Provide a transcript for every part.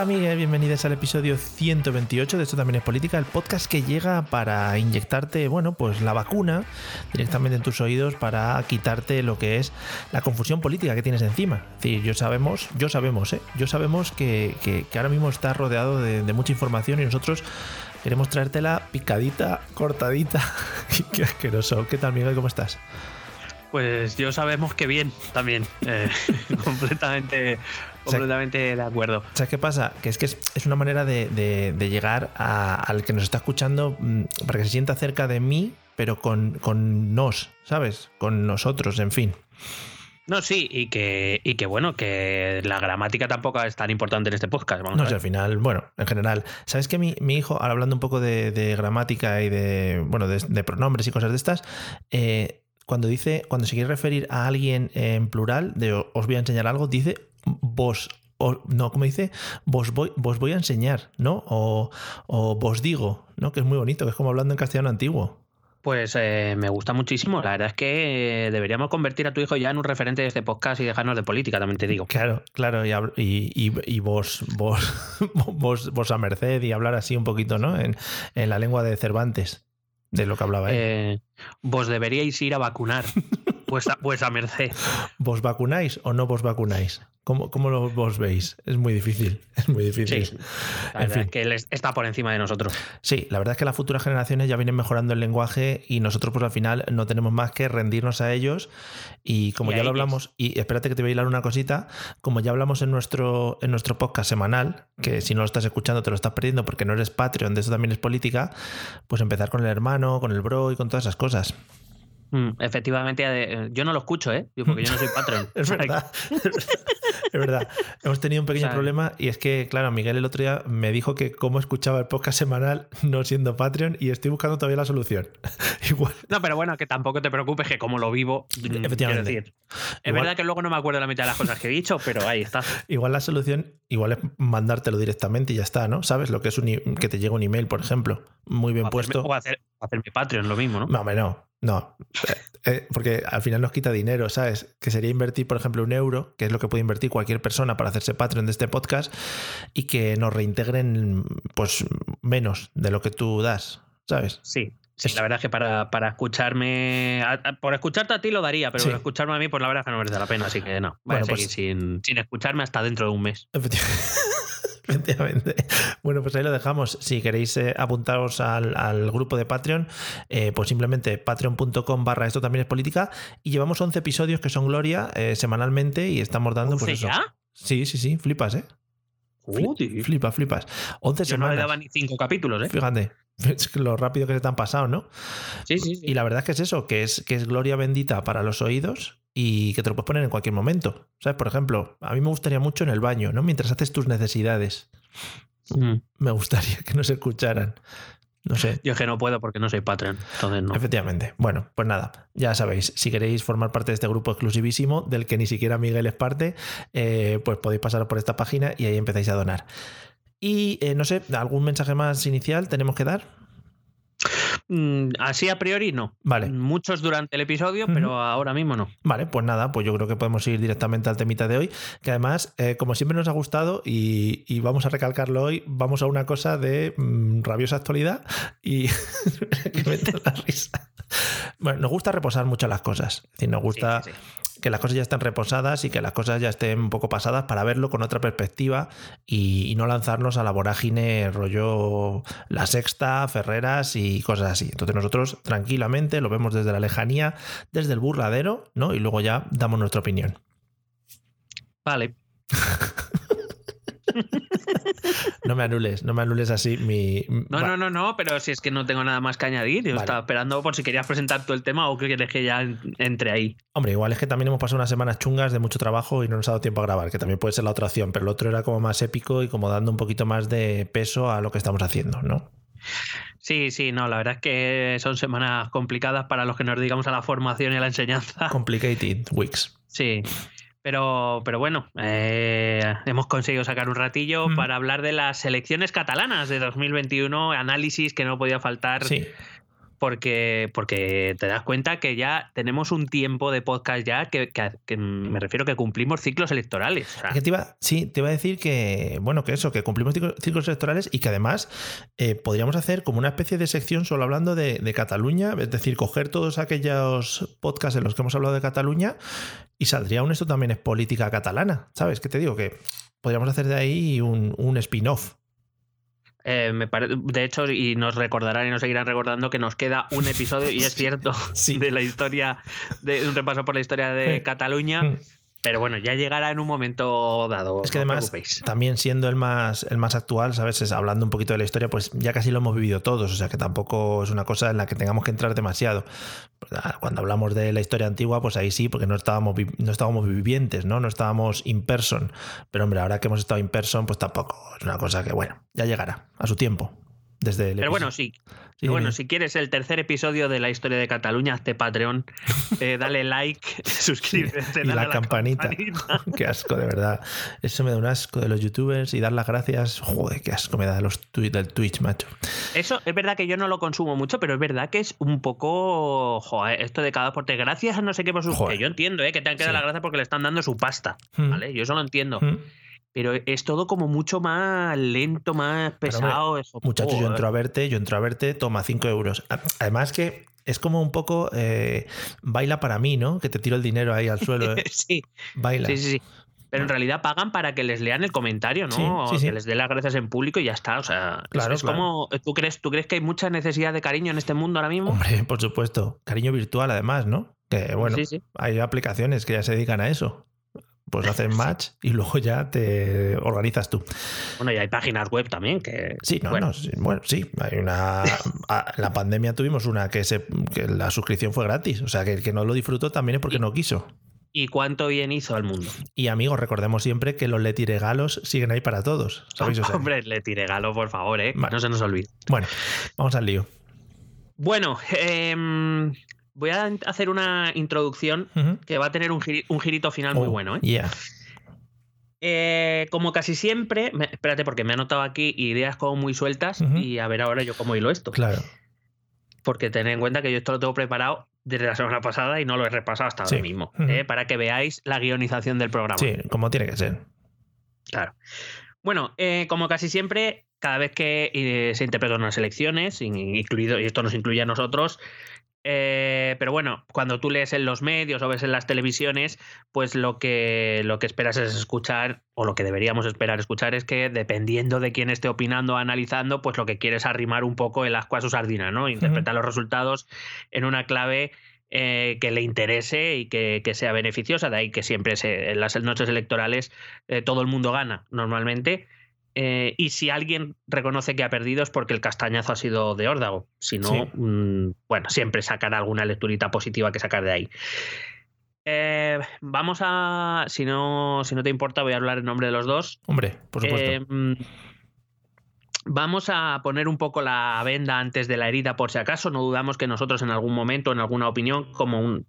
Hola amigues, bienvenidos al episodio 128 de Esto también es política, el podcast que llega para inyectarte, bueno, pues la vacuna directamente en tus oídos para quitarte lo que es la confusión política que tienes encima. Es decir, yo sabemos, yo sabemos, ¿eh? Yo sabemos que, que- que ahora mismo estás rodeado de, de mucha información y nosotros queremos traértela picadita, cortadita. Qué asqueroso. ¿Qué tal, Miguel? ¿Cómo estás? Pues yo sabemos que bien, también. eh, completamente, completamente de acuerdo. ¿Sabes qué pasa? Que es que es, es una manera de, de- de llegar a- al que nos está escuchando mm, para que se sienta cerca de mí, pero con, con nos, ¿sabes? Con nosotros, en fin. No, sí, y que, y que bueno, que la gramática tampoco es tan importante en este podcast. Vamos No a ver. al final, bueno, en general. ¿Sabes que mi, mi hijo, ahora hablando un poco de, de gramática y de, bueno, de, de pronombres y cosas de estas, eh, cuando dice, cuando se quiere referir a alguien en plural, de os voy a enseñar algo, dice vos. o- no, como dice, vos voy, vos voy a enseñar, ¿no? O, o vos digo, ¿no? Que es muy bonito, que es como hablando en castellano antiguo. Pues eh, me gusta muchísimo. La verdad es que deberíamos convertir a tu hijo ya en un referente de este podcast y dejarnos de política, también te digo. Claro, claro, y, y- y vos, vos, vos, vos a merced y hablar así un poquito, ¿no? En, en la lengua de Cervantes, de lo que hablaba él. Eh, vos deberíais ir a vacunar. Pues a, pues a merced. ¿Vos vacunáis o no vos vacunáis? ¿Cómo, cómo lo vos veis? Es muy difícil, es muy difícil. Sí. En verdad fin. es que él es- está por encima de nosotros. Sí, la verdad es que las futuras generaciones ya vienen mejorando el lenguaje y nosotros pues al final no tenemos más que rendirnos a ellos y como Y ya lo hablamos, y espérate que te voy a hilar una cosita, como ya hablamos en nuestro, en nuestro podcast semanal, que si no lo estás escuchando te lo estás perdiendo porque no eres Patreon, de eso también es política, pues empezar con el hermano, con el bro y con todas esas cosas. Mm, efectivamente, eh, yo no lo escucho, ¿eh? Porque yo no soy patrón. Es verdad. es verdad. Hemos tenido un pequeño problema y es que, claro, Miguel el otro día me dijo que cómo escuchaba el podcast semanal no siendo Patreon y estoy buscando todavía la solución. Igual. No, pero bueno, que tampoco te preocupes, que como lo vivo, mm, Efectivamente. decir. Es Igual- verdad que luego no me acuerdo la mitad de las cosas que he dicho, pero ahí está. Igual la solución igual es mandártelo directamente y ya está, ¿no? ¿Sabes? Lo que es un que te llega un email, por ejemplo, muy bien O puesto. o hacer mi Patreon, lo mismo, ¿no? No, hombre, no. No. Eh, eh, porque al final nos quita dinero, ¿sabes? Que sería invertir, por ejemplo, un euro, que es lo que puede invertir cualquier persona para hacerse Patreon de este podcast, y que nos reintegren, pues, menos de lo que tú das, ¿sabes? Sí. Sí, la verdad es que para, para escucharme. a- a- por escucharte a ti lo daría, pero Sí. por escucharme a mí, pues la verdad es que no merece la pena, así que no. Voy Bueno, a seguir pues- sin, sin escucharme hasta dentro de un mes. Efectivamente. Bueno, pues ahí lo dejamos. Si queréis eh, apuntaros al, al grupo de Patreon, eh, pues simplemente patreon.com barra esto también es política. Y llevamos 11 episodios que son Gloria eh, semanalmente y estamos dando pues ¿Once eso. ya? Sí, sí, sí, flipas, ¿eh? Fli- Joder. Flipas, flipas. 11 Yo no le semanas. daba ni cinco capítulos, ¿eh? Fíjate, es lo rápido que se te han pasado, ¿no? Sí, sí, sí. Y la verdad es que es eso, que es, que es gloria bendita para los oídos y que te lo puedes poner en cualquier momento. ¿Sabes? Por ejemplo, a mí me gustaría mucho en el baño, ¿no? Mientras haces tus necesidades. Mm. Me gustaría que nos escucharan. No sé. Yo es que no puedo porque no soy Patreon, entonces no. Efectivamente. Bueno, pues nada, ya sabéis, si queréis formar parte de este grupo exclusivísimo, del que ni siquiera Miguel es parte, eh, pues podéis pasar por esta página y ahí empezáis a donar. Y eh, no sé, ¿algún mensaje más inicial tenemos que dar? Mm, Así a priori no. Vale. Muchos durante el episodio, pero ahora mismo no. Vale, pues nada, pues yo creo que podemos ir directamente al temita de hoy, que además, eh, como siempre nos ha gustado y, y vamos a recalcarlo hoy, vamos a una cosa de mm, rabiosa actualidad y que me la risa. Bueno, nos gusta reposar mucho las cosas, es decir, nos gusta Sí, sí, sí. Que las cosas ya estén reposadas y que las cosas ya estén un poco pasadas para verlo con otra perspectiva y, no lanzarnos a la vorágine rollo La Sexta, Ferreras y cosas así. Entonces nosotros tranquilamente lo vemos desde la lejanía, desde el burladero, ¿no? Y luego ya damos nuestra opinión. Vale. no me anules, no me anules así mi. No, no, no, no, pero si es que no tengo nada más que añadir. Yo estaba esperando por si querías presentar todo el tema o que quieres que ya entre ahí. Hombre, igual es que también hemos pasado unas semanas chungas de mucho trabajo y no nos ha dado tiempo a grabar, que también puede ser la otra opción, pero el otro era como más épico y como dando un poquito más de peso a lo que estamos haciendo, ¿no? Sí, sí, no, la verdad es que son semanas complicadas para los que nos digamos a la formación y a la enseñanza. Complicated weeks. Sí. Pero, pero bueno, eh, hemos conseguido sacar un ratillo para hablar de las elecciones catalanas de 2021, análisis que no podía faltar. Sí porque, porque te das cuenta que ya tenemos un tiempo de podcast ya que, me refiero que cumplimos ciclos electorales. sí, te iba a decir que, bueno, que eso, que cumplimos ciclos electorales y que además eh, podríamos hacer como una especie de sección solo hablando de, de, Cataluña, es decir, coger todos aquellos podcasts en los que hemos hablado de Cataluña y saldría un esto también es política catalana, ¿sabes? qué te digo? Que podríamos hacer de ahí un, un spin-off. Eh, me de hecho, y nos recordarán y nos seguirán recordando que nos queda un episodio, y es cierto, de la historia, de un repaso por la historia de Cataluña. Pero bueno, ya llegará en un momento dado. Es que además, también siendo el más, el más actual, ¿sabes? Es, hablando un poquito de la historia, pues ya casi lo hemos vivido todos. O sea que tampoco es una cosa en la que tengamos que entrar demasiado. Cuando hablamos de la historia antigua, pues ahí sí, porque no estábamos, no estábamos vivientes, ¿no? No estábamos in person. Pero hombre, ahora que hemos estado in person, pues tampoco. Es una cosa que, bueno, ya llegará a su tiempo. Desde Pero bueno, sí. Bueno, si quieres el tercer episodio de la historia de Cataluña, hazte Patreon, eh, dale like, suscríbete. y la, campanita. qué asco, de verdad. Eso me da un asco de los youtubers y dar las gracias. Joder, qué asco me da los del Twitch, macho. Eso es verdad que yo no lo consumo mucho, pero es verdad que es un poco. Joder, esto de cada aporte. Gracias a no sé qué por sus. Que yo entiendo, ¿eh? que te han quedado la gracia porque le están dando su pasta. Hmm. ¿Vale? Yo eso lo entiendo. Hmm pero es todo como mucho más lento, más pesado. muchachos, yo entro a verte, yo entro a verte, toma 5 euros. Además que es como un poco eh, baila para mí, ¿no? Que te tiro el dinero ahí al suelo. ¿eh? sí. Baila. Sí, sí, sí. Pero en realidad pagan para que les lean el comentario, ¿no? Sí, que les dé las gracias en público y ya está. O sea, claro, es, como. ¿tú crees, ¿Tú crees que hay mucha necesidad de cariño en este mundo ahora mismo? Hombre, por supuesto. Cariño virtual, además, ¿no? Que bueno, hay aplicaciones que ya se dedican a eso pues haces match y luego ya te organizas tú. Bueno, y hay páginas web también que. Sí, no, bueno. sí, bueno, sí. Hay una. En la pandemia tuvimos una que, se, que la suscripción fue gratis. O sea, que el que no lo disfrutó también es porque no quiso. ¿Y cuánto bien hizo al mundo? Y amigos, recordemos siempre que los letiregalos siguen ahí para todos. ¿sabéis? Hombre, letiregalo, por favor, ¿eh? No se nos olvide. Bueno, vamos al lío. Bueno, eh, voy a hacer una introducción que va a tener un, girito final muy oh, bueno. ¿eh? ¿eh? como casi siempre, espérate porque me he anotado aquí ideas como muy sueltas y a ver ahora yo cómo hilo esto. Claro. Porque tened en cuenta que yo esto lo tengo preparado desde la semana pasada y no lo he repasado hasta ahora mismo. ¿eh? Para que veáis la guionización del programa. Sí, como tiene que ser. Claro. Bueno, eh, como casi siempre, cada vez que se interpretan unas elecciones, incluido, y esto nos incluye a nosotros, eh, pero bueno, cuando tú lees en los medios o ves en las televisiones, pues lo que, lo que esperas es escuchar, o lo que deberíamos esperar escuchar, es que dependiendo de quién esté opinando o analizando, pues lo que quieres es arrimar un poco el asco a su sardina, ¿no? Interpretar los resultados en una clave eh, que le interese y que, sea beneficiosa. De ahí que siempre en las noches electorales eh, todo el mundo gana normalmente. Eh, y si alguien reconoce que ha perdido es porque el castañazo ha sido de órdago. Si no, mm, bueno, siempre sacará alguna lecturita positiva que sacar de ahí. Eh, vamos a, si no, si no te importa, voy a hablar en nombre de los dos. Hombre, por supuesto. Em, vamos a poner un poco la venda antes de la herida por si acaso. No dudamos que nosotros en algún momento, en alguna opinión, como un,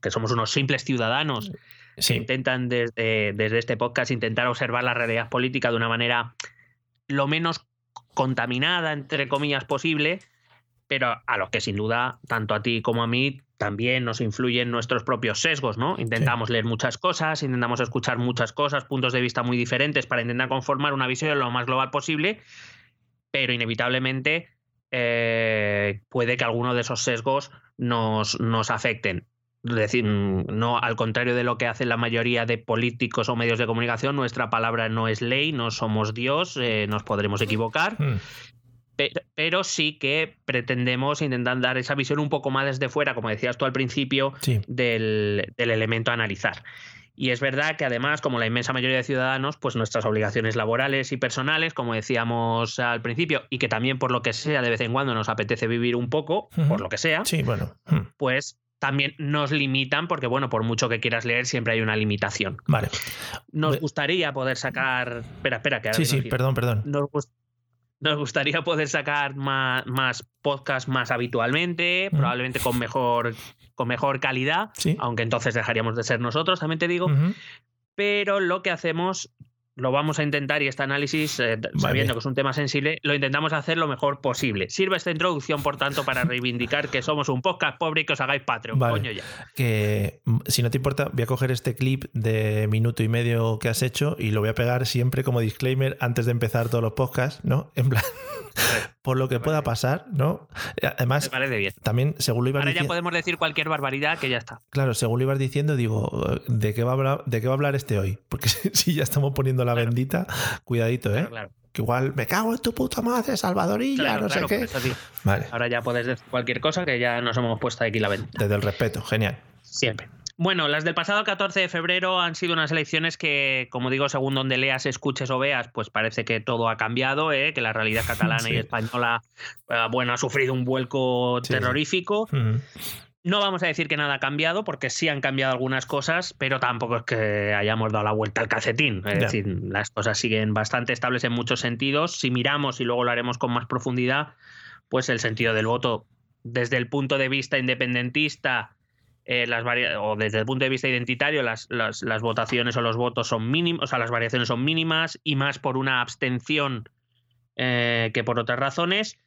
que somos unos simples ciudadanos, intentan desde, desde este podcast intentar observar la realidad política de una manera lo menos contaminada, entre comillas, posible, pero a los que sin duda, tanto a ti como a mí, también nos influyen nuestros propios sesgos, ¿no? Intentamos leer muchas cosas, intentamos escuchar muchas cosas, puntos de vista muy diferentes para intentar conformar una visión lo más global posible, pero inevitablemente eh, puede que alguno de esos sesgos nos, nos afecten decir, no al contrario de lo que hacen la mayoría de políticos o medios de comunicación, nuestra palabra no es ley, no somos Dios, eh, nos podremos equivocar. Hmm. Pero, sí que pretendemos intentar dar esa visión un poco más desde fuera, como decías tú al principio, del, del elemento a analizar. Y es verdad que además, como la inmensa mayoría de ciudadanos, pues nuestras obligaciones laborales y personales, como decíamos al principio, y que también por lo que sea de vez en cuando nos apetece vivir un poco, por lo que sea, sí, bueno. pues también nos limitan, porque bueno, por mucho que quieras leer, siempre hay una limitación. Vale. Nos gustaría poder sacar. Espera, espera, que ahora Sí, sí, perdón, perdón. Nos, nos gustaría poder sacar más, más podcasts más habitualmente, probablemente con mejor, con mejor calidad, aunque entonces dejaríamos de ser nosotros, también te digo. Pero lo que hacemos lo vamos a intentar y este análisis, eh, sabiendo que es un tema sensible, lo intentamos hacer lo mejor posible. Sirve esta introducción, por tanto, para reivindicar que somos un podcast pobre y que os hagáis Patreon. Coño ya. Que mm, si no te importa, voy a coger este clip de minuto y medio que has hecho y lo voy a pegar siempre como disclaimer antes de empezar todos los podcasts, ¿no? En plan, por lo que pueda pasar, ¿no? Además, también, según lo ibas Ahora ya podemos decir cualquier barbaridad que ya está. Claro, según lo ibas diciendo, digo, ¿de qué va a hablar, de qué va a hablar este hoy? Porque si ya estamos poniendo la bendita, cuidadito, ¿eh? Que igual me cago en tu puta madre, Salvadorilla, no sé qué. Vale. Ahora ya puedes decir cualquier cosa que ya nos hemos puesto aquí la bendita. Desde el respeto, genial. Siempre. Bueno, las del pasado 14 de febrero han sido unas elecciones que, como digo, según donde leas, escuches o veas, pues parece que todo ha cambiado, ¿eh? que la realidad catalana y española, eh, bueno, ha sufrido un vuelco terrorífico. No vamos a decir que nada ha cambiado, porque sí han cambiado algunas cosas, pero tampoco es que hayamos dado la vuelta al calcetín. Es decir, las cosas siguen bastante estables en muchos sentidos. Si miramos, y luego lo haremos con más profundidad, pues el sentido del voto desde el punto de vista independentista eh, las o desde el punto de vista identitario, las, las, votaciones o los votos son mínimos, o sea, las variaciones son mínimas y más por una abstención eh, que por otras razones.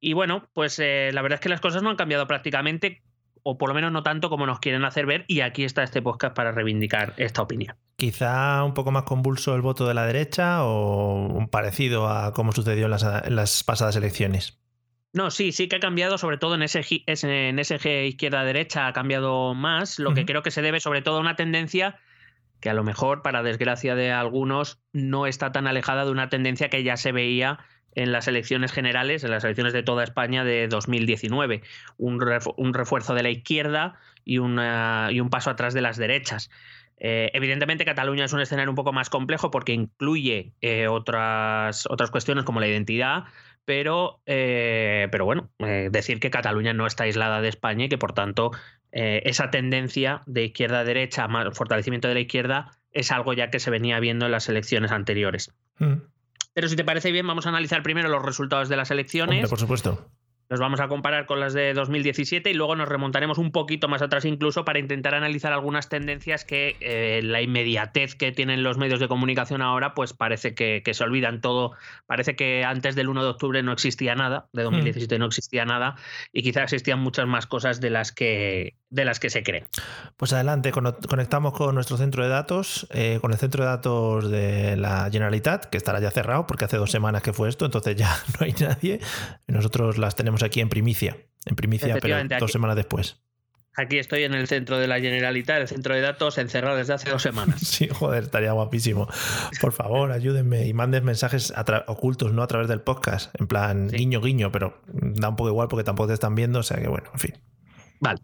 Y bueno, pues eh, la verdad es que las cosas no han cambiado prácticamente, o por lo menos no tanto como nos quieren hacer ver, y aquí está este podcast para reivindicar esta opinión. Quizá un poco más convulso el voto de la derecha o un parecido a como sucedió en las, en las pasadas elecciones. No, sí, sí que ha cambiado, sobre todo en ese en izquierda-derecha ha cambiado más, lo que creo que se debe sobre todo a una tendencia que a lo mejor, para desgracia de algunos, no está tan alejada de una tendencia que ya se veía en las elecciones generales, en las elecciones de toda España de 2019. Un, refuerzo de la izquierda y, un paso atrás de las derechas. Eh, evidentemente Cataluña es un escenario un poco más complejo porque incluye eh, otras, otras cuestiones como la identidad, pero, eh, bueno, eh, decir que Cataluña no está aislada de España y que por tanto esa tendencia de izquierda a derecha, fortalecimiento de la izquierda, es algo ya que se venía viendo en las elecciones anteriores. Mm. Pero si te parece bien, vamos a analizar primero los resultados de las elecciones. por supuesto. Nos vamos a comparar con las de 2017 y luego nos remontaremos un poquito más atrás incluso para intentar analizar algunas tendencias que eh, la inmediatez que tienen los medios de comunicación ahora pues parece que, se olvidan todo. Parece que antes del 1 de octubre no existía nada, de 2017 hmm. no existía nada y quizá existían muchas más cosas de las que, de las que se cree. Pues adelante, conectamos con nuestro centro de datos, eh, con el centro de datos de la Generalitat, que estará ya cerrado porque hace dos semanas que fue esto, entonces ya no hay nadie. Nosotros las tenemos aquí en primicia, en primicia, pero dos semanas después. Aquí estoy en el centro de la Generalitat, el centro de datos, encerrado desde hace dos semanas. Sí, joder, estaría guapísimo. Por favor, ayúdenme y manden mensajes ocultos, no a través del podcast, en plan guiño, guiño, pero da un poco igual porque tampoco te están viendo, o sea que bueno, en fin. Vale.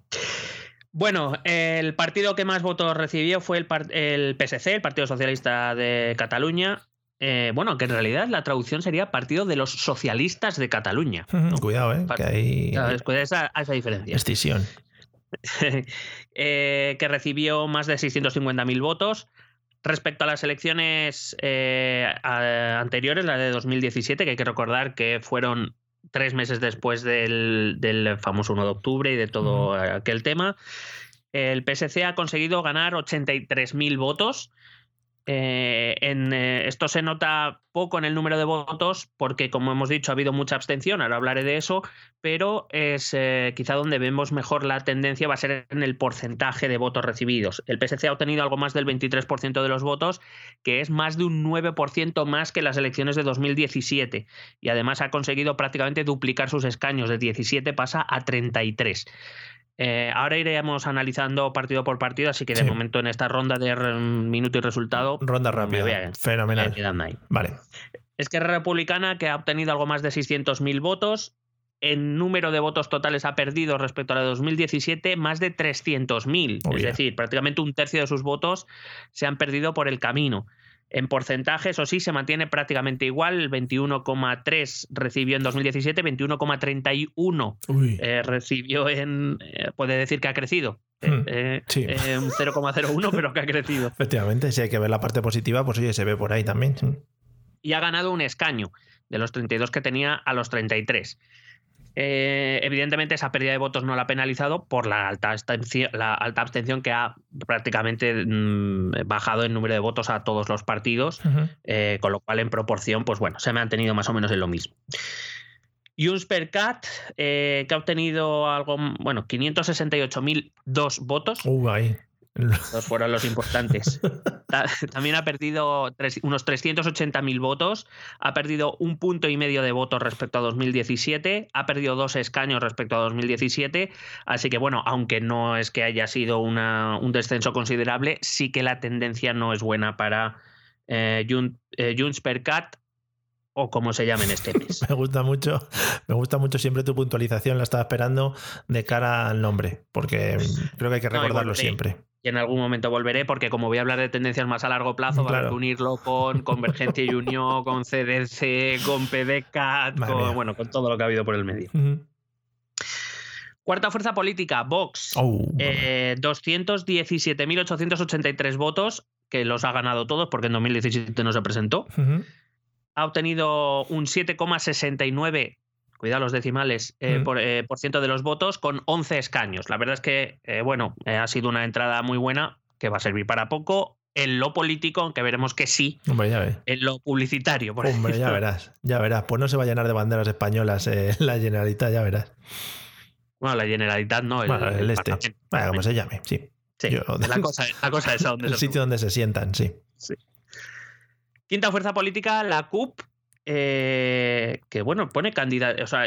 Bueno, el partido que más votos recibió fue el, el PSC, el Partido Socialista de Cataluña, eh, bueno, que en realidad la traducción sería Partido de los Socialistas de Cataluña. Cuidado, ¿eh? Que hay. esa, esa diferencia. Escisión. Eh, que recibió más de 650.000 votos. Respecto a las elecciones eh, anteriores, la de 2017, que hay que recordar que fueron tres meses después del, del famoso 1 de octubre y de todo aquel tema, el PSC ha conseguido ganar 83.000 votos eh, eh, esto se nota poco en el número de votos porque, como hemos dicho, ha habido mucha abstención, ahora hablaré de eso, pero es eh, quizá donde vemos mejor la tendencia va a ser en el porcentaje de votos recibidos. El PSC ha obtenido algo más del 23% de los votos, que es más de un 9% más que las elecciones de 2017, y además ha conseguido prácticamente duplicar sus escaños, de 17 pasa a 33. Eh, ahora iremos analizando partido por partido, así que de Sí. momento en esta ronda de minuto y resultado. Ronda rápida. a- Fenomenal. ahí. Vale. Esquerra Republicana, que ha obtenido algo más de 600.000 votos. En número de votos totales ha perdido respecto a la de 2017 más de 300.000. Oh, es decir, prácticamente un tercio de sus votos se han perdido por el camino. En porcentaje, eso sí, se mantiene prácticamente igual. El 21,3 recibió en 2017, 21,31 Uy. eh, recibió en. eh, puede decir que ha crecido. Hmm, Eh, sí. eh, un 0,01, pero que ha crecido. Efectivamente, si hay que ver la parte positiva, pues oye, se ve por ahí también. y ha ganado un escaño de los 32 que tenía a los 33. Eh, evidentemente esa pérdida de votos no la ha penalizado por la alta abstención, la alta abstención que ha prácticamente mm, bajado el número de votos a todos los partidos, eh, con lo cual en proporción, pues bueno, se ha mantenido más o menos en lo mismo. Junts per Cat, eh, que ha obtenido algo, bueno, 568.002 votos, Uh, ahí. Estos fueron los importantes. Ta- También ha perdido tres- unos 380.000 votos, ha perdido un punto y medio de votos respecto a 2017, ha perdido dos escaños respecto a 2017, así que bueno, aunque no es que haya sido una- un descenso considerable, sí que la tendencia no es buena para eh, Jun- eh, Junts per Cat o como se llame en este mes. Me gusta mucho, me gusta mucho siempre tu puntualización, la estaba esperando de cara al nombre, porque creo que hay que No, recordarlo siempre. Y en algún momento volveré porque como voy a hablar de tendencias más a largo plazo, va a Claro. que unirlo con Convergencia y Unión, con CDC, con PDCAT, Madre con, mía. bueno, con todo lo que ha habido por el medio. Cuarta fuerza política, Vox. Oh, Eh, 217.883 votos, que los ha ganado todos porque en 2017 no se presentó. Ha obtenido un 7,69, cuidado los decimales, eh, Mm. por, eh, por ciento de los votos con 11 escaños. La verdad es que, eh, bueno, ha sido una entrada muy buena que va a servir para poco. En lo político, aunque veremos que sí, Hombre, ya ves. en lo publicitario. por Hombre, ya verás, ya verás. Pues no se va a llenar de banderas españolas la Generalitat, ya verás. Bueno, la Generalitat no, el, Bueno, el el este. Bueno, como se llame, sí. Sí, yo- la, cosa, la cosa es a donde El sitio donde se sientan, sí. Quinta fuerza política, la CUP, eh, que bueno, pone candidato. O sea,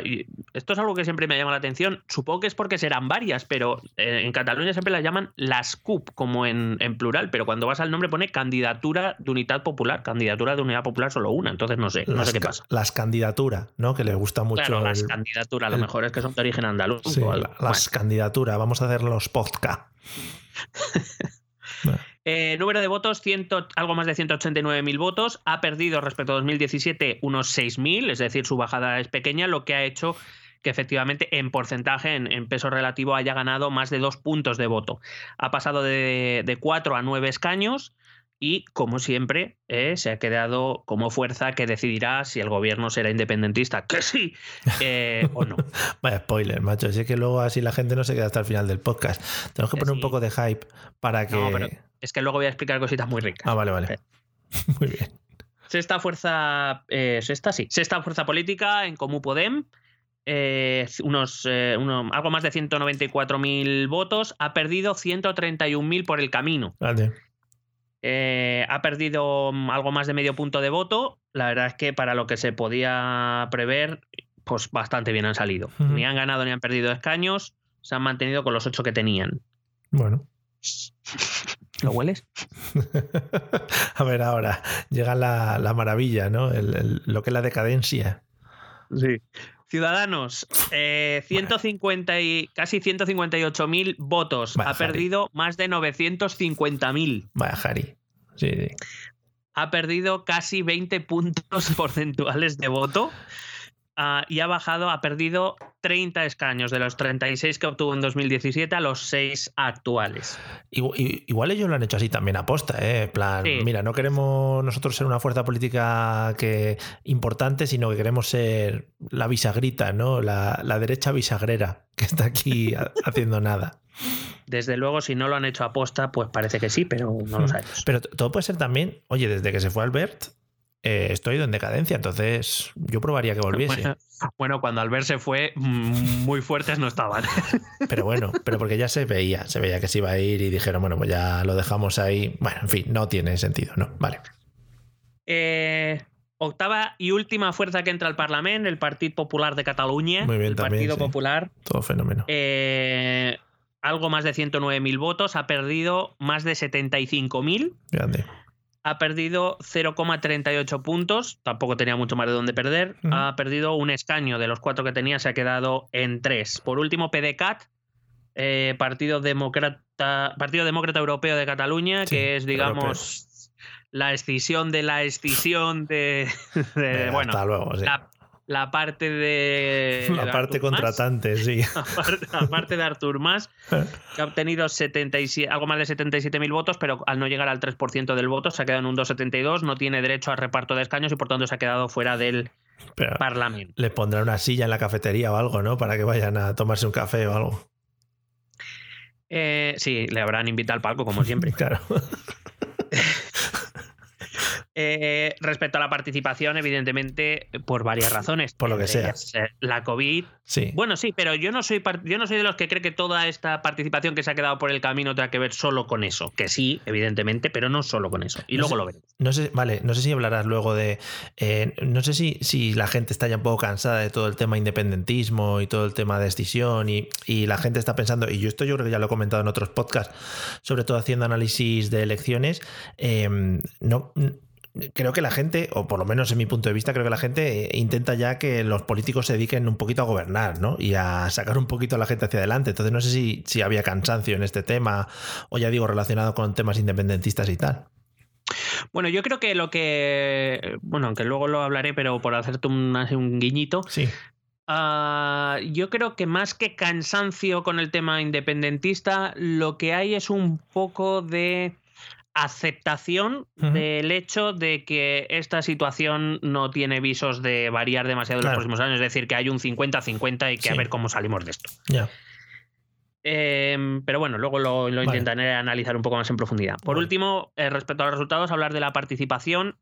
esto es algo que siempre me llama la atención. Supongo que es porque serán varias, pero eh, en Cataluña siempre las llaman las CUP, como en, en plural, pero cuando vas al nombre pone candidatura de unidad popular, candidatura de unidad popular solo una. Entonces no sé, no Las sé qué pasa. Las candidaturas, ¿no? Que le gusta mucho. Claro, las candidaturas, a lo el- mejor es que son de origen andaluz sí, o algo. la- las candidaturas. Vamos a hacer los podcast. Eh, número de votos, ciento- algo más de 189.000 votos. Ha perdido respecto a 2017 unos 6.000, es decir, su bajada es pequeña, lo que ha hecho que efectivamente en porcentaje, en, en peso relativo, haya ganado más de dos puntos de voto. Ha pasado de, de 4 a 9 escaños y, como siempre, eh, se ha quedado como fuerza que decidirá si el gobierno será independentista, que sí, eh, o no. Vaya spoiler, macho. Si es que luego así la gente no se queda hasta el final del podcast. Tenemos que poner un poco de hype para que. No, pero es que luego voy a explicar cositas muy ricas. Ah, vale, vale. Muy bien. Sexta fuerza. eh, sexta, sí. Sexta fuerza política en Comú Podem. eh, unos, eh, uno- algo más de 194.000 votos. Ha perdido 131.000 por el camino. Vale. Eh, ha perdido mm, algo más de medio punto de voto. La verdad es que para lo que se podía prever, pues bastante bien han salido. Ni han ganado ni han perdido escaños. Se han mantenido con los ocho que tenían. Bueno. ¿Lo hueles? a ver, ahora llega la, la maravilla, ¿no? El- el- lo que es la decadencia. Sí. Ciudadanos, eh, 150 y, casi 158.000 votos. Vaya, ha perdido más de 950.000. Vaya, Jari. Sí, sí. Ha perdido casi 20 puntos porcentuales de voto. Ah, y ha bajado, ha perdido 30 escaños de los 36 que obtuvo en 2017 a los 6 actuales. Igual, igual ellos lo han hecho así también aposta, ¿eh? En plan, Sí. mira, no queremos nosotros ser una fuerza política que importante, sino que queremos ser la bisagrita, ¿no? La, la derecha bisagrera, que está aquí ha- haciendo nada. Desde luego, si no lo han hecho aposta, pues parece que sí, pero no lo sabemos. Pero todo puede ser también, oye, desde que se fue Albert, eh, estoy en decadencia, entonces yo probaría que volviese. Bueno, bueno, cuando Albert se fue, mm, muy fuertes no estaban. Pero bueno, pero porque ya se veía, se veía que se iba a ir y dijeron, bueno, pues ya lo dejamos ahí. Bueno, en fin, no tiene sentido, ¿no? Vale. Eh, octava y última fuerza que entra al Parlamento, el Partido Popular de Cataluña. Muy bien, el también, Partido sí. Popular. Todo fenómeno. eh, algo más de 109.000 votos, ha perdido más de 75.000. Grande. Ha perdido 0,38 puntos, tampoco tenía mucho más de dónde perder. Ha perdido un escaño de los cuatro que tenía, se ha quedado en tres. Por último, PDCAT, eh, Partido, Demócrata, Partido Demócrata Europeo de Cataluña, Sí, que es, digamos, la escisión de la escisión de. bueno, hasta luego. sí. la, la parte de. La de parte Artur Mas. contratante, sí. aparte, aparte de Artur Mas, que ha obtenido 77, algo más de 77.000 votos, pero al no llegar al 3% del voto se ha quedado en un 2,72, no tiene derecho a reparto de escaños y por tanto se ha quedado fuera del Pero Parlamento. le pondrán una silla en la cafetería o algo, ¿no? Para que vayan a tomarse un café o algo. Eh, sí, le habrán invitado al palco, como siempre. Claro. Eh, respecto a la participación, evidentemente, por varias razones. Por lo que sea. eh, La COVID. Sí. Bueno, sí, pero yo no soy yo no soy de los que cree que toda esta participación que se ha quedado por el camino tenga que ver solo con eso. Que sí, evidentemente, pero no solo con eso. Y No luego sé- lo veremos. No sé, vale, no sé si hablarás luego de. eh, no sé si, si la gente está ya un poco cansada de todo el tema independentismo y todo el tema de decisión y, y la gente está pensando, y yo esto yo creo que ya lo he comentado en otros podcasts, sobre todo haciendo análisis de elecciones. eh, no. Creo que la gente, o por lo menos en mi punto de vista, creo que la gente eh, intenta ya que los políticos se dediquen un poquito a gobernar, ¿no? Y a sacar un poquito a la gente hacia adelante. Entonces no sé si, si había cansancio en este tema, o ya digo, relacionado con temas independentistas y tal. Bueno, yo creo que lo que. Bueno, aunque luego lo hablaré, pero por hacerte un, un guiñito. Sí. ah, yo creo que más que cansancio con el tema independentista, lo que hay es un poco de aceptación del hecho de que esta situación no tiene visos de variar demasiado en los próximos años, es decir, que hay un 50-50 y que a ver cómo salimos de esto. Ya. Em, pero bueno, luego lo, lo Vale. intentaré analizar un poco más en profundidad. Por Vale. último, eh, respecto a los resultados, hablar de la participación.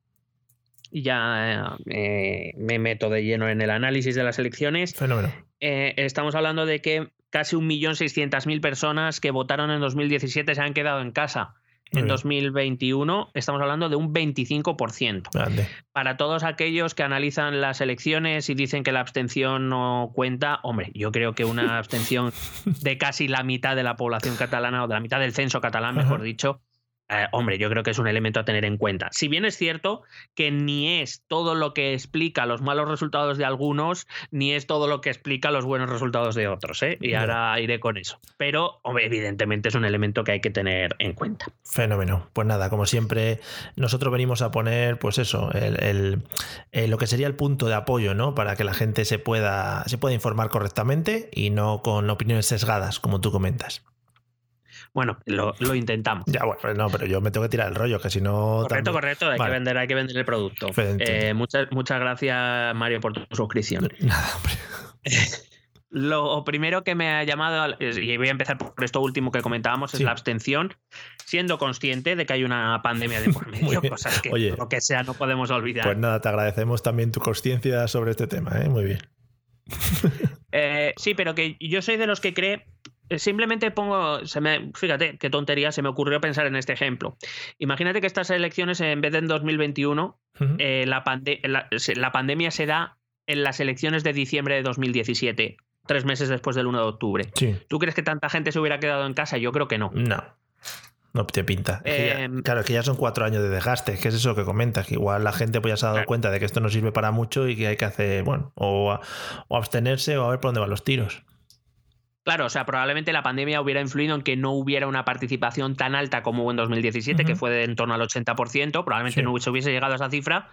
Y ya eh, me meto de lleno en el análisis de las elecciones. Fenómeno. Eh, estamos hablando de que casi 1.600.000 personas que votaron en 2017 se han quedado en casa. En bien. 2021 estamos hablando de un 25%. Grande. Para todos aquellos que analizan las elecciones y dicen que la abstención no cuenta, hombre, yo creo que una abstención de casi la mitad de la población catalana o de la mitad del censo catalán, mejor Ajá. dicho, eh, hombre, yo creo que es un elemento a tener en cuenta. Si bien es cierto que ni es todo lo que explica los malos resultados de algunos, ni es todo lo que explica los buenos resultados de otros, ¿eh? Y ahora iré con eso. Pero, hombre, evidentemente es un elemento que hay que tener en cuenta. Fenómeno. Pues nada, como siempre, nosotros venimos a poner, pues eso, el, el- eh, lo que sería el punto de apoyo, ¿no? Para que la gente se pueda, se pueda informar correctamente y no con opiniones sesgadas, como tú comentas. Bueno, lo, lo intentamos. Ya, bueno, no, pero yo me tengo que tirar el rollo, que si no. Correcto, también- correcto, hay Vale. que vender, hay que vender el producto. Eh, muchas, muchas gracias, Mario, por tu suscripción. Nada, hombre. Lo primero que me ha llamado, y voy a empezar por esto último que comentábamos, es la abstención, siendo consciente de que hay una pandemia de por medio, cosas que Oye. lo que sea no podemos olvidar. Pues nada, te agradecemos también tu conciencia sobre este tema, ¿eh? Muy bien. Eh, sí, pero que yo soy de los que cree. Eh, Simplemente pongo. Se me, fíjate qué tontería se me ocurrió pensar en este ejemplo. Imagínate que estas elecciones, en vez de en 2021, Ujú. eh, la, pande- la- pandemia se da en las elecciones de diciembre de 2017, tres meses después del 1 de octubre. Sí. ¿Tú crees que tanta gente se hubiera quedado en casa? Yo creo que no. No. No te pinta. Que ya- Em, claro, es que ya son cuatro años de desgaste. que es eso que comentas? Que igual la gente pues ya se ha dado Claro. cuenta de que esto no sirve para mucho y que hay que hacer, bueno, o, o abstenerse o a ver por dónde van los tiros. Claro, o sea, probablemente la pandemia hubiera influido en que no hubiera una participación tan alta como hubo en 2017, que fue de en torno al 80%. Probablemente Sí. no se hubiese llegado a esa cifra,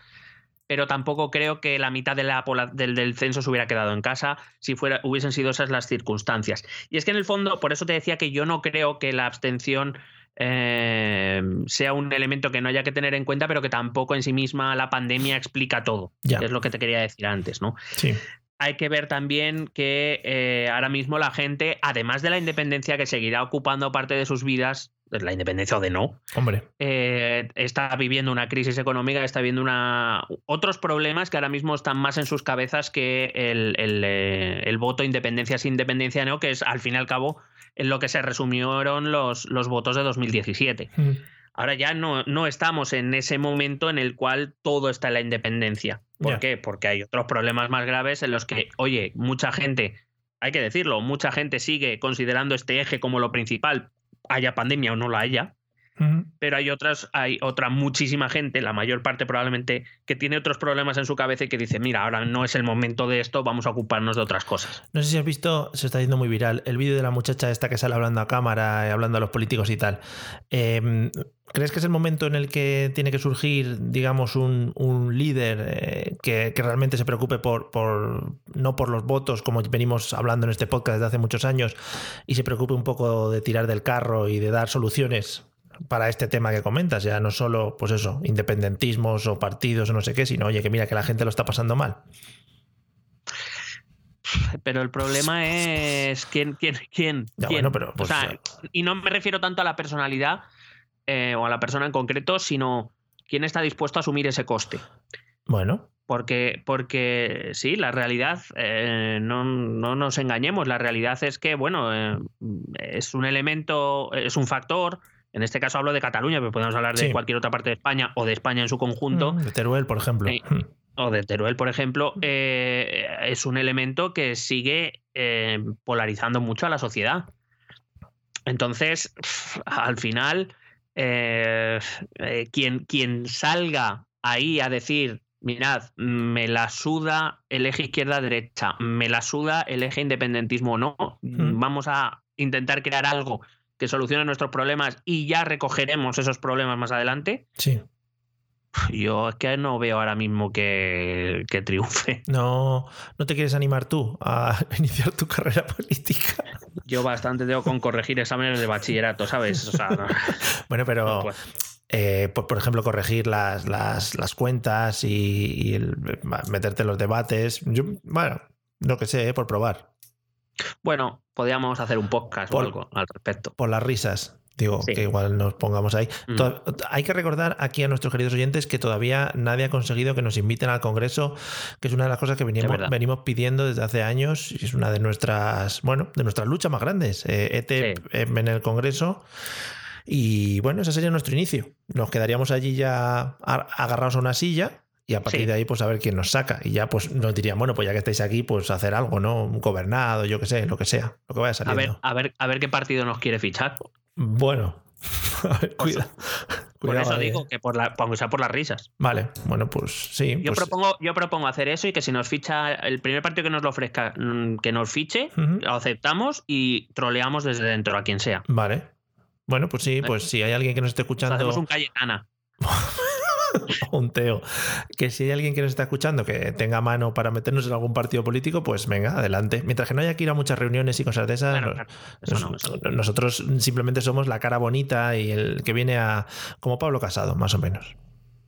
pero tampoco creo que la mitad de la pobla- del, del censo se hubiera quedado en casa si fuera, hubiesen sido esas las circunstancias. Y es que en el fondo, por eso te decía que yo no creo que la abstención eh, sea un elemento que no haya que tener en cuenta, pero que tampoco en sí misma la pandemia explica todo. Ya. que es lo que te quería decir antes, ¿no? Sí. Hay que ver también que eh, ahora mismo la gente, además de la independencia que seguirá ocupando parte de sus vidas, de la independencia o de no, Hombre. eh, está viviendo una crisis económica, está viviendo una, otros problemas que ahora mismo están más en sus cabezas que el, el, eh, el voto independencia sin independencia, ¿no? que es al fin y al cabo en lo que se resumieron los, los votos de 2017. Ujú. Ahora ya no, no estamos en ese momento en el cual todo está en la independencia. ¿Por qué? Porque hay otros problemas más graves en los que, oye, mucha gente hay que decirlo, mucha gente sigue considerando este eje como lo principal, haya pandemia o no la haya. Pero hay otras, hay otra muchísima gente, la mayor parte probablemente, que tiene otros problemas en su cabeza y que dice, mira, ahora no es el momento de esto, vamos a ocuparnos de otras cosas. No sé si has visto, se está haciendo muy viral, el vídeo de la muchacha esta que sale hablando a cámara, eh, hablando a los políticos y tal. Em, ¿Crees que es el momento en el que tiene que surgir, digamos, un, líder eh, que, realmente se preocupe por, por, no por los votos, como venimos hablando en este podcast desde hace muchos años, y se preocupe un poco de tirar del carro y de dar soluciones para este tema que comentas, ya no solo, pues eso, independentismos o partidos o no sé qué, sino, oye, que mira que la gente lo está pasando mal. Pero el problema es quién, quién, quién. pero, pues, y no me refiero tanto a la personalidad eh, o a la persona en concreto, sino quién está dispuesto a asumir ese coste. Bueno. Porque, porque sí, la realidad, eh, no, nos engañemos, la realidad es que, bueno, eh, es un elemento, es un factor en este caso hablo de Cataluña, pero podemos hablar de cualquier otra parte de España o de España en su conjunto. Mm, de Teruel, por ejemplo. Mm. o de Teruel, por ejemplo, eh, es un elemento que sigue eh, polarizando mucho a la sociedad. Entonces, al final, eh, quien, quien salga ahí a decir, mirad, me la suda el eje izquierda-derecha, me la suda el eje independentismo o no, mm. vamos a intentar crear algo que solucione nuestros problemas y ya recogeremos esos problemas más adelante. Sí. Yo es que no veo ahora mismo que, triunfe. No, ¿no te quieres animar tú a iniciar tu carrera política? Yo bastante tengo con corregir exámenes de bachillerato, ¿sabes? bueno, pero eh, por, ejemplo, corregir las, las, cuentas y, meterte en los debates. Yo, bueno, no que sé, eh, por probar. Bueno, podríamos hacer un podcast o algo al respecto. Por las risas. Digo, que igual nos pongamos ahí. Mm. Hay que recordar aquí a nuestros queridos oyentes que todavía nadie ha conseguido que nos inviten al Congreso, que es una de las cosas que venimos, venimos pidiendo desde hace años y es una de nuestras, bueno, de nuestras luchas más grandes. Eh, ETE en el Congreso. Y bueno, ese sería nuestro inicio. Nos quedaríamos allí ya agarrados a una silla y a partir de ahí, pues a ver quién nos saca. Y ya pues nos dirían, bueno, pues ya que estáis aquí, pues hacer algo, ¿no? Un gobernado, yo qué sé, lo que sea, lo que vaya saliendo. A ver, a ver, a ver qué partido nos quiere fichar. Bueno. A ver, cuida. Por eso digo que por la, aunque sea por las risas. Vale, bueno, pues sí. Yo, pues propongo, yo propongo hacer eso y que si nos ficha el primer partido que nos lo ofrezca, mm, que nos fiche, lo aceptamos y troleamos desde dentro a quien sea. Vale. Bueno, pues sí, pues si hay alguien que nos esté escuchando. hacemos un Cayetana. un Teo. Que si hay alguien que nos está escuchando que tenga mano para meternos en algún partido político, pues venga, adelante. Mientras que no haya que ir a muchas reuniones y cosas de esas, nosotros simplemente somos la cara bonita y el que viene a. como Pablo Casado, más o menos.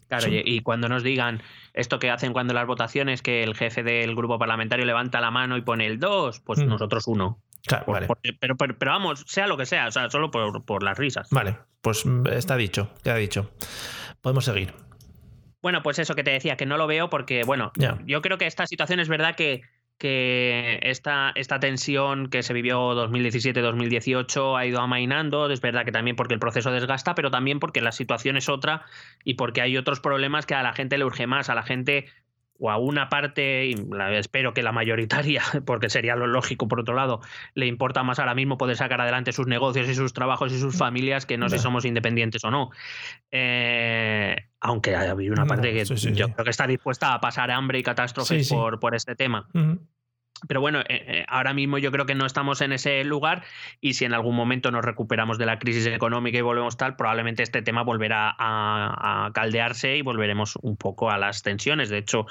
Claro, y cuando nos digan esto que hacen cuando las votaciones, que el jefe del grupo parlamentario levanta la mano y pone el 2, pues mm. nosotros uno. Claro, vale. pero, pero, vamos, sea lo que sea, o sea, solo por, por las risas. Vale, pues está dicho, ya dicho. Podemos seguir. Bueno, pues eso que te decía, que no lo veo porque, bueno, yo creo que esta situación es verdad que, que esta, esta tensión que se vivió 2017-2018 ha ido amainando, es verdad que también porque el proceso desgasta, pero también porque la situación es otra y porque hay otros problemas que a la gente le urge más, a la gente o a una parte, y espero que la mayoritaria, porque sería lo lógico por otro lado, le importa más ahora mismo poder sacar adelante sus negocios y sus trabajos y sus familias que no si somos independientes o no. Eh, aunque ha habido una parte que yo creo que está dispuesta a pasar hambre y catástrofes por, por este tema. Pero bueno, eh, eh, ahora mismo yo creo que no estamos en ese lugar y si en algún momento nos recuperamos de la crisis económica y volvemos tal, probablemente este tema volverá a, caldearse y volveremos un poco a las tensiones. De hecho,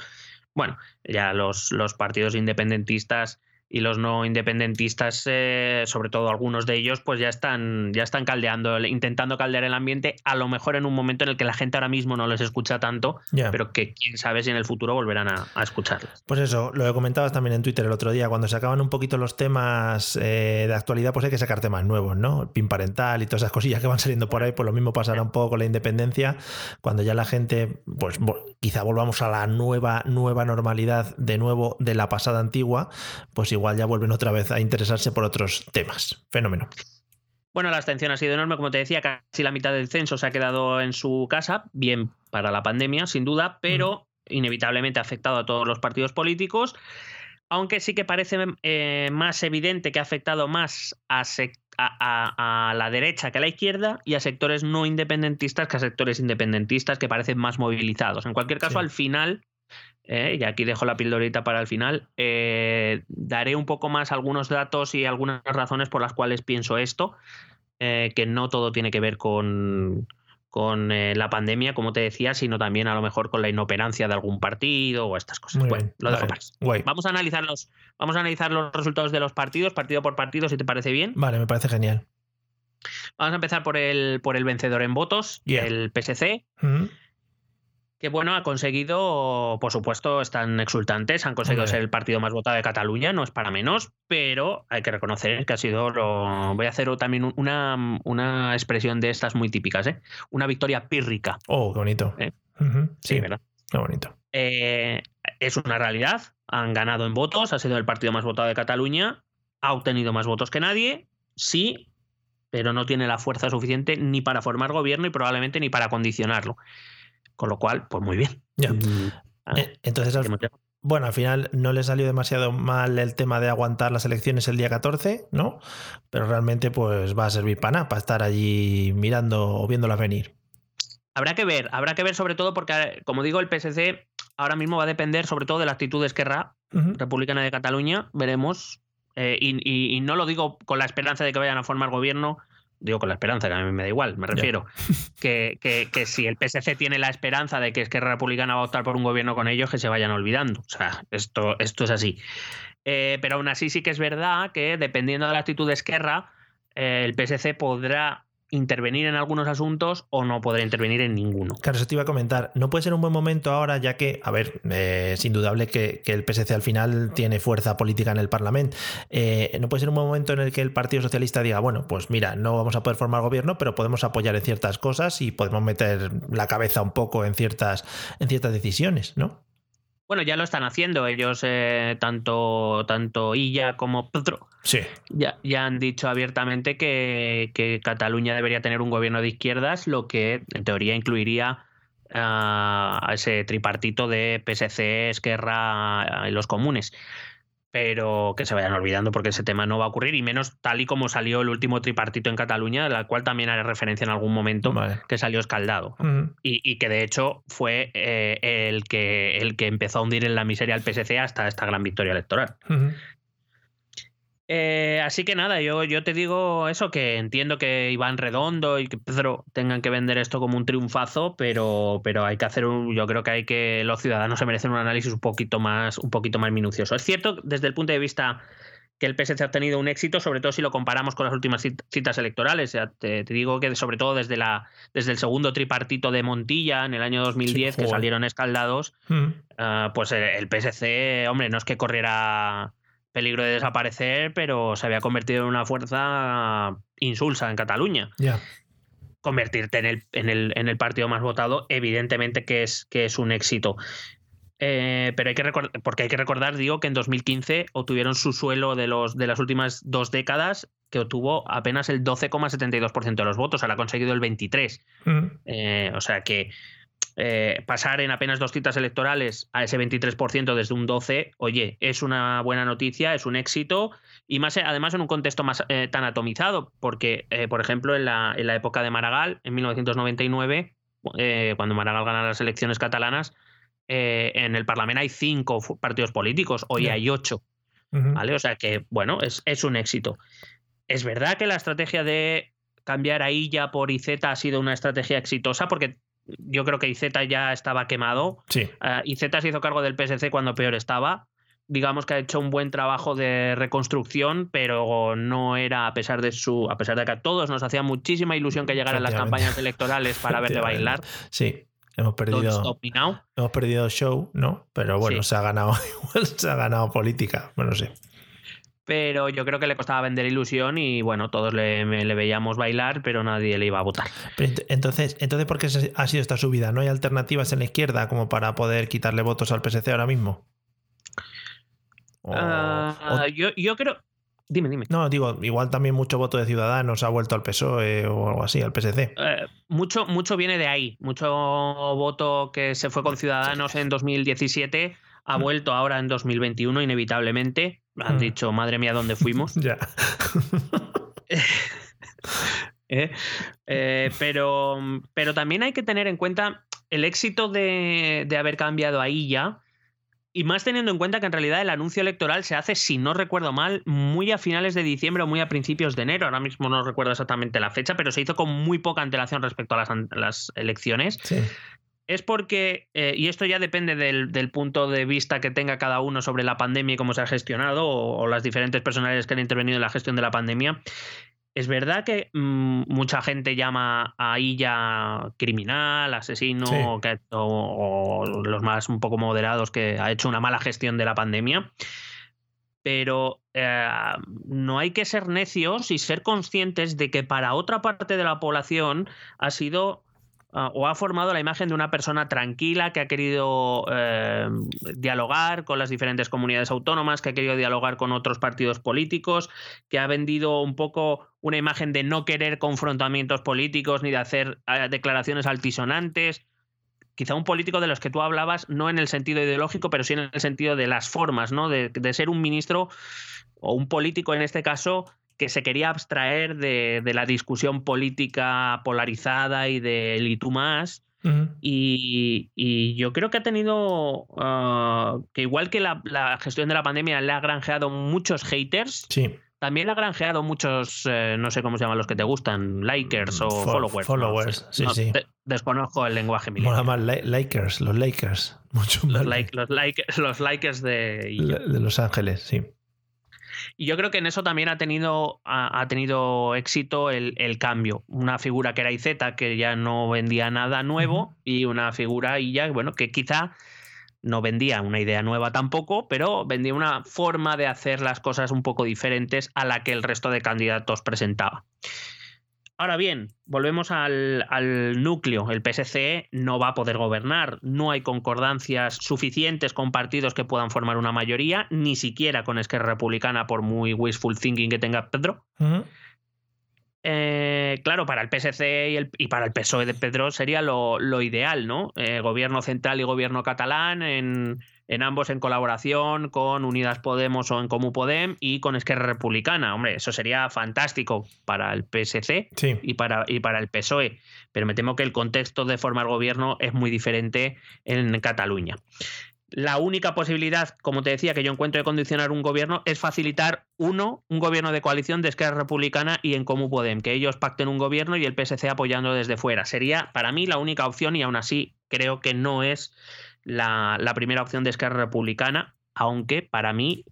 bueno, ya los, los partidos independentistas y los no independentistas, eh, sobre todo algunos de ellos, pues ya están, ya están caldeando, intentando caldear el ambiente, a lo mejor en un momento en el que la gente ahora mismo no les escucha tanto, pero que quién sabe si en el futuro volverán a, a escucharles. Pues eso, lo que comentabas también en Twitter el otro día, cuando se acaban un poquito los temas eh, de actualidad, pues hay que sacar temas nuevos, ¿no? El pin parental y todas esas cosillas que van saliendo por ahí, pues lo mismo pasará un poco con la independencia, cuando ya la gente, pues quizá volvamos a la nueva, nueva normalidad de nuevo de la pasada antigua, pues igual igual ya vuelven otra vez a interesarse por otros temas. Fenómeno. Bueno, la abstención ha sido enorme, como te decía, casi la mitad del censo se ha quedado en su casa, bien para la pandemia, sin duda, pero inevitablemente ha afectado a todos los partidos políticos. aunque sí que parece eh, más evidente que ha afectado más a, a, la derecha que a la izquierda y a sectores no independentistas que a sectores independentistas que parecen más movilizados. En cualquier caso, al final, eh, y aquí dejo la pildorita para el final, eh, daré un poco más algunos datos y algunas razones por las cuales pienso esto, que no todo tiene que ver con, con eh, la pandemia, como te decía, sino también a lo mejor con la inoperancia de algún partido o estas cosas. bueno, lo dejo Vamos a analizar los, vamos a analizar los resultados de los partidos, partido por partido, si te parece bien. Vale, me parece genial. Vamos a empezar por el, por el vencedor en votos, el PSC que bueno, ha conseguido, por supuesto, están exultantes, han conseguido ser el partido más votado de Cataluña, no es para menos, pero hay que reconocer que ha sido lo... Voy a hacer también una, una expresión de estas muy típicas, ¿eh? Una victoria pírrica. Oh, qué bonito. ¿Eh? Sí, ¿verdad? Qué bonito. Eh, es una realidad, han ganado en votos, ha sido el partido más votado de Cataluña, ha obtenido más votos que nadie, sí, pero no tiene la fuerza suficiente ni para formar gobierno y probablemente ni para condicionarlo. Con lo cual, pues muy bien. Mm, ah, eh, entonces, bueno, al final no le salió demasiado mal el tema de aguantar las elecciones el día 14, ¿no? Pero realmente pues va a servir para nada, para estar allí mirando o viéndolas venir. Habrá que ver, habrá que ver sobre todo porque, como digo, el PSC ahora mismo va a depender sobre todo de la actitud de Esquerra Republicana de Cataluña, veremos. Eh, y, no lo digo con la esperanza de que vayan a formar gobierno, digo con la esperanza, que a mí me da igual, me refiero, que, que, si el PSC tiene la esperanza de que Esquerra Republicana va a optar por un gobierno con ellos, que se vayan olvidando. O sea, esto, esto es así. Eh, pero aún así sí que es verdad que dependiendo de la actitud de Esquerra, eh, el PSC podrá intervenir en algunos asuntos o no podrá intervenir en ninguno. Claro, eso te iba a comentar. No puede ser un buen momento ahora, ya que, a ver, eh, es indudable que, el PSC al final tiene fuerza política en el Parlamento. Eh, no puede ser un buen momento en el que el Partido Socialista diga, bueno, pues mira, no vamos a poder formar gobierno, pero podemos apoyar en ciertas cosas y podemos meter la cabeza un poco en ciertas, en ciertas decisiones, ¿no? Bueno, ya lo están haciendo ellos, eh, tanto, tanto Illa como Pedro. Sí. Ya, ya han dicho abiertamente que, Cataluña debería tener un gobierno de izquierdas, lo que en teoría incluiría a ese tripartito de PSC, Esquerra y los comunes pero que se vayan olvidando porque ese tema no va a ocurrir y menos tal y como salió el último tripartito en Cataluña, la cual también haré referencia en algún momento, que salió escaldado. Y, que de hecho fue eh, el, que, el que empezó a hundir en la miseria al PSC hasta esta gran victoria electoral. Eh, así que nada, yo, yo te digo eso, que entiendo que Iván Redondo y que Pedro tengan que vender esto como un triunfazo, pero, pero hay que hacer un, yo creo que hay que, los ciudadanos se merecen un análisis un poquito más, un poquito más minucioso. Es cierto, desde el punto de vista que el PSC ha tenido un éxito, sobre todo si lo comparamos con las últimas citas electorales. te, digo que sobre todo desde, la, desde el segundo tripartito de Montilla en el año 2010, que salieron escaldados, mm. ah, pues el, PSC, hombre, no es que corriera peligro de desaparecer, pero se había convertido en una fuerza insulsa en Cataluña. Convertirte en el, en, el, en el, partido más votado, evidentemente que es, que es un éxito. Eh, pero hay que recordar, porque hay que recordar, digo, que en 2015 obtuvieron su suelo de, los, de las últimas dos décadas, que obtuvo apenas el 12,72% de los votos, ahora ha conseguido el 23%. Mm. Eh, o sea que eh, pasar en apenas dos citas electorales a ese 23% desde un 12, oye, es una buena noticia, es un éxito y más además en un contexto más eh, tan atomizado, porque, eh, por ejemplo, en la, en la, época de Maragall, en 1999, cuando Maragall gana las elecciones catalanas, en el Parlamento hay cinco partidos políticos, hoy hay ocho. ¿Vale? O sea que, bueno, es, es un éxito. Es verdad que la estrategia de cambiar a Illa por IZ ha sido una estrategia exitosa porque yo creo que IZ ya estaba quemado. Sí. Uh, IZ se hizo cargo del PSC cuando peor estaba. Digamos que ha hecho un buen trabajo de reconstrucción, pero no era a pesar de su, a pesar de que a todos nos hacía muchísima ilusión que llegaran las campañas electorales para verle bailar. Sí. Hemos perdido, hemos perdido show, ¿no? Pero bueno, se ha ganado se ha ganado política. Bueno, sí pero yo creo que le costaba vender ilusión y bueno, todos le, veíamos bailar, pero nadie le iba a votar. entonces, entonces, ¿por qué ha sido esta subida? ¿No hay alternativas en la izquierda como para poder quitarle votos al PSC ahora mismo? Ah, yo, creo... Dime, dime. No, digo, igual también mucho voto de Ciudadanos ha vuelto al PSOE o algo así, al PSC. Eh, mucho, mucho viene de ahí. Mucho voto que se fue con Ciudadanos en 2017 ha mm. vuelto ahora en 2021 inevitablemente. Han mm. dicho, madre mía, ¿dónde fuimos? ya. ¿Eh? Eh, pero, pero también hay que tener en cuenta el éxito de, de haber cambiado ahí ya y más teniendo en cuenta que en realidad el anuncio electoral se hace, si no recuerdo mal, muy a finales de diciembre o muy a principios de enero. Ahora mismo no recuerdo exactamente la fecha, pero se hizo con muy poca antelación respecto a las, elecciones. Es porque, eh, y esto ya depende del, punto de vista que tenga cada uno sobre la pandemia y cómo se ha gestionado, o, o las diferentes personalidades que han intervenido en la gestión de la pandemia, es verdad que mm, mucha gente llama a Illa criminal, asesino, o, los más un poco moderados que ha hecho una mala gestión de la pandemia. Pero eh, no hay que ser necios y ser conscientes de que para otra parte de la población ha sido o ha formado la imagen de una persona tranquila que ha querido eh, dialogar con las diferentes comunidades autónomas, que ha querido dialogar con otros partidos políticos, que ha vendido un poco una imagen de no querer confrontamientos políticos ni de hacer eh, declaraciones altisonantes. Quizá un político de los que tú hablabas, no en el sentido ideológico, pero sí en el sentido de las formas, ¿no? de ser un ministro o un político en este caso que se quería abstraer de, la discusión política polarizada y del y tú más. y, yo creo que ha tenido ah, que igual que la, gestión de la pandemia le ha granjeado muchos haters, sí. también le ha granjeado muchos, eh, no sé cómo se llaman los que te gustan, likers o followers. Followers, sí, sí. desconozco el lenguaje militar. más likers, los likers. Mucho los, los, likers de... De Los Ángeles, sí. Y yo creo que en eso también ha tenido, ha, tenido éxito el, cambio. Una figura que era IZ, que ya no vendía nada nuevo, y una figura y ya, bueno, que quizá no vendía una idea nueva tampoco, pero vendía una forma de hacer las cosas un poco diferentes a la que el resto de candidatos presentaba. Ahora bien, volvemos al, núcleo. El PSC no va a poder gobernar. No hay concordancias suficientes con partidos que puedan formar una mayoría, ni siquiera con Esquerra Republicana, por muy wishful thinking que tenga Pedro. Eh, claro, para el PSC y, para el PSOE de Pedro sería lo, ideal, ¿no? Eh, gobierno central y gobierno catalán en, en ambos en colaboración con Unidas Podemos o en Comú Podem y con Esquerra Republicana. Hombre, eso sería fantástico para el PSC y, para, y para el PSOE, pero me temo que el contexto de formar gobierno es muy diferente en Cataluña. La única posibilidad, como te decía, que yo encuentro de condicionar un gobierno es facilitar, uno, un gobierno de coalición de Esquerra Republicana y en Comú Podem, que ellos pacten un gobierno y el PSC apoyando desde fuera. Sería para mí la única opción y aún así creo que no es la, primera opción de Esquerra Republicana, aunque para mí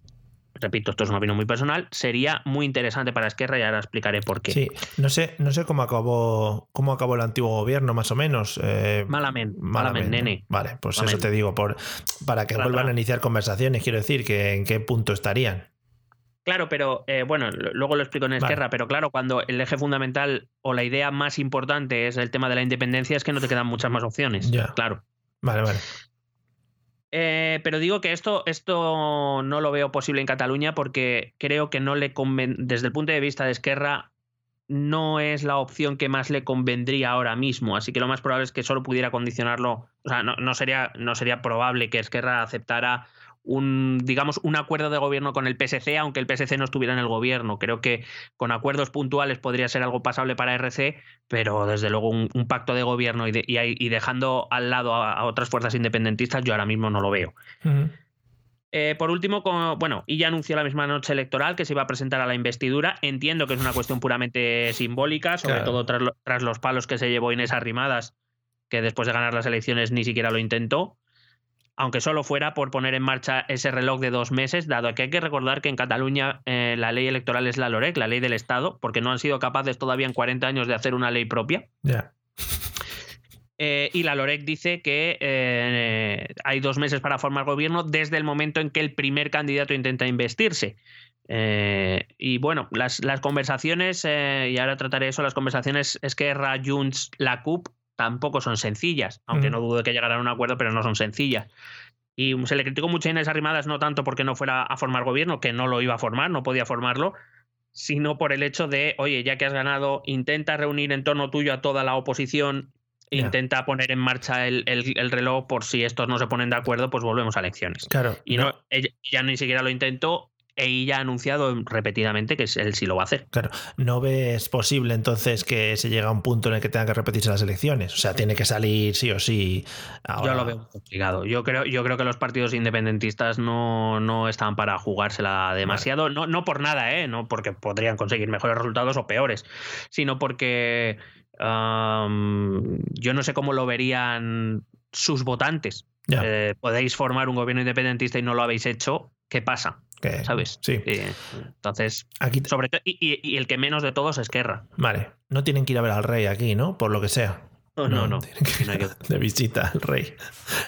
repito, esto es una opinión muy personal, sería muy interesante para Esquerra y ahora explicaré por qué. Sí, no sé, no sé cómo acabó, cómo acabó el antiguo gobierno, más o menos. Eh, malamente, malamente, nene. Vale, pues eso te digo, por, para que vuelvan a iniciar conversaciones, quiero decir, que en qué punto estarían. Claro, pero eh, bueno, luego lo explico en Esquerra, pero claro, cuando el eje fundamental o la idea más importante es el tema de la independencia, es que no te quedan muchas más opciones. Ya. Claro. Vale, vale. Eh, pero digo que esto, esto no lo veo posible en Cataluña porque creo que no le conven... desde el punto de vista de Esquerra no es la opción que más le convendría ahora mismo. Así que lo más probable es que solo pudiera condicionarlo. O sea, no, sería, no sería probable que Esquerra aceptara un, digamos, un acuerdo de gobierno con el PSC, aunque el PSC no estuviera en el gobierno. Creo que con acuerdos puntuales podría ser algo pasable para RC, pero desde luego un, pacto de gobierno y, dejando al lado a, otras fuerzas independentistas, yo ahora mismo no lo veo. Eh, por último, bueno, y ya anunció la misma noche electoral que se iba a presentar a la investidura. Entiendo que es una cuestión puramente simbólica, sobre todo tras, tras, los palos que se llevó Inés Arrimadas, que después de ganar las elecciones ni siquiera lo intentó aunque solo fuera por poner en marcha ese reloj de dos meses, dado que hay que recordar que en Cataluña eh, la ley electoral es la LOREC, la ley del Estado, porque no han sido capaces todavía en 40 años de hacer una ley propia. Eh, y la LOREC dice que eh, hay dos meses para formar gobierno desde el momento en que el primer candidato intenta investirse. y bueno, las, las conversaciones, y ahora trataré eso, las conversaciones es que Junts, la CUP, tampoco son sencillas, aunque no dudo de que llegaran a un acuerdo, pero no son sencillas. Y se le criticó mucho a Inés Arrimadas, no tanto porque no fuera a formar gobierno, que no lo iba a formar, no podía formarlo, sino por el hecho de, oye, ya que has ganado, intenta reunir en torno tuyo a toda la oposición intenta poner en marcha el, reloj por si estos no se ponen de acuerdo, pues volvemos a elecciones. Claro. Y no, ya ni siquiera lo intentó e ella ha anunciado repetidamente que él sí lo va a hacer. Claro, ¿no ves posible entonces que se llega a un punto en el que tenga que repetirse las elecciones? O sea, tiene que salir sí o sí. Yo lo veo complicado. Yo creo, yo creo que los partidos independentistas no, no están para jugársela demasiado. No, no por nada, ¿eh? No porque podrían conseguir mejores resultados o peores, sino porque yo no sé cómo lo verían sus votantes. Eh, podéis formar un gobierno independentista y no lo habéis hecho. ¿Qué pasa? ¿Sabes? Sí. entonces, aquí sobre todo, y, el que menos de todos es Guerra. Vale, no tienen que ir a ver al rey aquí, ¿no? Por lo que sea. No, no, De visita al rey.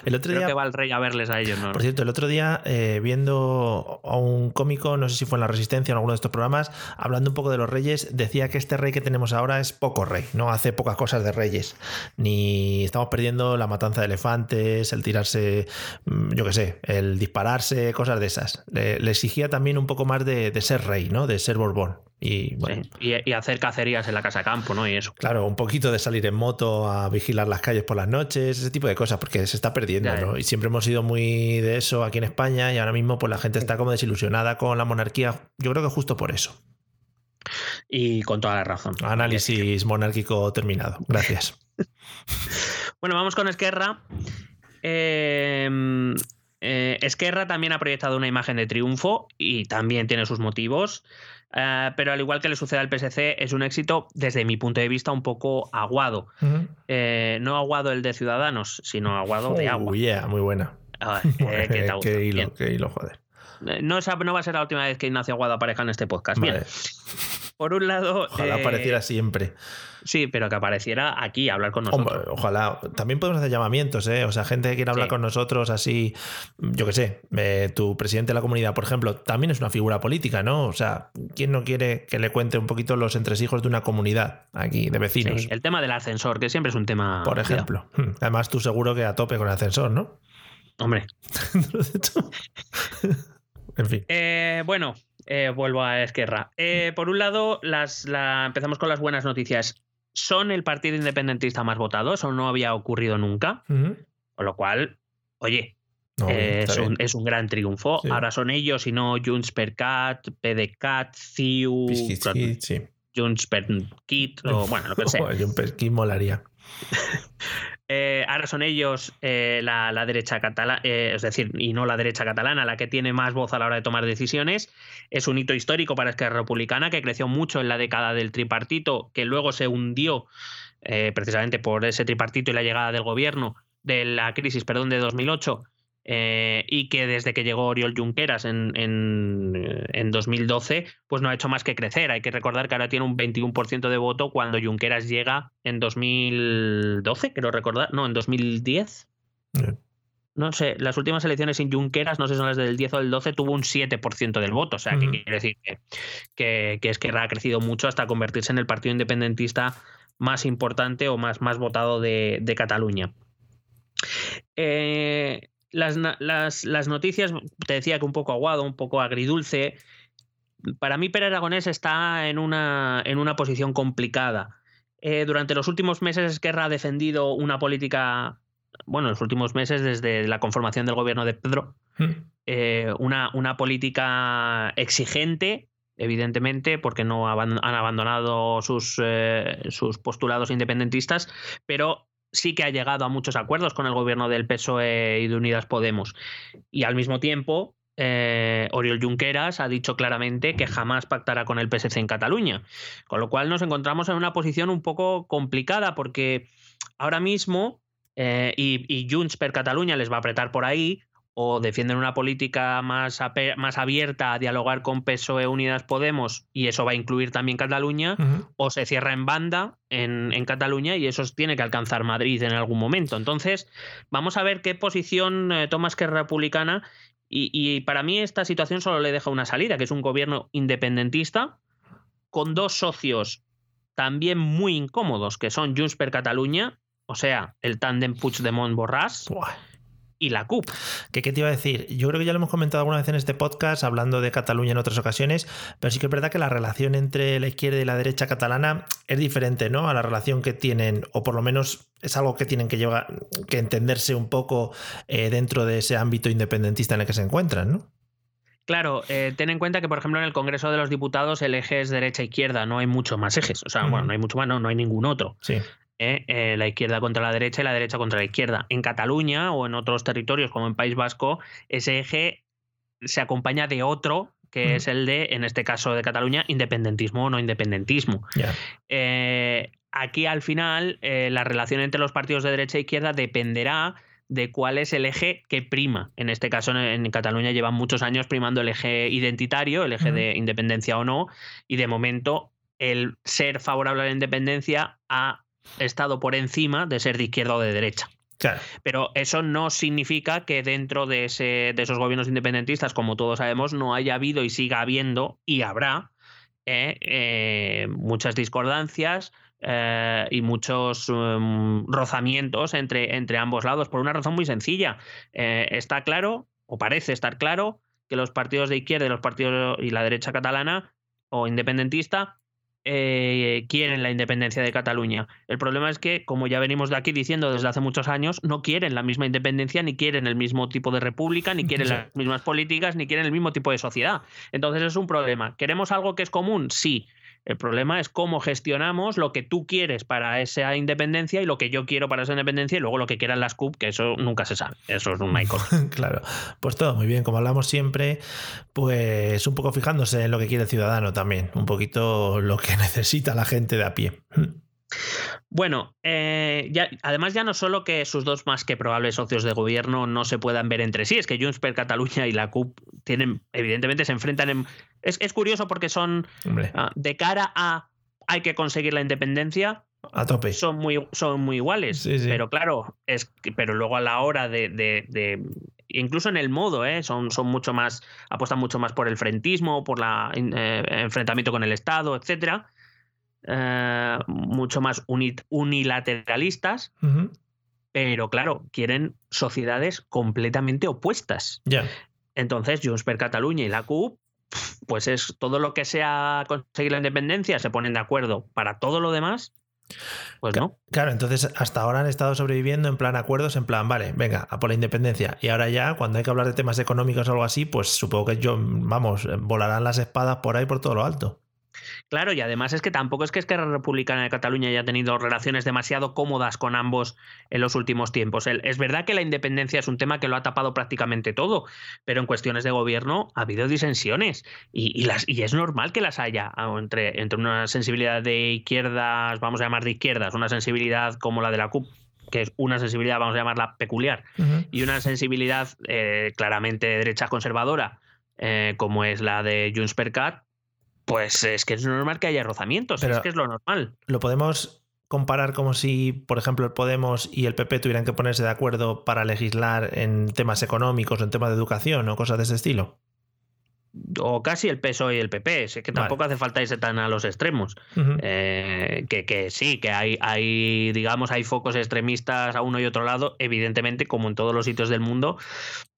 El otro día. que va el rey a verles a ellos, ¿no? Por cierto, el otro día, eh, viendo a un cómico, no sé si fue en La Resistencia o en alguno de estos programas, hablando un poco de los reyes, decía que este rey que tenemos ahora es poco rey, no hace pocas cosas de reyes. Ni estamos perdiendo la matanza de elefantes, el tirarse, mm, yo qué sé, el dispararse, cosas de esas. Le, exigía también un poco más de, de ser rey, ¿no? De ser Borbón. Y, y, hacer cacerías en la casa campo, ¿no? Y eso. Claro, un poquito de salir en moto a vigilar las calles por las noches, ese tipo de cosas, porque se está perdiendo, ¿no? Y siempre hemos sido muy de eso aquí en España y ahora mismo pues la gente está como desilusionada con la monarquía. Yo creo que justo por eso. Y con toda la razón. Análisis monárquico terminado. Gracias. bueno, vamos con Esquerra. Em, eh, Esquerra también ha proyectado una imagen de triunfo y también tiene sus motivos. Eh, pero al igual que le sucede al PSC, es un éxito desde mi punto de vista un poco aguado. Eh, no aguado el de Ciudadanos, sino aguado de agua. muy buena. qué, hilo, qué hilo, joder. No, no va a ser la última vez que Ignacio Aguado aparezca en este podcast. Bien. Por un lado. Ojalá apareciera siempre. Sí, pero que apareciera aquí a hablar con nosotros. ojalá. También podemos hacer llamamientos, ¿eh? O sea, gente que quiera hablar con nosotros así, yo qué sé, eh, tu presidente de la comunidad, por ejemplo, también es una figura política, ¿no? O sea, ¿quién no quiere que le cuente un poquito los entresijos de una comunidad aquí, de vecinos? el tema del ascensor, que siempre es un tema... Por ejemplo. Hmm. Además, tú seguro que a tope con el ascensor, ¿no? Hombre. en fin. Eh, bueno, eh, vuelvo a Esquerra. por un lado, las, empezamos con las buenas noticias son el partido independentista más votado, eso no había ocurrido nunca, con lo cual, oye, es, un, gran triunfo. Ahora son ellos y no Junts per Cat, PDCAT, CIU, Junts per Kit, o bueno, lo que sea. Junts per Kit molaría. Eh, ahora son ellos eh, la, derecha catalana, eh, es decir, y no la derecha catalana, la que tiene más voz a la hora de tomar decisiones. Es un hito histórico para Esquerra Republicana, que creció mucho en la década del tripartito, que luego se hundió precisamente por ese tripartito y la llegada del gobierno, de la crisis, perdón, de 2008 eh, y que desde que llegó Oriol Junqueras en, en, 2012, pues no ha hecho más que crecer. Hay que recordar que ahora tiene un 21% de voto cuando Junqueras llega en 2012, quiero recordar, no, en 2010. No sé, las últimas elecciones sin Junqueras, no sé si son las del 10 o del 12, tuvo un 7% del voto. O sea, que quiere decir que, que, Esquerra ha crecido mucho hasta convertirse en el partido independentista más importante o más, más votado de, de Cataluña. Eh, las, noticias, te decía que un poco aguado, un poco agridulce. Para mí, Pere Aragonés está en una, en una posición complicada. Eh, durante los últimos meses, Esquerra ha defendido una política, bueno, los últimos meses desde la conformación del gobierno de Pedro, hmm. eh, una, una política exigente, evidentemente, porque no han abandonado sus, eh, sus postulados independentistas, pero sí que ha llegado a muchos acuerdos con el gobierno del PSOE y de Unidas Podemos. Y al mismo tiempo, eh, Oriol Junqueras ha dicho claramente que jamás pactará con el PSC en Cataluña. Con lo cual nos encontramos en una posición un poco complicada porque ahora mismo, eh, y, y Junts per Cataluña les va a apretar por ahí, o defienden una política más, más abierta a dialogar con PSOE Unidas Podemos y eso va a incluir también Cataluña, o se cierra en banda en, Cataluña y eso tiene que alcanzar Madrid en algún momento. Entonces, vamos a ver qué posición eh, toma Esquerra Republicana y, y para mí esta situación solo le deja una salida, que es un gobierno independentista con dos socios también muy incómodos, que son Junts per Catalunya, o sea, el tándem Puigdemont-Borràs, y la CUP. ¿Qué, ¿Qué te iba a decir? Yo creo que ya lo hemos comentado alguna vez en este podcast, hablando de Cataluña en otras ocasiones, pero sí que es verdad que la relación entre la izquierda y la derecha catalana es diferente, ¿no? A la relación que tienen, o por lo menos es algo que tienen que llevar, que entenderse un poco eh, dentro de ese ámbito independentista en el que se encuentran, ¿no? Claro, eh, ten en cuenta que, por ejemplo, en el Congreso de los Diputados el eje es derecha-izquierda, no hay mucho más ejes. O sea, bueno, no hay mucho más, no, no hay ningún otro. Sí. ¿Eh? Eh, la izquierda contra la derecha y la derecha contra la izquierda. En Cataluña o en otros territorios como en País Vasco, ese eje se acompaña de otro que es el de, en este caso de Cataluña, independentismo o no independentismo. Eh, aquí al final la relación entre los partidos de derecha e izquierda dependerá de cuál es el eje que prima. En este caso, en, Cataluña llevan muchos años primando el eje identitario, el eje de independencia o no, y de momento el ser favorable a la independencia ha estado por encima de ser de izquierda o de derecha. Pero eso no significa que dentro de, ese, de esos gobiernos independentistas, como todos sabemos, no haya habido y siga habiendo, y habrá, eh, eh, muchas discordancias eh, y muchos um, rozamientos entre, entre ambos lados, por una razón muy sencilla. está claro, o parece estar claro, que los partidos de izquierda y los partidos y la derecha catalana o independentista eh, quieren la independencia de Cataluña. El problema es que, como ya venimos de aquí diciendo desde hace muchos años, no quieren la misma independencia, ni quieren el mismo tipo de república, ni quieren las mismas políticas, ni quieren el mismo tipo de sociedad. Entonces es un problema. ¿Queremos algo que es común? Sí. El problema es cómo gestionamos lo que tú quieres para esa independencia y lo que yo quiero para esa independencia y luego lo que quieran las CUP, que eso nunca se sabe. Eso es un Michael. claro, pues todo muy bien. Como hablamos siempre, pues un poco fijándose en lo que quiere el ciudadano también, un poquito lo que necesita la gente de a pie. Bueno, eh, ya, además ya no solo que sus dos más que probables socios de gobierno no se puedan ver entre sí, es que Junts per Cataluña y la CUP tienen, evidentemente se enfrentan en... Es, curioso porque son ah, de cara a hay que conseguir la independencia. A tope. Son muy, son muy iguales. Pero claro, es pero luego a la hora de, incluso en el modo, ¿eh? son, son mucho más, apuestan mucho más por el frentismo, por el eh, enfrentamiento con el Estado, etcétera. Eh, mucho más unilateralistas, pero claro, quieren sociedades completamente opuestas. Entonces, Junts per Cataluña y la CUP, pues es todo lo que sea conseguir la independencia, se ponen de acuerdo. Para todo lo demás, pues no. Claro, entonces hasta ahora han estado sobreviviendo en plan acuerdos, en plan, vale, venga, a por la independencia. Y ahora ya, cuando hay que hablar de temas económicos o algo así, pues supongo que yo, vamos, volarán las espadas por ahí por todo lo alto. Claro, y además es que tampoco es que Esquerra Republicana de Cataluña haya tenido relaciones demasiado cómodas con ambos en los últimos tiempos. Es verdad que la independencia es un tema que lo ha tapado prácticamente todo, pero en cuestiones de gobierno ha habido disensiones y, las, y es normal que las haya entre, entre una sensibilidad de izquierdas, vamos a llamar de izquierdas, una sensibilidad como la de la CUP que es una sensibilidad, vamos a llamarla peculiar, y una sensibilidad eh, claramente de derecha conservadora, eh, como es la de Junts per Cat, pues es que es normal que haya rozamientos, es que es lo normal. Lo podemos comparar como si, por ejemplo, el Podemos y el PP tuvieran que ponerse de acuerdo para legislar en temas económicos o en temas de educación o cosas de ese estilo o casi el PSOE y el PP, es que tampoco hace falta irse tan a los extremos. Eh, que, sí, que hay, hay, digamos, hay focos extremistas a uno y otro lado, evidentemente, como en todos los sitios del mundo,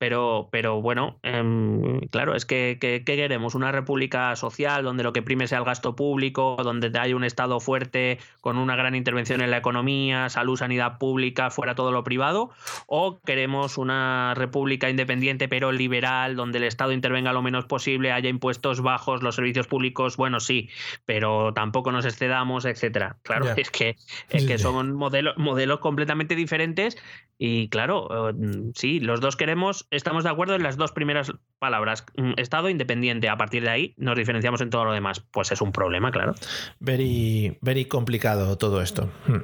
pero, pero bueno, em, claro, es que, queremos? Una república social donde lo que prime sea el gasto público, donde haya un Estado fuerte con una gran intervención en la economía, salud, sanidad pública, fuera todo lo privado, o queremos una república independiente pero liberal, donde el Estado intervenga lo menos posible haya impuestos bajos, los servicios públicos, bueno, sí, pero tampoco nos excedamos, etcétera. Claro, es que, es que son modelos, modelos completamente diferentes y claro, mm, sí, los dos queremos, estamos de acuerdo en las dos primeras palabras, mm, Estado independiente, a partir de ahí nos diferenciamos en todo lo demás. Pues es un problema, claro. Very, very complicado todo esto. Hmm.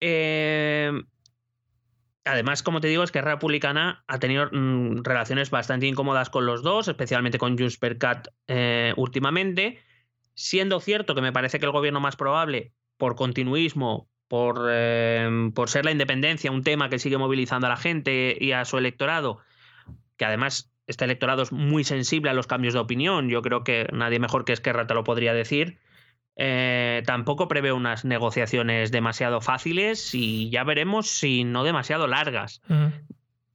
Eh, Además, como te digo, es que Republicana ha tenido mm, relaciones bastante incómodas con los dos, especialmente con Junts per Cat eh, últimamente. Siendo cierto que me parece que el gobierno más probable, por continuismo, por, em, por ser la independencia, un tema que sigue movilizando a la gente y a su electorado, que además este electorado es muy sensible a los cambios de opinión, yo creo que nadie mejor que Esquerra te lo podría decir. Eh, tampoco prevé unas negociaciones demasiado fáciles y ya veremos si no demasiado largas.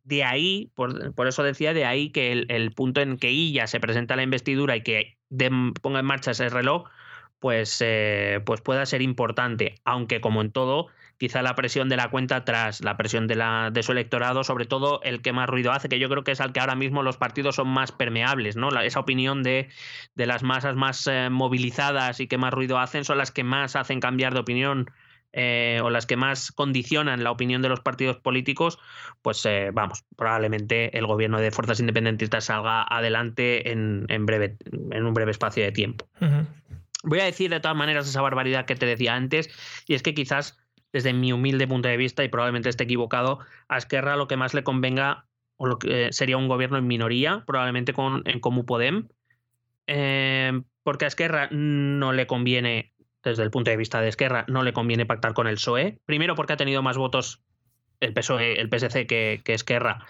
de ahí, por, eso decía, de ahí que el, punto en que ella se presenta a la investidura y que ponga en marcha ese reloj, pues, eh, pues pueda ser importante, aunque como en todo, quizá la presión de la cuenta atrás, la presión de, su electorado, sobre todo el que más ruido hace, que yo creo que es al que ahora mismo los partidos son más permeables, ¿no? esa opinión de, de, las masas más eh, movilizadas y que más ruido hacen son las que más hacen cambiar de opinión eh, o las que más condicionan la opinión de los partidos políticos, pues eh, vamos, probablemente el gobierno de fuerzas independentistas salga adelante en, breve, en un breve espacio de tiempo. Voy a decir de todas maneras esa barbaridad que te decía antes, y es que quizás desde mi humilde punto de vista, y probablemente esté equivocado, a Esquerra lo que más le convenga o lo que sería un gobierno en minoría, probablemente con, en Comú Podem, eh, porque a Esquerra no le conviene desde el punto de vista de Esquerra, no le conviene pactar con el PSOE. Primero porque ha tenido más votos el PSOE, el PSC que, que Esquerra.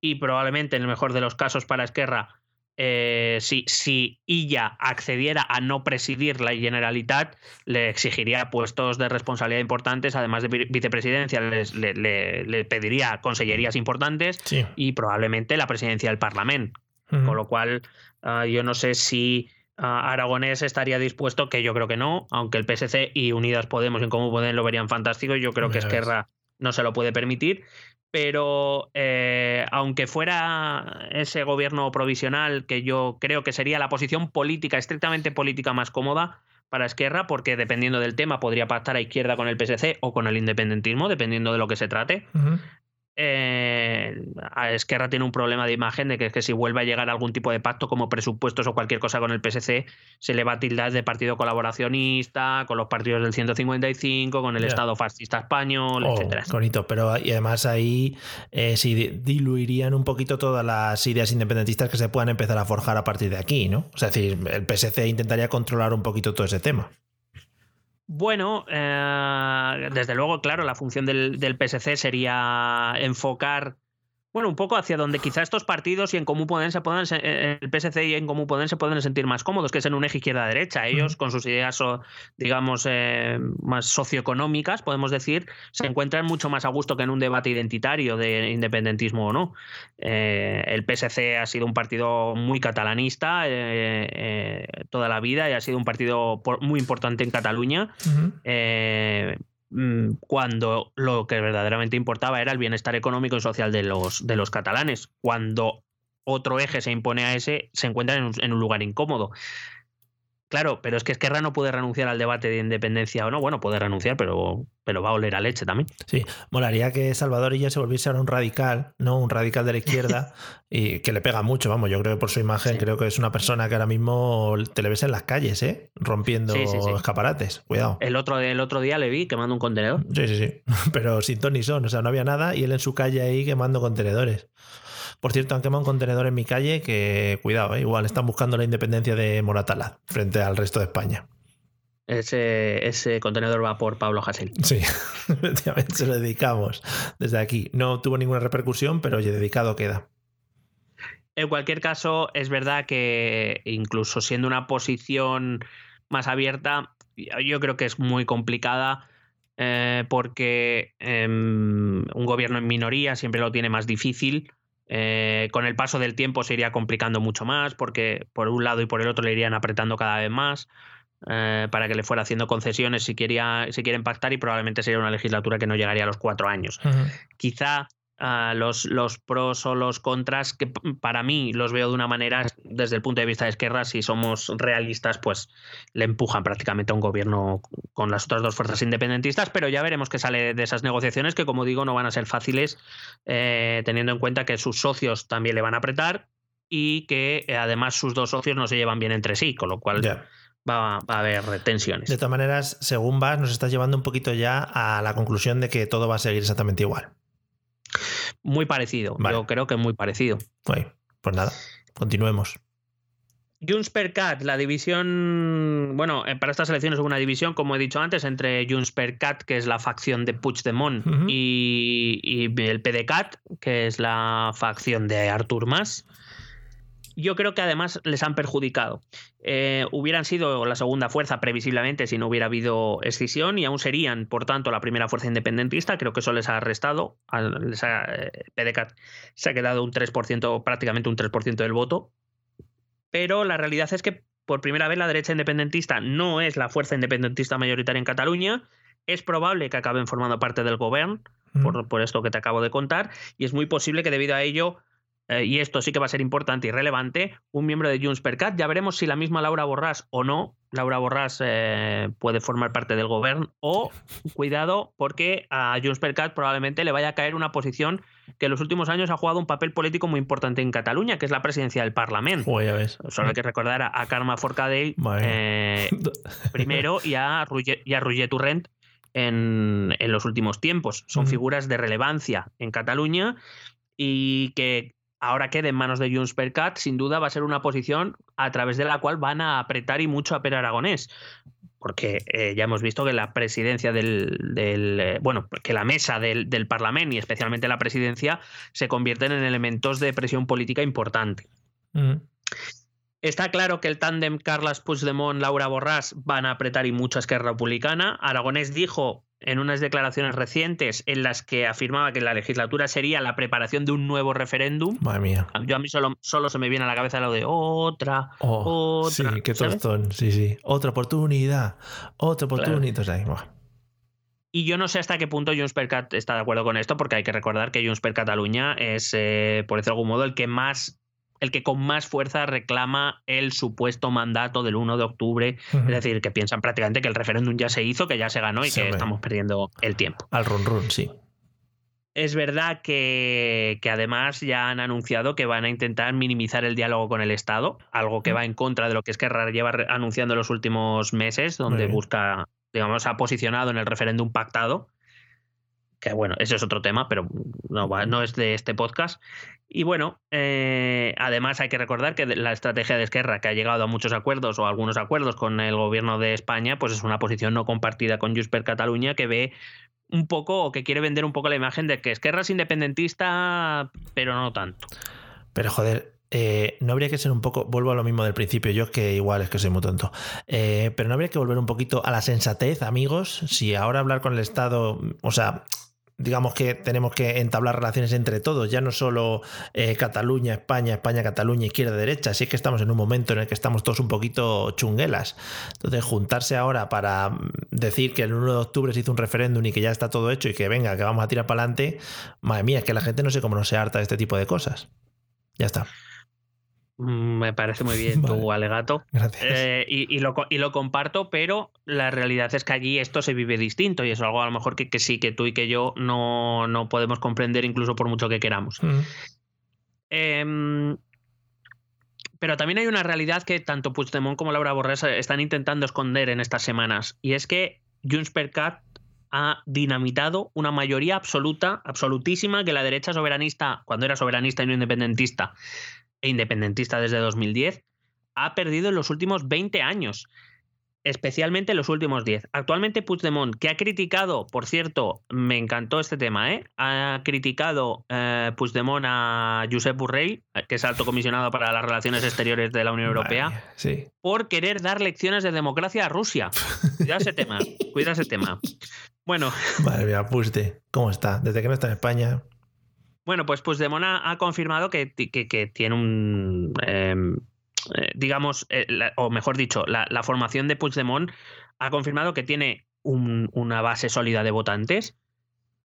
Y probablemente en el mejor de los casos para Esquerra, eh, si, si ella accediera a no presidir la Generalitat, le exigiría puestos de responsabilidad importantes, además de vicepresidencia, le, pediría consellerías importantes y probablemente la presidencia del Parlamento. Con lo cual, ah, yo no sé si Aragonés estaría dispuesto, que yo creo que no, aunque el PSC y Unidas Podemos en Común Podem lo verían fantástico, yo creo que Esquerra no se lo puede permitir. Pero eh, aunque fuera ese gobierno provisional, que yo creo que sería la posición política, estrictamente política más cómoda para Esquerra, porque dependiendo del tema podría pactar a izquierda con el PSC o con el independentismo, dependiendo de lo que se trate eh, Esquerra tiene un problema de imagen de que, que, si vuelve a llegar a algún tipo de pacto como presupuestos o cualquier cosa con el PSC, se le va a tildar de partido colaboracionista, con los partidos del 155, con el Estado fascista español, oh, etcétera. Bonito, pero y además ahí eh, diluirían un poquito todas las ideas independentistas que se puedan empezar a forjar a partir de aquí, ¿no? O sea, es decir, el PSC intentaría controlar un poquito todo ese tema. Bueno, eh, desde luego, claro, la función del, del, PSC sería enfocar bueno, un poco hacia donde quizá estos partidos y en Común Podem se puedan, eh, el PSC y en Común Podem se pueden sentir más cómodos, que es en un eje izquierda-derecha. Ellos, con sus ideas, digamos, eh, más socioeconómicas, podemos decir, se encuentran mucho más a gusto que en un debate identitario de independentismo o no. Eh, el PSC ha sido un partido muy catalanista toda la vida y ha sido un partido muy importante en Cataluña. Mm, cuando lo que verdaderamente importaba era el bienestar económico y social de los, de los catalanes. Cuando otro eje se impone a ese, se encuentra en un lugar incómodo. Claro, pero es que Esquerra no puede renunciar al debate de independencia o no. Bueno, puede renunciar, pero, pero va a oler a leche también. Sí, molaría que Salvador ya se volviese ahora un radical, ¿no? Un radical de la izquierda y que le pega mucho, vamos. Yo creo que por su imagen, creo que es una persona que ahora mismo te le ves en las calles, ¿eh? Rompiendo escaparates. Cuidado. El otro, el otro día le vi quemando un contenedor. Sí, sí, sí. Pero sin ton ni son, o sea, no había nada y él en su calle ahí quemando contenedores. Por cierto, han quemado un contenedor en mi calle que, cuidado, ¿eh? igual están buscando la independencia de Moratala frente al resto de España. Ese, ese contenedor va por Pablo Hasél. Sí, efectivamente se lo dedicamos desde aquí. No tuvo ninguna repercusión, pero oye, dedicado queda. En cualquier caso, es verdad que incluso siendo una posición más abierta, yo creo que es muy complicada eh, porque em, un gobierno en minoría siempre lo tiene más difícil. Eh, con el paso del tiempo se iría complicando mucho más porque por un lado y por el otro le irían apretando cada vez más eh, para que le fuera haciendo concesiones si, quería, si quieren pactar y probablemente sería una legislatura que no llegaría a los cuatro años. Quizá los, los, pros o los contras, que para mí los veo de una manera, desde el punto de vista de Esquerra, si somos realistas, pues le empujan prácticamente a un gobierno con las otras dos fuerzas independentistas, pero ya veremos qué sale de esas negociaciones, que como digo, no van a ser fáciles, eh, teniendo en cuenta que sus socios también le van a apretar y que eh, además sus dos socios no se llevan bien entre sí, con lo cual... Va, va, a haber tensiones. De todas maneras, según vas, nos estás llevando un poquito ya a la conclusión de que todo va a seguir exactamente igual. Muy parecido. Yo creo que muy parecido. pues nada, continuemos. Junts per Cat, la división, bueno, eh, para estas elecciones hubo una división, como he dicho antes, entre Junts per Cat, que es la facción de Puigdemont, y, y el PDCAT, que es la facción de Artur Mas. Yo creo que además les han perjudicado. Eh, hubieran sido la segunda fuerza previsiblemente si no hubiera habido escisión y aún serían, por tanto, la primera fuerza independentista. Creo que eso les ha restado. Les eh, PDCAT se ha quedado un 3%, prácticamente un 3% del voto. Pero la realidad es que por primera vez la derecha independentista no es la fuerza independentista mayoritaria en Cataluña. Es probable que acaben formando parte del gobierno, por, por esto que te acabo de contar, y es muy posible que debido a ello eh, y esto sí que va a ser importante y relevante, un miembro de Junts per Cat. Ya veremos si la misma Laura Borràs o no. Laura Borràs eh, puede formar parte del gobierno o, cuidado, porque a Junts per Cat probablemente le vaya a caer una posición que en los últimos años ha jugado un papel político muy importante en Cataluña, que es la presidencia del Parlamento. Solo hay que recordar a, Carme Forcadell eh, primero y a, Roger, Turrent en, en, los últimos tiempos. Son figuras de relevancia en Cataluña y que ahora quede en manos de Junts per Cat, sin duda va a ser una posición a través de la cual van a apretar y mucho a Per Aragonés. Porque eh, ya hemos visto que la presidencia del. Eh, bueno, que la mesa del, Parlamento y especialmente la presidencia se convierten en elementos de presión política importante. Mm. Está claro que el tándem Carles Puigdemont-Laura Borràs van a apretar y mucho a Esquerra Republicana. Aragonés dijo en unas declaraciones recientes en las que afirmaba que la legislatura sería la preparación de un nuevo referéndum. Madre mía. Yo a mí solo, solo se me viene a la cabeza lo de otra, oh, otra. Sí, qué tostón. Sí, sí. Otra oportunidad. Otra oportunidad. Y yo no sé hasta qué punto Junts per Cat está de acuerdo con esto, porque hay que recordar que Junts per Cataluña es, eh, por decirlo de algún modo, el que más el que con más fuerza reclama el supuesto mandato del 1 de octubre. Es decir, que piensan prácticamente que el referéndum ya se hizo, que ya se ganó y que estamos perdiendo el tiempo. Al run run, sí. Es verdad que, además ya han anunciado que van a intentar minimizar el diálogo con el Estado, algo que va en contra de lo que es que lleva anunciando en los últimos meses, donde busca, digamos, ha posicionado en el referéndum pactado que bueno, eso es otro tema, pero no, no es de este podcast. Y bueno, eh, además hay que recordar que la estrategia de Esquerra, que ha llegado a muchos acuerdos o algunos acuerdos con el gobierno de España, pues es una posición no compartida con Jusper Cataluña, que ve un poco o que quiere vender un poco la imagen de que Esquerra es independentista, pero no tanto. Pero joder, eh, no habría que ser un poco, vuelvo a lo mismo del principio, yo que igual es que soy muy tonto, eh, pero no habría que volver un poquito a la sensatez, amigos, si ahora hablar con el Estado, o sea, digamos que tenemos que entablar relaciones entre todos, ya no solo eh, Cataluña, España, España, Cataluña, izquierda, derecha, así que estamos en un momento en el que estamos todos un poquito chunguelas. Entonces, juntarse ahora para mm, decir que el 1 de octubre se hizo un referéndum y que ya está todo hecho y que venga, que vamos a tirar para adelante, madre mía, es que la gente no sé cómo no se harta de este tipo de cosas. Ya está. Mm, me parece muy bien tu alegato. Eh, y, lo, comparto, pero la realidad es que allí esto se vive distinto y es algo a lo mejor que, sí, que tú y que yo no, podemos comprender incluso por mucho que queramos. Mm. Em, pero también hay una realidad que tanto Puigdemont como Laura Borges están intentando esconder en estas semanas y es que Junts per Cat ha dinamitado una mayoría absoluta, absolutísima, que la derecha soberanista, cuando era soberanista y no independentista, e independentista desde 2010, ha perdido en los últimos 20 años, especialmente en los últimos 10. Actualmente Puigdemont, que ha criticado, por cierto, me encantó este tema, ¿eh? ha criticado eh, Puigdemont a Josep Borrell, que es alto comisionado para las relaciones exteriores de la Unión Europea, por querer dar lecciones de democracia a Rusia. Cuida ese tema, cuida ese tema. Bueno. Madre mía, Puigde, ¿cómo está? Desde que no está en España. Bueno, pues Puigdemont ha, confirmado que, tiene un. Em, eh, digamos, eh, o mejor dicho, la, formación de Puigdemont ha confirmado que tiene una base sólida de votantes,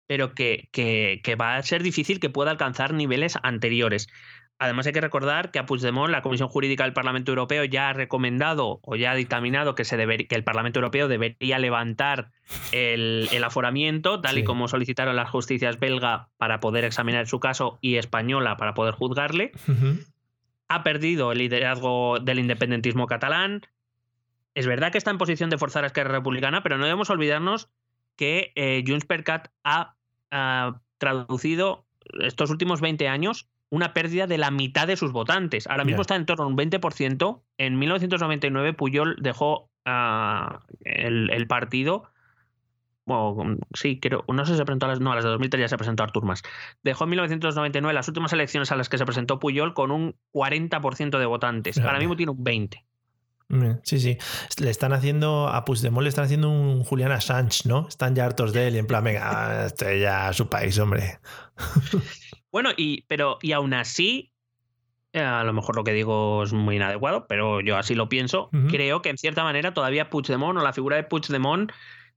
pero que, que, va a ser difícil que pueda alcanzar niveles anteriores. Además hay que recordar que a Puigdemont la Comisión Jurídica del Parlamento Europeo ya ha recomendado o ya ha dictaminado que, se que el Parlamento Europeo debería levantar el, aforamiento, tal y como solicitaron las justicias belga para poder examinar su caso y española para poder juzgarle. Ha perdido el liderazgo del independentismo catalán. Es verdad que está en posición de forzar a Esquerra Republicana, pero no debemos olvidarnos que eh, Junts per Cat ha, traducido estos últimos 20 años una pérdida de la mitad de sus votantes. Ahora mismo está en torno a un 20%. En 1999 Puyol dejó ah, el, partido sí, creo, no sé si se presentó a las, no, a las de 2003 ya se presentó Artur Mas. Dejó en 1999 las últimas elecciones a las que se presentó Puyol con un 40% de votantes. Ahora mismo tiene un 20%. Mm, sí, sí. Le están haciendo a Puigdemont, le están haciendo un Julián Assange, ¿no? Están ya hartos de él y en plan, venga, este ya su país, hombre. bueno, y, pero, y aún así, eh, a lo mejor lo que digo es muy inadecuado, pero yo así lo pienso. Creo que en cierta manera todavía Puigdemont o la figura de Puigdemont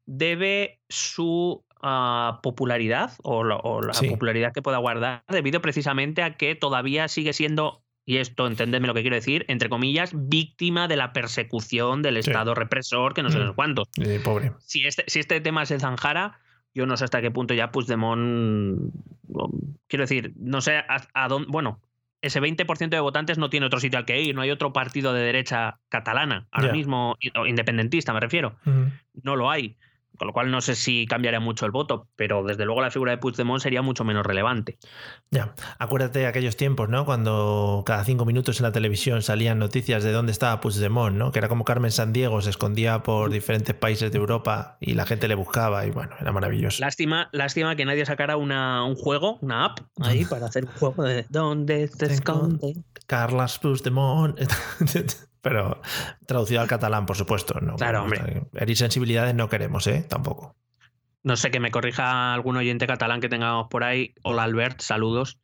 debe su ah, popularidad o, la popularidad que pueda guardar debido precisamente a que todavía sigue siendo y esto entendedme lo que quiero decir, entre comillas, víctima de la persecución del Estado represor, que no sé mm. cuánto. pobre. Si este, si este tema se zanjara, yo no sé hasta qué punto ya Puigdemont. Quiero decir, no sé a, dónde. Bueno, ese 20% de votantes no tiene otro sitio al que ir, no hay otro partido de derecha catalana, ahora mismo, independentista me refiero. No lo hay. Con lo cual no sé si cambiaría mucho el voto, pero desde luego la figura de Puigdemont sería mucho menos relevante. Ya, acuérdate de aquellos tiempos, ¿no? Cuando cada cinco minutos en la televisión salían noticias de dónde estaba Puigdemont, ¿no? Que era como Carmen Sandiego, se escondía por diferentes países de Europa y la gente le buscaba y bueno, era maravilloso. Lástima, lástima que nadie sacara una, un juego, una app ahí para hacer un juego de ¿Dónde te esconde? Carlas Puigdemont. Pero traducido al catalán, por supuesto. No, claro, hombre. Herir sensibilidades no queremos, ¿eh? Tampoco. No sé que me corrija algún oyente catalán que tengamos por ahí. Hola Albert, saludos.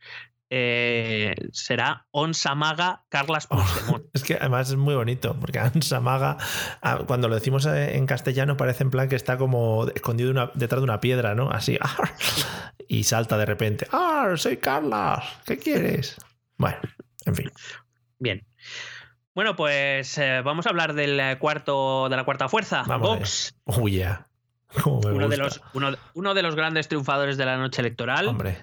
Eh, será Onsamaga Carlas oh, Puigdemont. es que además es muy bonito, porque Onsamaga, ah, cuando lo decimos en castellano, parece en plan que está como escondido detrás de una piedra, ¿no? Así, y salta de repente. ¡Ah, soy Carlas! ¿Qué quieres? Bueno, en fin. Bien. Bueno, pues eh, vamos a hablar del eh, cuarto, de la cuarta fuerza, Vox. Oh, yeah. uno, de los, uno, de los grandes triunfadores de la noche electoral. Hombre.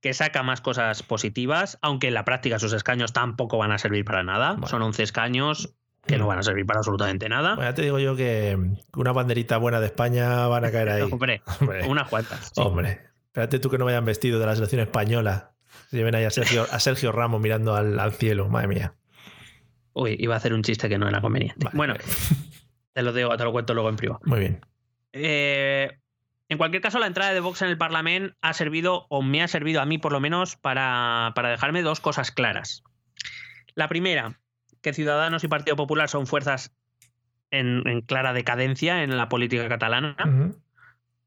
Que saca más cosas positivas, aunque en la práctica sus escaños tampoco van a servir para nada. Son 11 escaños que no van a servir para absolutamente nada. Bueno, ya te digo yo que una banderita buena de España van a caer ahí. Hombre, unas cuantas. Hombre, espérate tú que no vayan vestido de la selección española. Lleven ahí a Sergio, a Sergio Ramos mirando al, al cielo, madre mía. Uy, iba a hacer un chiste que no era conveniente. bueno, te lo digo, te lo cuento luego en privado. Muy bien. Eh, en cualquier caso, la entrada de Vox en el Parlamento ha servido, o me ha servido a mí por lo menos, para, dejarme dos cosas claras. La primera, que Ciudadanos y Partido Popular son fuerzas en, clara decadencia en la política catalana,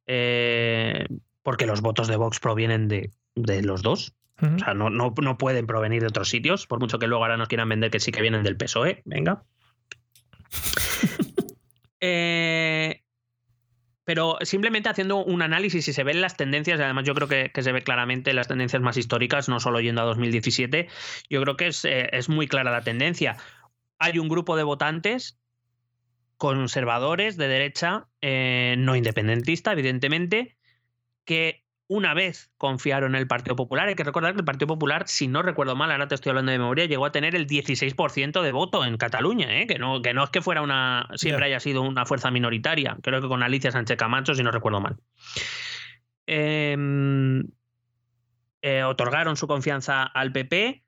eh, porque los votos de Vox provienen de, de los dos. O sea, no, no, pueden provenir de otros sitios, por mucho que luego ahora nos quieran vender que sí que vienen del PSOE. Venga. Eh, pero simplemente haciendo un análisis y se ven las tendencias, además yo creo que, se ve claramente las tendencias más históricas, no solo yendo a 2017, yo creo que es, eh, es muy clara la tendencia. Hay un grupo de votantes conservadores de derecha, eh, no independentista, evidentemente, que una vez confiaron en el Partido Popular. Hay que recordar que el Partido Popular, si no recuerdo mal, ahora te estoy hablando de memoria, llegó a tener el 16% de voto en Cataluña, ¿eh? que, no, que no es que fuera una siempre haya sido una fuerza minoritaria. Creo que con Alicia Sánchez Camacho, si no recuerdo mal. Em, eh, otorgaron su confianza al PP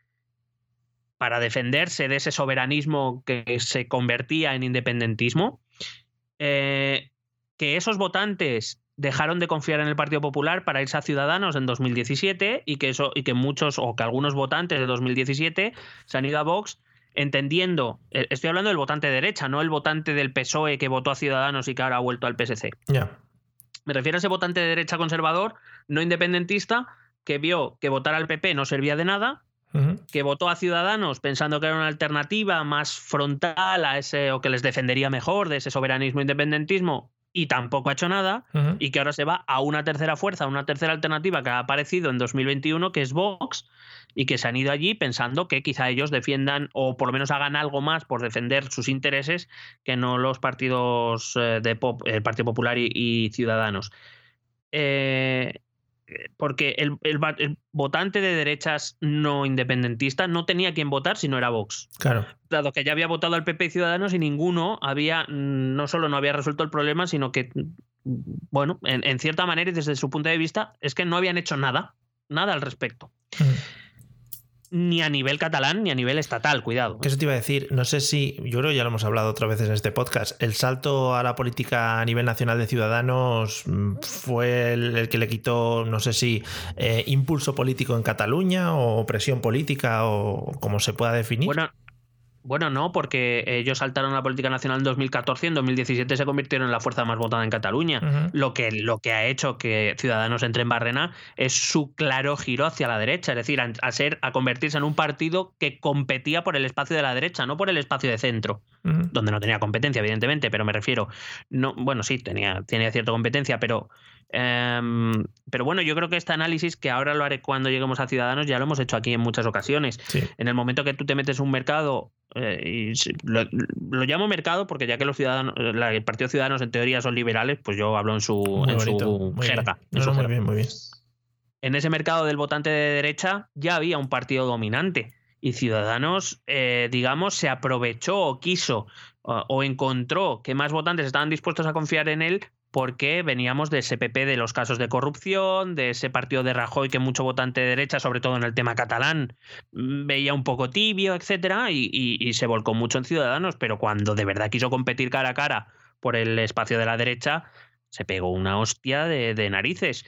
para defenderse de ese soberanismo que se convertía en independentismo. Eh, que esos votantes dejaron de confiar en el Partido Popular para irse a Ciudadanos en 2017 y que eso y que muchos o que algunos votantes de 2017 se han ido a Vox entendiendo, eh, estoy hablando del votante de derecha, no el votante del PSOE que votó a Ciudadanos y que ahora ha vuelto al PSC. Me refiero a ese votante de derecha conservador, no independentista, que vio que votar al PP no servía de nada, que votó a Ciudadanos pensando que era una alternativa más frontal a ese o que les defendería mejor de ese soberanismo independentismo y tampoco ha hecho nada, y que ahora se va a una tercera fuerza, una tercera alternativa que ha aparecido en 2021, que es Vox, y que se han ido allí pensando que quizá ellos defiendan o por lo menos hagan algo más por defender sus intereses que no los partidos eh, de Pop, el Partido Popular y, Ciudadanos. Eh, porque el, votante de derechas no independentista no tenía quien votar si no era Vox. Claro. Dado que ya había votado al PP y Ciudadanos y ninguno había, mm, no solo no había resuelto el problema, sino que, mm, bueno, en, cierta manera y desde su punto de vista, es que no habían hecho nada, nada al respecto. Ni a nivel catalán ni a nivel estatal, cuidado. ¿Qué eso te iba a decir? No sé si, yo creo que ya lo hemos hablado otras veces en este podcast, el salto a la política a nivel nacional de Ciudadanos mm, fue el, que le quitó, no sé si, eh, impulso político en Cataluña o presión política o como se pueda definir. Bueno, bueno, no, porque ellos saltaron a la política nacional en 2014 y en 2017 se convirtieron en la fuerza más votada en Cataluña. lo, que, lo que ha hecho que Ciudadanos entre en Barrena es su claro giro hacia la derecha, es decir, a, ser, a convertirse en un partido que competía por el espacio de la derecha, no por el espacio de centro, donde no tenía competencia, evidentemente, pero me refiero, no, bueno, sí, tenía, tenía cierta competencia, pero Em, pero bueno, yo creo que este análisis, que ahora lo haré cuando lleguemos a Ciudadanos, ya lo hemos hecho aquí en muchas ocasiones. En el momento que tú te metes un mercado, eh, y lo, llamo mercado porque ya que los ciudadanos, el Partido Ciudadanos en teoría son liberales, pues yo hablo en su, en su jerga. muy bien, muy bien. En ese mercado del votante de derecha ya había un partido dominante y Ciudadanos, eh, digamos, se aprovechó o quiso o encontró que más votantes estaban dispuestos a confiar en él porque veníamos de ese PP de los casos de corrupción, de ese partido de Rajoy que mucho votante de derecha, sobre todo en el tema catalán, mm, veía un poco tibio, etcétera, y, se volcó mucho en Ciudadanos, pero cuando de verdad quiso competir cara a cara por el espacio de la derecha, se pegó una hostia de, narices.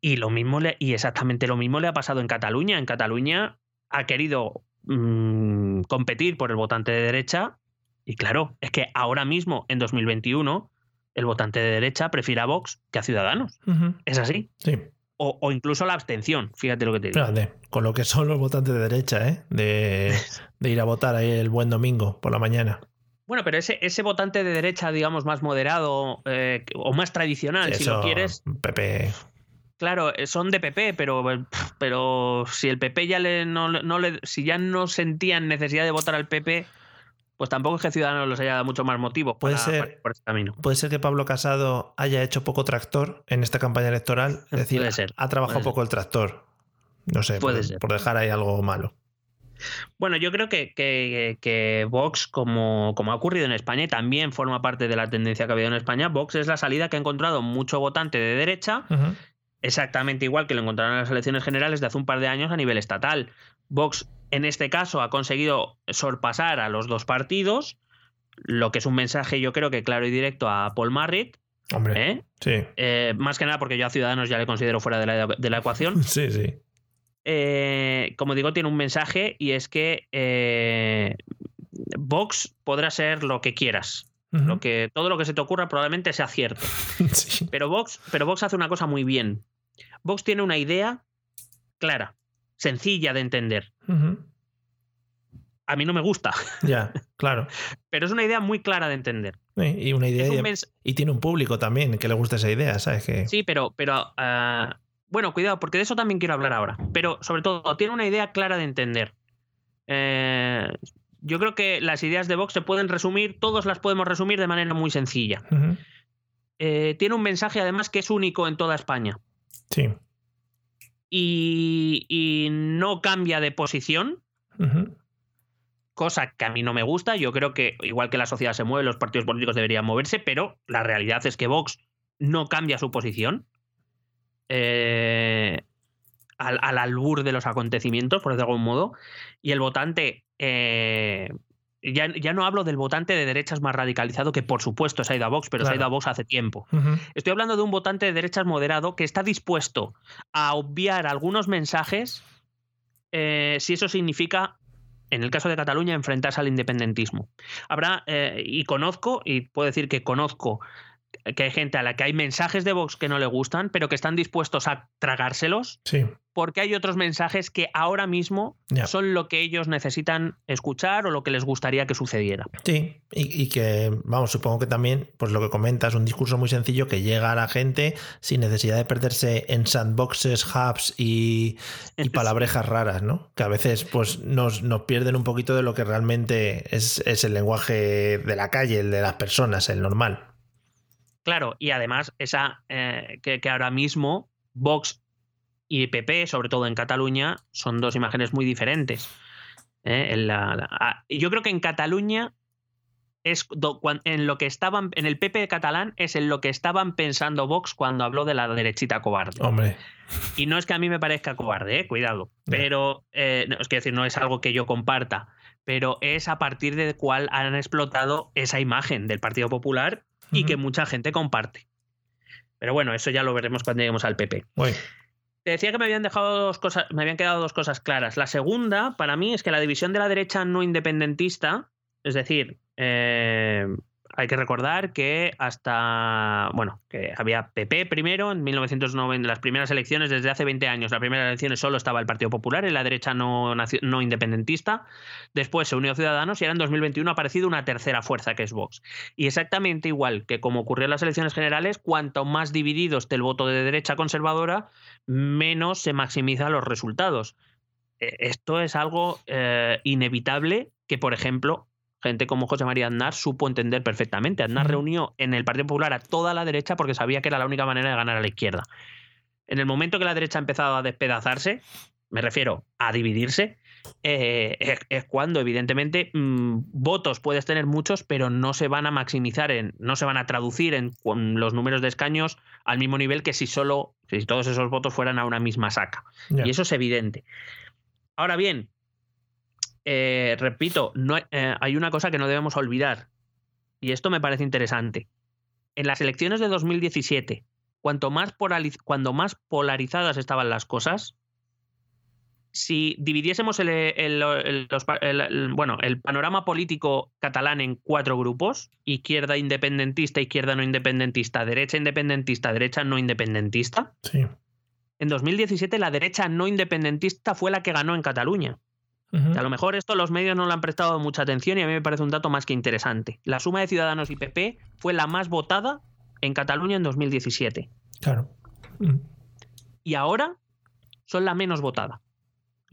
Y lo mismo le, y exactamente lo mismo le ha pasado en Cataluña. En Cataluña ha querido mm, competir por el votante de derecha. Y claro, es que ahora mismo, en 2021, el votante de derecha prefiere a Vox que a Ciudadanos. ¿Es así? Sí. O, incluso la abstención, fíjate lo que te digo. con lo que son los votantes de derecha, ¿eh? De, ir a votar ahí el buen domingo por la mañana. Bueno, pero ese, ese votante de derecha, digamos, más moderado eh, o más tradicional, si lo quieres. PP. Claro, eh, son de PP, pero, pero si el PP ya le, no, no le, si ya no sentían necesidad de votar al PP, pues tampoco es que Ciudadanos les haya dado mucho más motivo puede ser, por ese camino. Puede ser que Pablo Casado haya hecho poco tractor en esta campaña electoral, es decir, ser, ha trabajado poco el tractor. No sé, puede por, ser. por dejar ahí algo malo. Bueno, yo creo que, que, Vox, como, como, ha ocurrido en España y también forma parte de la tendencia que ha habido en España, Vox es la salida que ha encontrado mucho votante de derecha, exactamente igual que lo encontraron en las elecciones generales de hace un par de años a nivel estatal. Vox en este caso ha conseguido sorpasar a los dos partidos, lo que es un mensaje yo creo que claro y directo a Paul Marrit. Hombre, ¿eh? sí. Eh, más que nada porque yo a Ciudadanos ya le considero fuera de la, ecuación. Sí, sí. Eh, como digo, tiene un mensaje y es que Vox podrá ser lo que quieras. Lo que, todo lo que se te ocurra probablemente sea cierto. Pero, Vox, pero Vox hace una cosa muy bien. Vox tiene una idea clara sencilla de entender. A mí no me gusta. Ya, claro. Pero es una idea muy clara de entender. y una idea y, tiene un público también que le gusta esa idea, ¿sabes? Que... Sí, pero, pero ah, bueno, cuidado, porque de eso también quiero hablar ahora. Pero sobre todo, tiene una idea clara de entender. Eh, yo creo que las ideas de Vox se pueden resumir, todos las podemos resumir de manera muy sencilla. Eh, tiene un mensaje además que es único en toda España. Sí y, no cambia de posición, cosa que a mí no me gusta. Yo creo que igual que la sociedad se mueve, los partidos políticos deberían moverse, pero la realidad es que Vox no cambia su posición. Eh, al, albur de los acontecimientos, por decirlo de algún modo, y el votante eh, ya, no hablo del votante de derechas más radicalizado, que por supuesto se ha ido a Vox, pero se ha ido a Vox hace tiempo. Estoy hablando de un votante de derechas moderado que está dispuesto a obviar algunos mensajes eh, si eso significa en el caso de Cataluña, enfrentarse al independentismo. Habrá, eh, y conozco, y puedo decir que conozco que hay gente a la que hay mensajes de Vox que no le gustan, pero que están dispuestos a tragárselos. Sí. Porque hay otros mensajes que ahora mismo son lo que ellos necesitan escuchar o lo que les gustaría que sucediera. Sí, y, que, vamos, supongo que también, pues lo que comentas, un discurso muy sencillo que llega a la gente sin necesidad de perderse en sandboxes, hubs y, palabrejas raras, ¿no? Que a veces, pues, nos, nos pierden un poquito de lo que realmente es, es el lenguaje de la calle, el de las personas, el normal. Claro, y además esa eh, que, ahora mismo Vox y PP, sobre todo en Cataluña, son dos imágenes muy diferentes. ¿eh? yo creo que en Cataluña es en lo que estaban, en el PP catalán es en lo que estaban pensando Vox cuando habló de la derechita cobarde. Hombre. Y no es que a mí me parezca cobarde, ¿eh? cuidado. Pero eh, es que decir, no es algo que yo comparta, pero es a partir de cuál han explotado esa imagen del Partido Popular y que mucha gente comparte. Pero bueno, eso ya lo veremos cuando lleguemos al PP. Te decía que me habían dejado dos cosas, me habían quedado dos cosas claras. La segunda, para mí, es que la división de la derecha no independentista, es decir, eh, hay que recordar que hasta, bueno, que había PP primero, en 1990, las primeras elecciones desde hace 20 años, las primeras elecciones solo estaba el Partido Popular, en la derecha no, no independentista, después se unió Ciudadanos y ahora en 2021 ha aparecido una tercera fuerza que es Vox. Y exactamente igual que como ocurrió en las elecciones generales, cuanto más dividido esté el voto de derecha conservadora, menos se maximizan los resultados. E, esto es algo eh, inevitable que, por ejemplo, gente como José María Aznar supo entender perfectamente. Aznar reunió en el Partido Popular a toda la derecha porque sabía que era la única manera de ganar a la izquierda. En el momento que la derecha ha empezado a despedazarse, me refiero a dividirse, eh, es, cuando evidentemente mm, votos puedes tener muchos, pero no se van a maximizar, en, no se van a traducir en, los números de escaños al mismo nivel que si solo, si todos esos votos fueran a una misma saca. Y eso es evidente. Ahora bien, eh, repito, no, eh, hay una cosa que no debemos olvidar, y esto me parece interesante. En las elecciones de 2017, cuanto más cuando más polarizadas estaban las cosas, si dividiésemos el, bueno, el panorama político catalán en cuatro grupos, izquierda independentista, izquierda no independentista, derecha independentista, derecha no independentista, en 2017 la derecha no independentista fue la que ganó en Cataluña. A lo mejor esto los medios no le han prestado mucha atención y a mí me parece un dato más que interesante. La suma de Ciudadanos y PP fue la más votada en Cataluña en 2017. Claro. Y ahora son la menos votada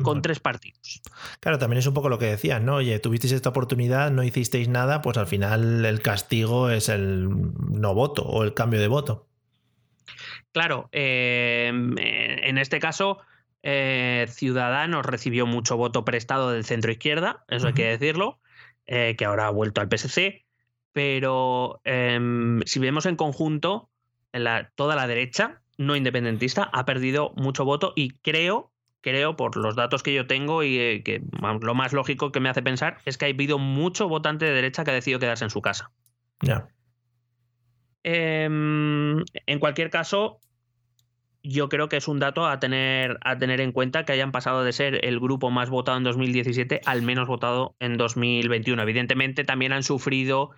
con tres partidos. Claro, también es un poco lo que decías, ¿no? Oye, tuvisteis esta oportunidad, no hicisteis nada, pues al final el castigo es el no voto o el cambio de voto. Claro, eh, en este caso, eh, Ciudadanos recibió mucho voto prestado del centro izquierda, eso hay que decirlo, eh, que ahora ha vuelto al PSC, pero em, si vemos en conjunto, toda la derecha no independentista ha perdido mucho voto y creo, creo por los datos que yo tengo y eh, que lo más lógico que me hace pensar es que ha habido mucho votante de derecha que ha decidido quedarse en su casa. Ya. Em, en cualquier caso, yo creo que es un dato a tener, a tener en cuenta que hayan pasado de ser el grupo más votado en 2017 al menos votado en 2021. Evidentemente también han sufrido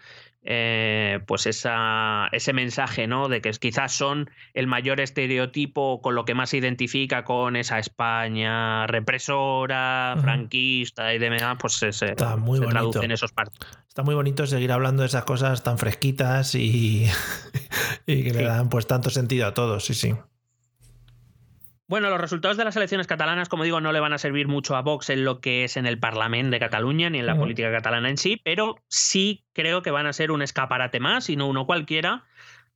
eh, pues esa, ese mensaje ¿no? de que quizás son el mayor estereotipo con lo que más se identifica con esa España represora, franquista y demás, pues se, Está muy traduce en esos partes. Está muy bonito seguir hablando de esas cosas tan fresquitas y, y que le dan pues tanto sentido a todos, sí, sí. Bueno, los resultados de las elecciones catalanas, como digo, no le van a servir mucho a Vox en lo que es en el Parlamento de Cataluña ni en la política catalana en sí, pero sí creo que van a ser un escaparate más y no uno cualquiera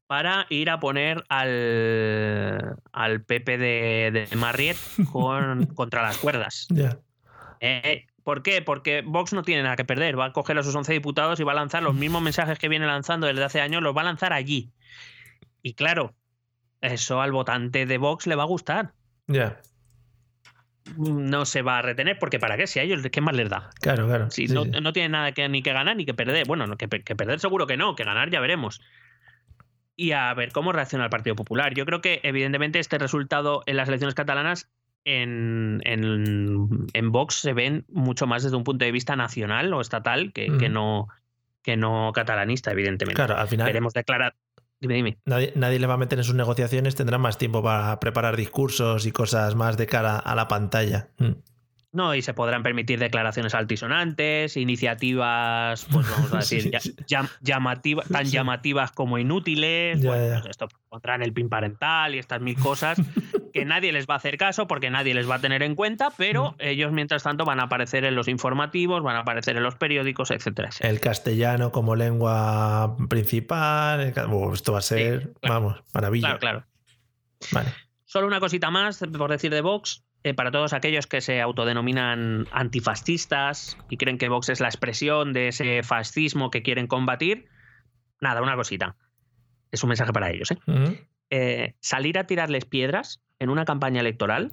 para ir a poner al, al Pepe de, Marriet con, contra las cuerdas. Eh, ¿Por qué? Porque Vox no tiene nada que perder. Va a coger a sus 11 diputados y va a lanzar los mismos mensajes que viene lanzando desde hace años, los va a lanzar allí. Y claro, eso al votante de Vox le va a gustar. Ya. No se va a retener, porque ¿para qué? Si a ellos, ¿qué más les da? Claro, claro. Si no, no tienen nada que, ni que ganar ni que perder. Bueno, que, perder seguro que no, que ganar ya veremos. Y a ver cómo reacciona el Partido Popular. Yo creo que, evidentemente, este resultado en las elecciones catalanas en, en, Vox se ven mucho más desde un punto de vista nacional o estatal que, que no, que no catalanista, evidentemente. Claro, al final. Veremos declarar Dime, dime. Nadie, nadie, le va a meter en sus negociaciones, tendrá más tiempo para preparar discursos y cosas más de cara a la pantalla. Mm. No, y se podrán permitir declaraciones altisonantes, iniciativas, pues vamos a decir, tan llamativas como inútiles. Pues esto pondrán el pin parental y estas mil cosas que nadie les va a hacer caso porque nadie les va a tener en cuenta, pero mm. ellos mientras tanto van a aparecer en los informativos, van a aparecer en los periódicos, etcétera. El castellano como lengua principal, esto va a ser, vamos, maravilla. Claro, claro. Vale. Solo una cosita más, por decir de Vox eh, para todos aquellos que se autodenominan antifascistas y creen que Vox es la expresión de ese fascismo que quieren combatir, nada, una cosita. Es un mensaje para ellos. ¿eh? Eh, salir a tirarles piedras en una campaña electoral,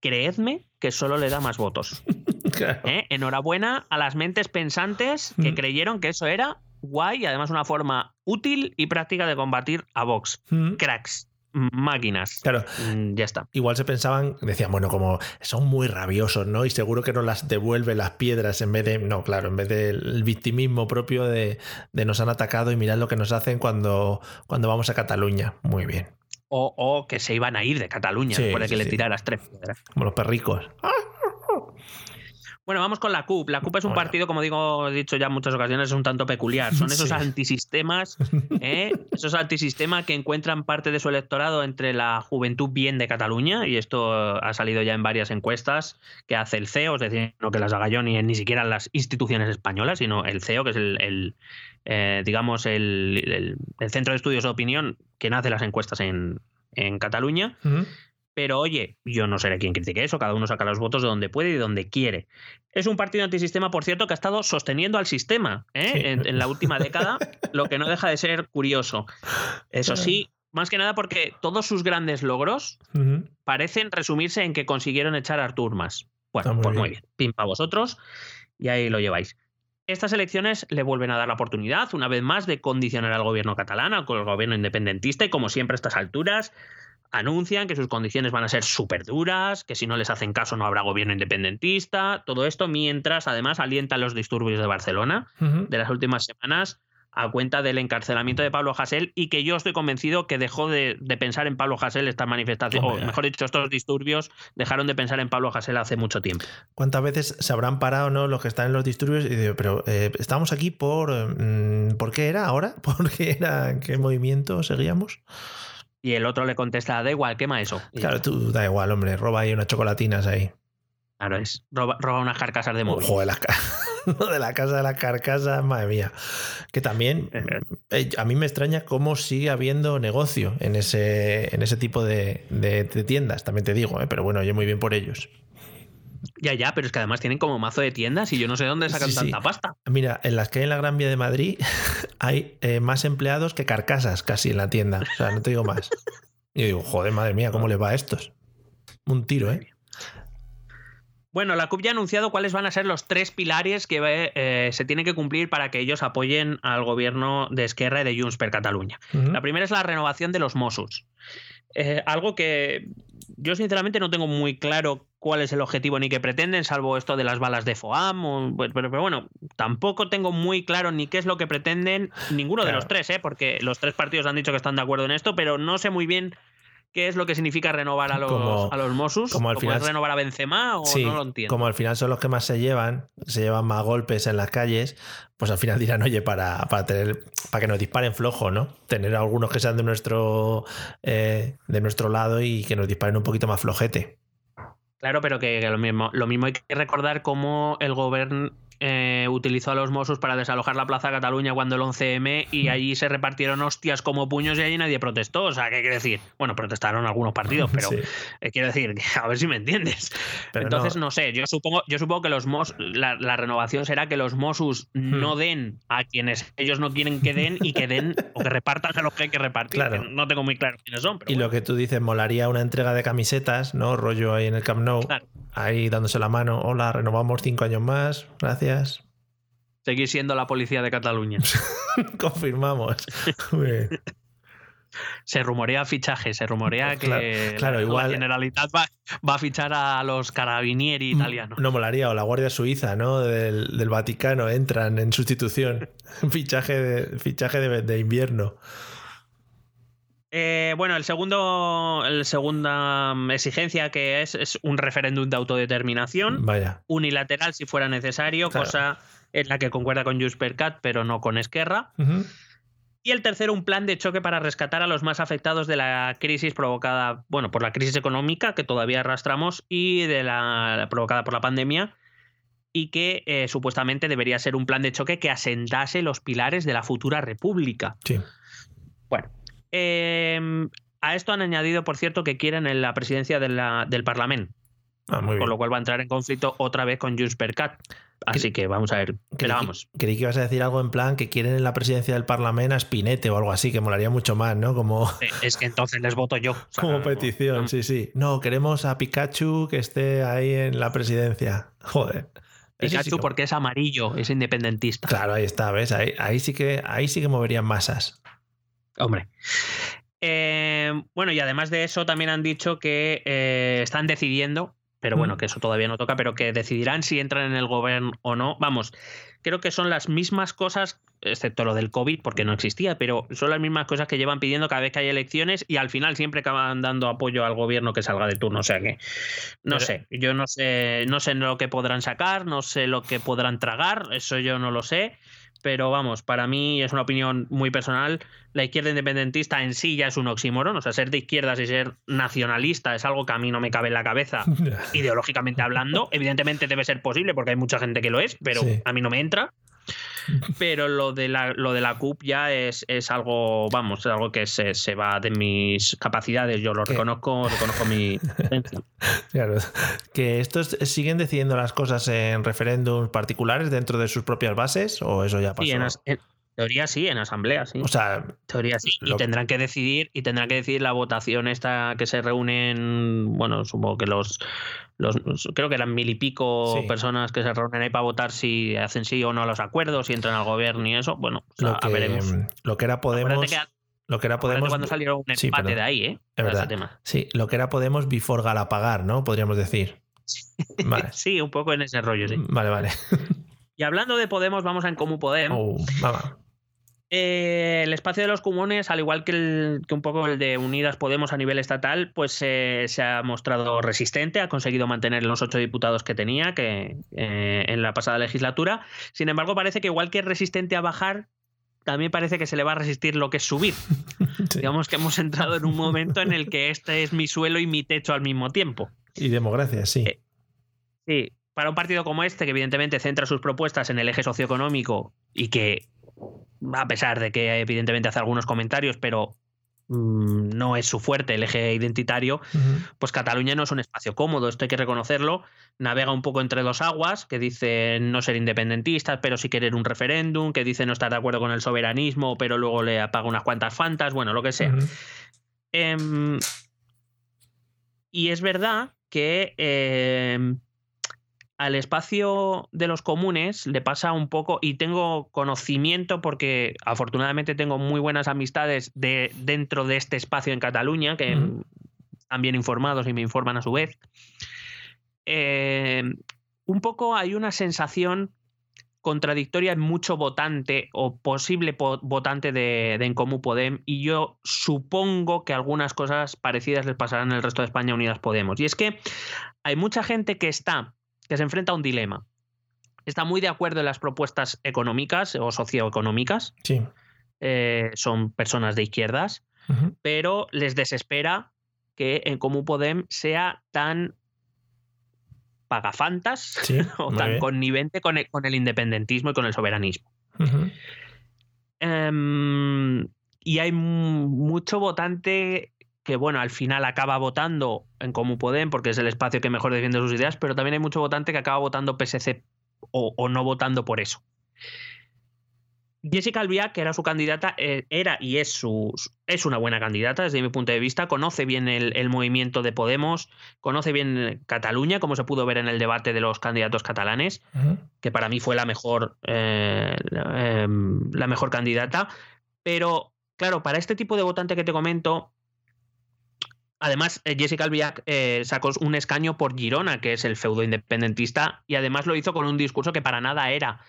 creedme que solo le da más votos. Enhorabuena a las mentes pensantes que creyeron que eso era guay y además una forma útil y práctica de combatir a Vox. Cracks máquinas. Claro. Mm, ya está. Igual se pensaban, decían, bueno, como son muy rabiosos, ¿no? Y seguro que no las devuelve las piedras en vez de, no, claro, en vez del victimismo propio de, nos han atacado y mirad lo que nos hacen cuando, cuando vamos a Cataluña. Muy bien. O, que se iban a ir de Cataluña después de que le tiraras tres piedras. Como los perricos. ¡Ah! Bueno, vamos con la CUP. La CUP es un partido, como digo, he dicho ya en muchas ocasiones, es un tanto peculiar. Son esos antisistemas, ¿eh? esos antisistemas que encuentran parte de su electorado entre la juventud bien de Cataluña, y esto ha salido ya en varias encuestas que hace el CEO, es decir, no que las haga yo ni, ni siquiera las instituciones españolas, sino el CEO, que es el, eh, digamos, el, centro de estudios de opinión que nace las encuestas en, Cataluña. Pero oye, yo no seré quien critique eso, cada uno saca los votos de donde puede y donde quiere. Es un partido antisistema, por cierto, que ha estado sosteniendo al sistema ¿eh? en, la última década, lo que no deja de ser curioso. Eso sí, más que nada porque todos sus grandes logros parecen resumirse en que consiguieron echar a Artur Mas. Bueno, pues muy bien. Pim para vosotros y ahí lo lleváis. Estas elecciones le vuelven a dar la oportunidad, una vez más, de condicionar al gobierno catalán, al gobierno independentista, y como siempre a estas alturas, anuncian que sus condiciones van a ser súper duras, que si no les hacen caso no habrá gobierno independentista, todo esto mientras además alientan los disturbios de Barcelona de las últimas semanas a cuenta del encarcelamiento de Pablo Hasél y que yo estoy convencido que dejó de, pensar en Pablo Hasél estas manifestaciones, o mejor dicho, estos disturbios dejaron de pensar en Pablo Hasél hace mucho tiempo. ¿Cuántas veces se habrán parado no los que están en los disturbios y digo, pero eh, estamos aquí por... Mm, ¿Por qué era ahora? ¿Por qué era? ¿Qué movimiento seguíamos? Y el otro le contesta, da igual, quema eso. claro, tú da igual, hombre, roba ahí unas chocolatinas ahí. Claro, es. Roba, unas carcasas de móvil. Ojo, de, las, de la casa de las carcasas, madre mía. Que también eh, a mí me extraña cómo sigue habiendo negocio en ese, en ese tipo de, de, tiendas, también te digo, ¿eh? pero bueno, yo muy bien por ellos. Ya, ya, pero es que además tienen como mazo de tiendas y yo no sé dónde sacan tanta pasta. Mira, en las que hay en la Gran Vía de Madrid hay eh, más empleados que carcasas casi en la tienda. O sea, no te digo más. Y yo digo, joder, madre mía, ¿cómo les va a estos? Un tiro, ¿eh? Bueno, la CUP ya ha anunciado cuáles van a ser los tres pilares que eh, se tienen que cumplir para que ellos apoyen al gobierno de Esquerra y de Junts per Cataluña. La primera es la renovación de los Mossos. Eh, algo que yo sinceramente no tengo muy claro cuál es el objetivo ni qué pretenden, salvo esto de las balas de FOAM. pero, bueno, tampoco tengo muy claro ni qué es lo que pretenden ninguno de los tres, ¿eh? porque los tres partidos han dicho que están de acuerdo en esto, pero no sé muy bien qué es lo que significa renovar a los, a los Mossos. Como al final, renovar a Benzema o no lo entiendo? Como al final son los que más se llevan, se llevan más golpes en las calles, pues al final dirán, oye, para, para tener, para que nos disparen flojo, ¿no? Tener algunos que sean de nuestro, eh, de nuestro lado y que nos disparen un poquito más flojete. Claro, pero que, lo mismo, lo mismo hay que recordar cómo el gobierno eh, utilizó a los Mossos para desalojar la Plaza Cataluña cuando el 11M y allí se repartieron hostias como puños y allí nadie protestó. O sea, ¿qué quiere decir? Bueno, protestaron algunos partidos, pero eh, quiero decir, a ver si me entiendes. Entonces, no. sé, yo supongo, yo supongo que los Mos, la, renovación será que los Mossos hmm. no den a quienes ellos no quieren que den y que den o que repartan a los que hay que repartir. Claro. No tengo muy claro quiénes son. y lo que tú dices, molaría una entrega de camisetas, ¿no? Rollo ahí en el Camp Nou, ahí dándose la mano. Hola, renovamos cinco años más, gracias Seguir siendo la policía de Cataluña. Confirmamos. se rumorea fichaje, se rumorea que claro, igual, la Generalitat va, a fichar a los carabinieri italianos. No molaría, o la Guardia Suiza, ¿no? Del, Vaticano entran en sustitución. fichaje de, fichaje de invierno. Eh, bueno, el segundo, la segunda mm, exigencia que es, es un referéndum de autodeterminación. Vaya. Unilateral si fuera necesario, cosa en la que concuerda con Juspercat, pero no con Esquerra. Y el tercero, un plan de choque para rescatar a los más afectados de la crisis provocada, bueno, por la crisis económica que todavía arrastramos y de la provocada por la pandemia y que eh, supuestamente debería ser un plan de choque que asentase los pilares de la futura república. Sí. Em, a esto han añadido, por cierto, que quieren en la presidencia del Parlamento. Ah, muy bien. Con lo cual va a entrar en conflicto otra vez con Junts per Cat. Así que vamos a ver. Creí, vamos. creí que ibas a decir algo en plan que quieren en la presidencia del Parlamento a Spinete o algo así, que molaría mucho más, ¿no? Como, eh, Es que entonces les voto yo. O sea, como petición, sí, sí. No, queremos a Pikachu que esté ahí en la presidencia. Joder. Sí Pikachu que- porque es amarillo, es independentista. Claro, ahí está, ¿ves? Ahí, ahí sí que ahí sí que moverían masas. Hombre. Eh, bueno, y además de eso, también han dicho que eh, están decidiendo, pero bueno, Mm. que eso todavía no toca, pero que decidirán si entran en el gobierno o no. Vamos, creo que son las mismas cosas, excepto lo del COVID, porque no existía, pero son las mismas cosas que llevan pidiendo cada vez que hay elecciones y al final siempre acaban dando apoyo al gobierno que salga de turno. O sea que, no Pero- sé, yo no sé, no sé lo que podrán sacar, no sé lo que podrán tragar, eso yo no lo sé. Pero vamos, para mí es una opinión muy personal. La izquierda independentista en sí ya es un oxímoron. O sea, ser de izquierdas y ser nacionalista es algo que a mí no me cabe en la cabeza, ideológicamente hablando. Evidentemente debe ser posible porque hay mucha gente que lo es, pero Sí. a mí no me entra. Pero lo de la, lo de la CUP ya es, es algo, vamos, es algo que se, se va de mis capacidades. Yo lo ¿Qué? reconozco, reconozco mi. Claro. Que estos siguen decidiendo las cosas en referéndums particulares dentro de sus propias bases o eso ya pasó. Sí, en, teoría sí, en asamblea sí. O sea, teoría sí. Y Lo- tendrán que decidir, y tendrán que decidir la votación esta que se reúnen, bueno, supongo que los, los creo que eran mil y pico Sí. personas que se reúnen ahí para votar si hacen sí o no a los acuerdos, si entran al gobierno y eso. Bueno, lo que, veremos. lo que era Podemos, que- lo que era Podemos, cuando salieron un Sí, empate de ahí, ¿eh? Es ese verdad. tema. sí, lo que era Podemos before Galapagar, ¿no? Podríamos decir. Vale, Sí, un poco en ese rollo, sí. vale, vale. Y hablando de Podemos, vamos a en Comú Podem. Oh. Eh, el espacio de los comunes, al igual que, el- que un poco el de Unidas Podemos a nivel estatal, pues eh, se ha mostrado resistente, ha conseguido mantener los ocho diputados que tenía que, eh, en la pasada legislatura. Sin embargo, parece que igual que es resistente a bajar, también parece que se le va a resistir lo que es subir. Sí. Digamos que hemos entrado en un momento en el que este es mi suelo y mi techo al mismo tiempo. Y democracia, sí. Sí, para un partido como este, que evidentemente centra sus propuestas en el eje socioeconómico y que, a pesar de que evidentemente hace algunos comentarios, pero mm, no es su fuerte el eje identitario, pues Cataluña no es un espacio cómodo, esto hay que reconocerlo. Navega un poco entre dos aguas, que dice no ser independentistas, pero sí querer un referéndum, que dice no estar de acuerdo con el soberanismo, pero luego le apaga unas cuantas fantas, bueno, lo que sea. Em, y es verdad que em, al espacio de los comunes le pasa un poco, y tengo conocimiento porque afortunadamente tengo muy buenas amistades de, dentro de este espacio en Cataluña, que están bien informados y me informan a su vez. Em, un poco hay una sensación contradictoria en mucho votante o posible po- votante de, de En Comú Podem y yo supongo que algunas cosas parecidas les pasarán en el resto de España Unidas Podemos. Y es que hay mucha gente que está, que se enfrenta a un dilema. Está muy de acuerdo en las propuestas económicas o socioeconómicas, Sí. eh, son personas de izquierdas, pero les desespera que En Comú Podem sea tan pagafantas Sí, o tan bien. connivente con el, con el independentismo y con el soberanismo. Em, y hay mu- mucho votante que, bueno, al final acaba votando en Comú Podem porque es el espacio que mejor defiende sus ideas, pero también hay mucho votante que acaba votando PSC o, o no votando por eso. Jessica Albiac, que era su candidata, eh, era y es, su, es una buena candidata desde mi punto de vista, conoce bien el, el movimiento de Podemos, conoce bien Cataluña, como se pudo ver en el debate de los candidatos catalanes que para mí fue la mejor, eh, em, la mejor candidata. Pero, claro, para este tipo de votante que te comento, además, eh, Jessica Albiac eh, sacó un escaño por Girona, que es el feudo independentista, y además lo hizo con un discurso que para nada era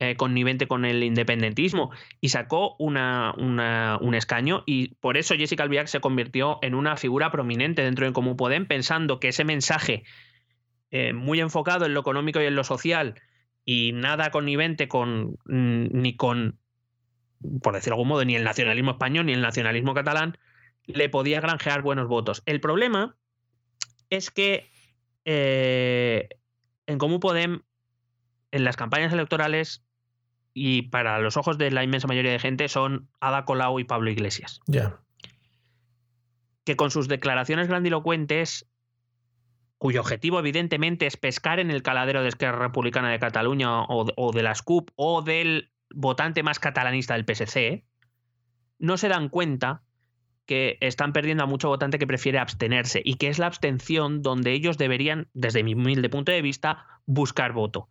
eh, connivente con el independentismo, y sacó una, una- un escaño, y por eso Jessica Albiac se convirtió en una figura prominente dentro de Común Podem, pensando que ese mensaje eh, muy enfocado en lo económico y en lo social, y nada connivente con mm, ni con, por decirlo de algún modo, ni el nacionalismo español ni el nacionalismo catalán, le podía granjear buenos votos. El problema es que eh, en Comú Podem, en las campañas electorales y para los ojos de la inmensa mayoría de gente, son Ada Colau y Pablo Iglesias Ya. que con sus declaraciones grandilocuentes cuyo objetivo evidentemente es pescar en el caladero de Esquerra Republicana de Cataluña o, de la SCUP o del votante más catalanista del PSC, no se dan cuenta que están perdiendo a mucho votante que prefiere abstenerse y que es la abstención donde ellos deberían, desde mi humilde punto de vista, buscar voto.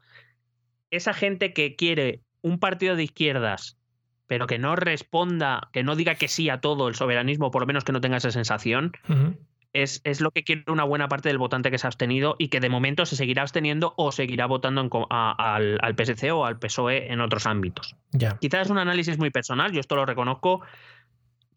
Esa gente que quiere un partido de izquierdas, pero que no responda, que no diga que sí a todo el soberanismo, por lo menos que no tenga esa sensación, es, es, lo que quiere una buena parte del votante que se ha abstenido y que de momento se seguirá absteniendo o seguirá votando al, al, PSC o al PSOE en otros ámbitos. Quizás es un análisis muy personal, yo esto lo reconozco.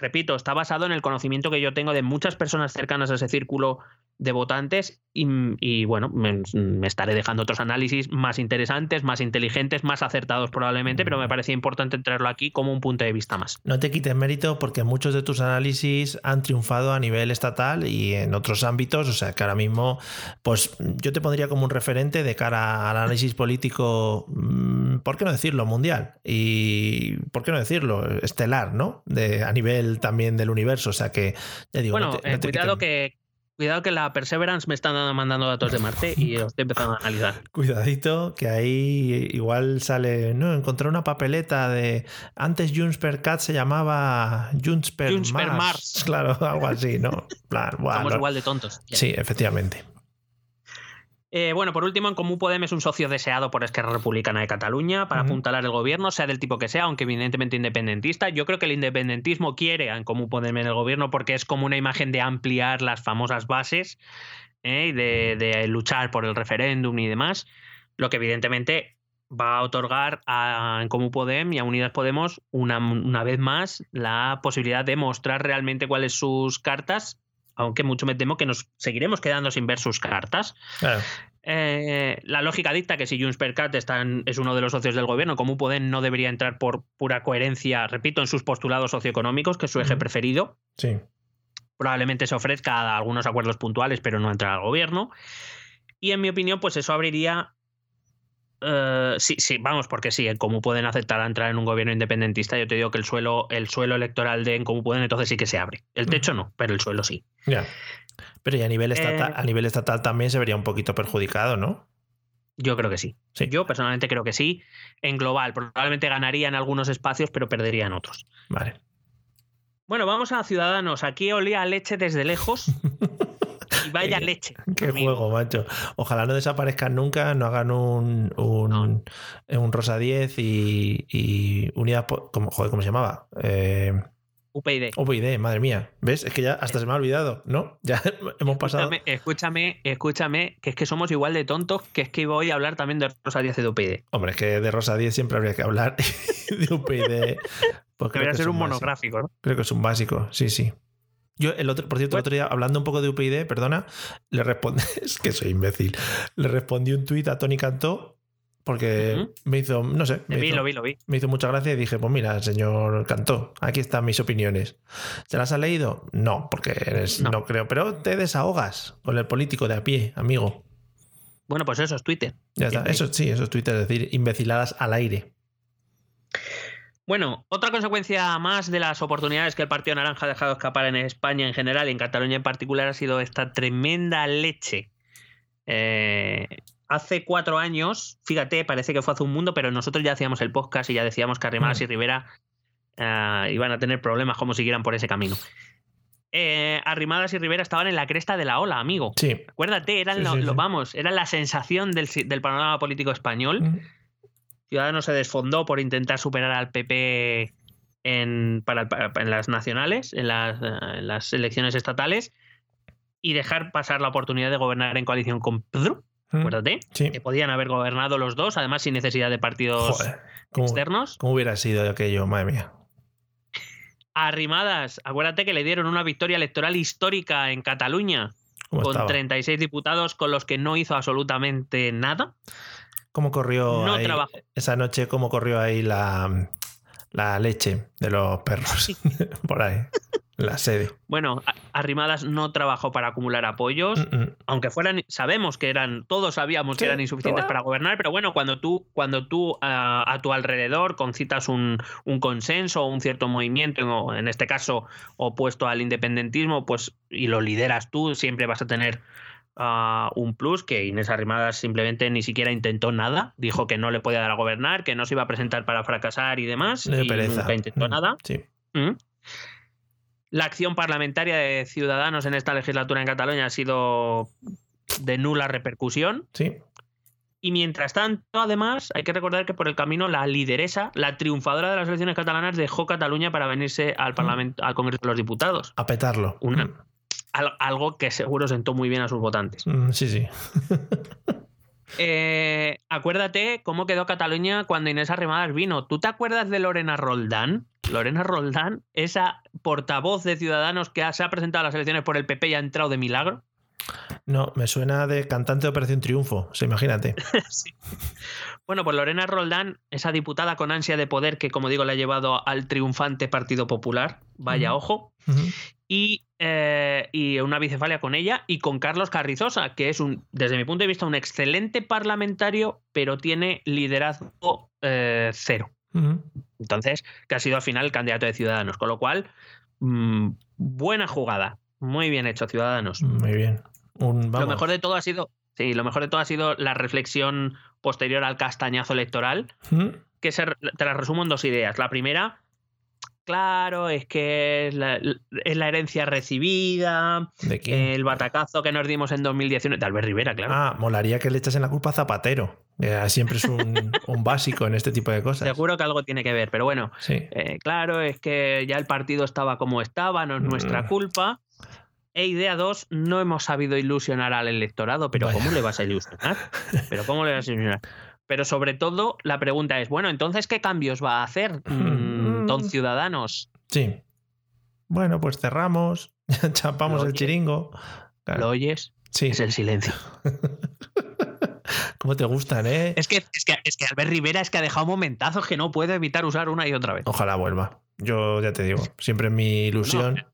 Repito, está basado en el conocimiento que yo tengo de muchas personas cercanas a ese círculo de votantes y, bueno, me, estaré dejando otros análisis más interesantes, más inteligentes, más acertados probablemente, pero me parecía importante traerlo aquí como un punto de vista más. No te quites mérito porque muchos de tus análisis han triunfado a nivel estatal y en otros ámbitos, o sea que ahora mismo, pues yo te pondría como un referente de cara al análisis político, mm, ¿por qué no decirlo? Mundial y, ¿por qué no decirlo? Estelar, ¿no? De, a nivel también del universo, o sea que, ya digo, bueno, eh, cuidado que Cuidado que la Perseverance me está mandando datos de Marte y os estoy empezando a analizar. Cuidadito, que ahí igual sale. No, encontré una papeleta de. Antes Junsper Cat se llamaba Junsper, Mars. Claro, algo así, ¿no? Estamos igual de tontos. Sí, efectivamente. Eh, bueno, por último, en Común Podem es un socio deseado por Esquerra Republicana de Cataluña para apuntalar el gobierno, sea del tipo que sea, aunque evidentemente independentista. Yo creo que el independentismo quiere a en Común Podem en el gobierno porque es como una imagen de ampliar las famosas bases ¿eh? y de, luchar por el referéndum y demás, lo que evidentemente va a otorgar a en Común Podem y a Unidas Podemos una, una vez más la posibilidad de mostrar realmente cuáles sus cartas aunque mucho me temo que nos seguiremos quedando sin ver sus cartas. Eh, la lógica dicta que si Junts per Cat es uno de los socios del gobierno, como Podem no debería entrar por pura coherencia, repito, en sus postulados socioeconómicos, que es su eje preferido. Sí. Probablemente se ofrezca algunos acuerdos puntuales, pero no entrar al gobierno. Y en mi opinión, pues eso abriría eh, sí, sí, vamos, porque sí, en cómo pueden aceptar entrar en un gobierno independentista, yo te digo que el suelo, el suelo electoral de en cómo pueden, entonces sí que se abre. El techo no, pero el suelo sí. Ya. Pero y a nivel estatal, eh, a nivel estatal también se vería un poquito perjudicado, ¿no? Yo creo que sí. sí. Yo personalmente creo que sí. En global, probablemente ganaría en algunos espacios, pero perdería en otros. Vale. Bueno, vamos a Ciudadanos. Aquí olía leche desde lejos. Y vaya leche. Qué juego, macho. Ojalá no desaparezcan nunca, no hagan un, un, un Rosa 10 y, y unidad. ¿cómo, joder, ¿cómo se llamaba? Eh, UPyD. UPyD, madre mía. ¿Ves? Es que ya hasta se me ha olvidado, ¿no? Ya hemos pasado. Escúchame, escúchame, que es que somos igual de tontos que es que voy a hablar también de Rosa 10 y de UPyD. Hombre, es que de Rosa 10 siempre habría que hablar de UPyD. Pues Debería ser un monográfico, ¿no? Creo que es un básico, sí, sí. Yo, el otro, por cierto, el otro día, hablando un poco de UPyD, perdona, le respondí, es que soy imbécil, le respondí un tuit a Tony Cantó porque me hizo, no sé, me, hizo, lo vi, lo vi. me hizo mucha gracia y dije, pues mira, señor Cantó, aquí están mis opiniones. ¿Se las ha leído? No, porque eres, no. creo, pero te desahogas con el político de a pie, amigo. Bueno, pues eso es Twitter. Ya está, eso sí, eso es Twitter, es decir, imbeciladas al aire. Bueno, otra consecuencia más de las oportunidades que el Partido Naranja ha dejado escapar en España en general y en Cataluña en particular ha sido esta tremenda leche. Eh, hace cuatro años, fíjate, parece que fue hace un mundo, pero nosotros ya hacíamos el podcast y ya decíamos que Arrimadas mm. y Rivera eh, iban a tener problemas como siguieran por ese camino. Eh, Arrimadas y Rivera estaban en la cresta de la ola, amigo. Sí. Acuérdate, eran lo, vamos, era la sensación del, panorama político español. Mm. Ciudadanos se desfondó por intentar superar al PP en, en las nacionales, en las, elecciones estatales, y dejar pasar la oportunidad de gobernar en coalición con Pedro. Mm. Acuérdate, que podían haber gobernado los dos, además sin necesidad de partidos externos. ¿Cómo hubiera sido aquello, madre mía? Arrimadas, acuérdate que le dieron una victoria electoral histórica en Cataluña con 36 diputados con los que no hizo absolutamente nada. ¿Cómo corrió esa noche? ¿Cómo corrió ahí la, la leche de los perros? Por ahí, la sede. Bueno, Arrimadas no trabajó para acumular apoyos, mm, mm. aunque fueran, sabemos que eran, todos sabíamos que eran insuficientes para gobernar, pero bueno, cuando tú, cuando tú a, tu alrededor concitas un, un consenso o un cierto movimiento, en este caso opuesto al independentismo, pues y lo lideras tú, siempre vas a tener un plus que Inés Arrimadas simplemente ni siquiera intentó nada, dijo que no le podía dar a gobernar, que no se iba a presentar para fracasar y demás, De y pereza. nunca intentó Mm, nada. Sí. Mm. La acción parlamentaria de Ciudadanos en esta legislatura en Cataluña ha sido de nula repercusión. Sí. Y mientras tanto, además, hay que recordar que por el camino la lideresa, la triunfadora de las elecciones catalanas, dejó Cataluña para venirse al Parlamento, al Congreso de los Diputados. A petarlo. Una- algo que seguro sentó muy bien a sus votantes. Mm, Sí, sí. Eh, acuérdate cómo quedó Cataluña cuando Inés Arrimadas vino. ¿Tú te acuerdas de Lorena Roldán? Lorena Roldán, esa portavoz de Ciudadanos que se ha presentado a las elecciones por el PP y ha entrado de milagro. No, me suena de cantante de Operación Triunfo. O sea, imagínate. Sí. Bueno, pues Lorena Roldán, esa diputada con ansia de poder que, como digo, le ha llevado al triunfante Partido Popular, vaya ojo, y, eh, y una bicefalia con ella y con Carlos Carrizosa, que es, un, desde mi punto de vista, un excelente parlamentario, pero tiene liderazgo eh, cero. Entonces, que ha sido al final el candidato de Ciudadanos. Con lo cual, mm, buena jugada. Muy bien hecho, Ciudadanos. Muy bien. Un, Lo mejor de todo ha sido. Sí, lo mejor de todo ha sido la reflexión posterior al castañazo electoral, que se, te la resumo en dos ideas. La primera, claro, es que es la, es la herencia recibida, ¿De quién? el batacazo que nos dimos en 2019, de Albert Rivera, claro. Ah, molaría que le echasen la culpa a Zapatero. Eh, siempre es un, un básico en este tipo de cosas. Seguro que algo tiene que ver, pero bueno, Sí. Eh, claro, es que ya el partido estaba como estaba, no es nuestra Mm. culpa. E idea 2, no hemos sabido ilusionar al electorado, pero Vaya. ¿cómo le vas a ilusionar? Pero ¿cómo le vas a ilusionar? Pero sobre todo, la pregunta es, bueno, entonces, ¿qué cambios va a hacer mm, Mm. Don Ciudadanos? Sí. Bueno, pues cerramos, chapamos el chiringo. Claro. ¿Lo oyes? Sí. Es el silencio. ¿Cómo te gustan, eh? Es que, es, que, es que Albert Rivera es que ha dejado momentazos que no puedo evitar usar una y otra vez. Ojalá vuelva. Yo ya te digo, siempre es mi ilusión.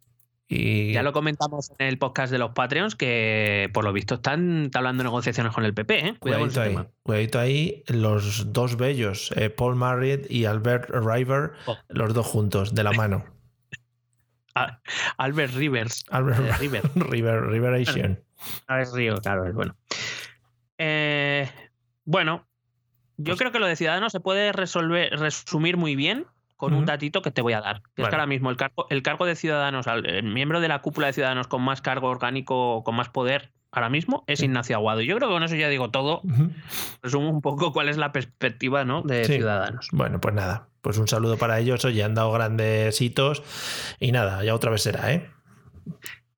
Y Ya lo comentamos en el podcast de los Patreons, que por lo visto están hablando negociaciones con el PP, ¿eh? Cuidado Cuidadito ahí, tema. cuidadito ahí, los dos bellos, eh, Paul Marriott y Albert River, Oh. los dos juntos, de la mano. Albert Rivers. Albert Eh, River. River. Ah, es Río, claro, bueno. Eh, bueno, yo Pues- creo que lo de Ciudadanos se puede resolver, resumir muy bien con un datito que te voy a dar. Que es que ahora mismo el cargo, el cargo de Ciudadanos, el miembro de la cúpula de Ciudadanos con más cargo orgánico, con más poder ahora mismo, es. Ignacio Aguado. Y yo creo que con eso ya digo todo. Ujú. Resumo un poco cuál es la perspectiva ¿no? de Sí. Ciudadanos. Bueno, pues nada, pues un saludo para ellos, oye, han dado grandes hitos y nada, ya otra vez será, ¿eh?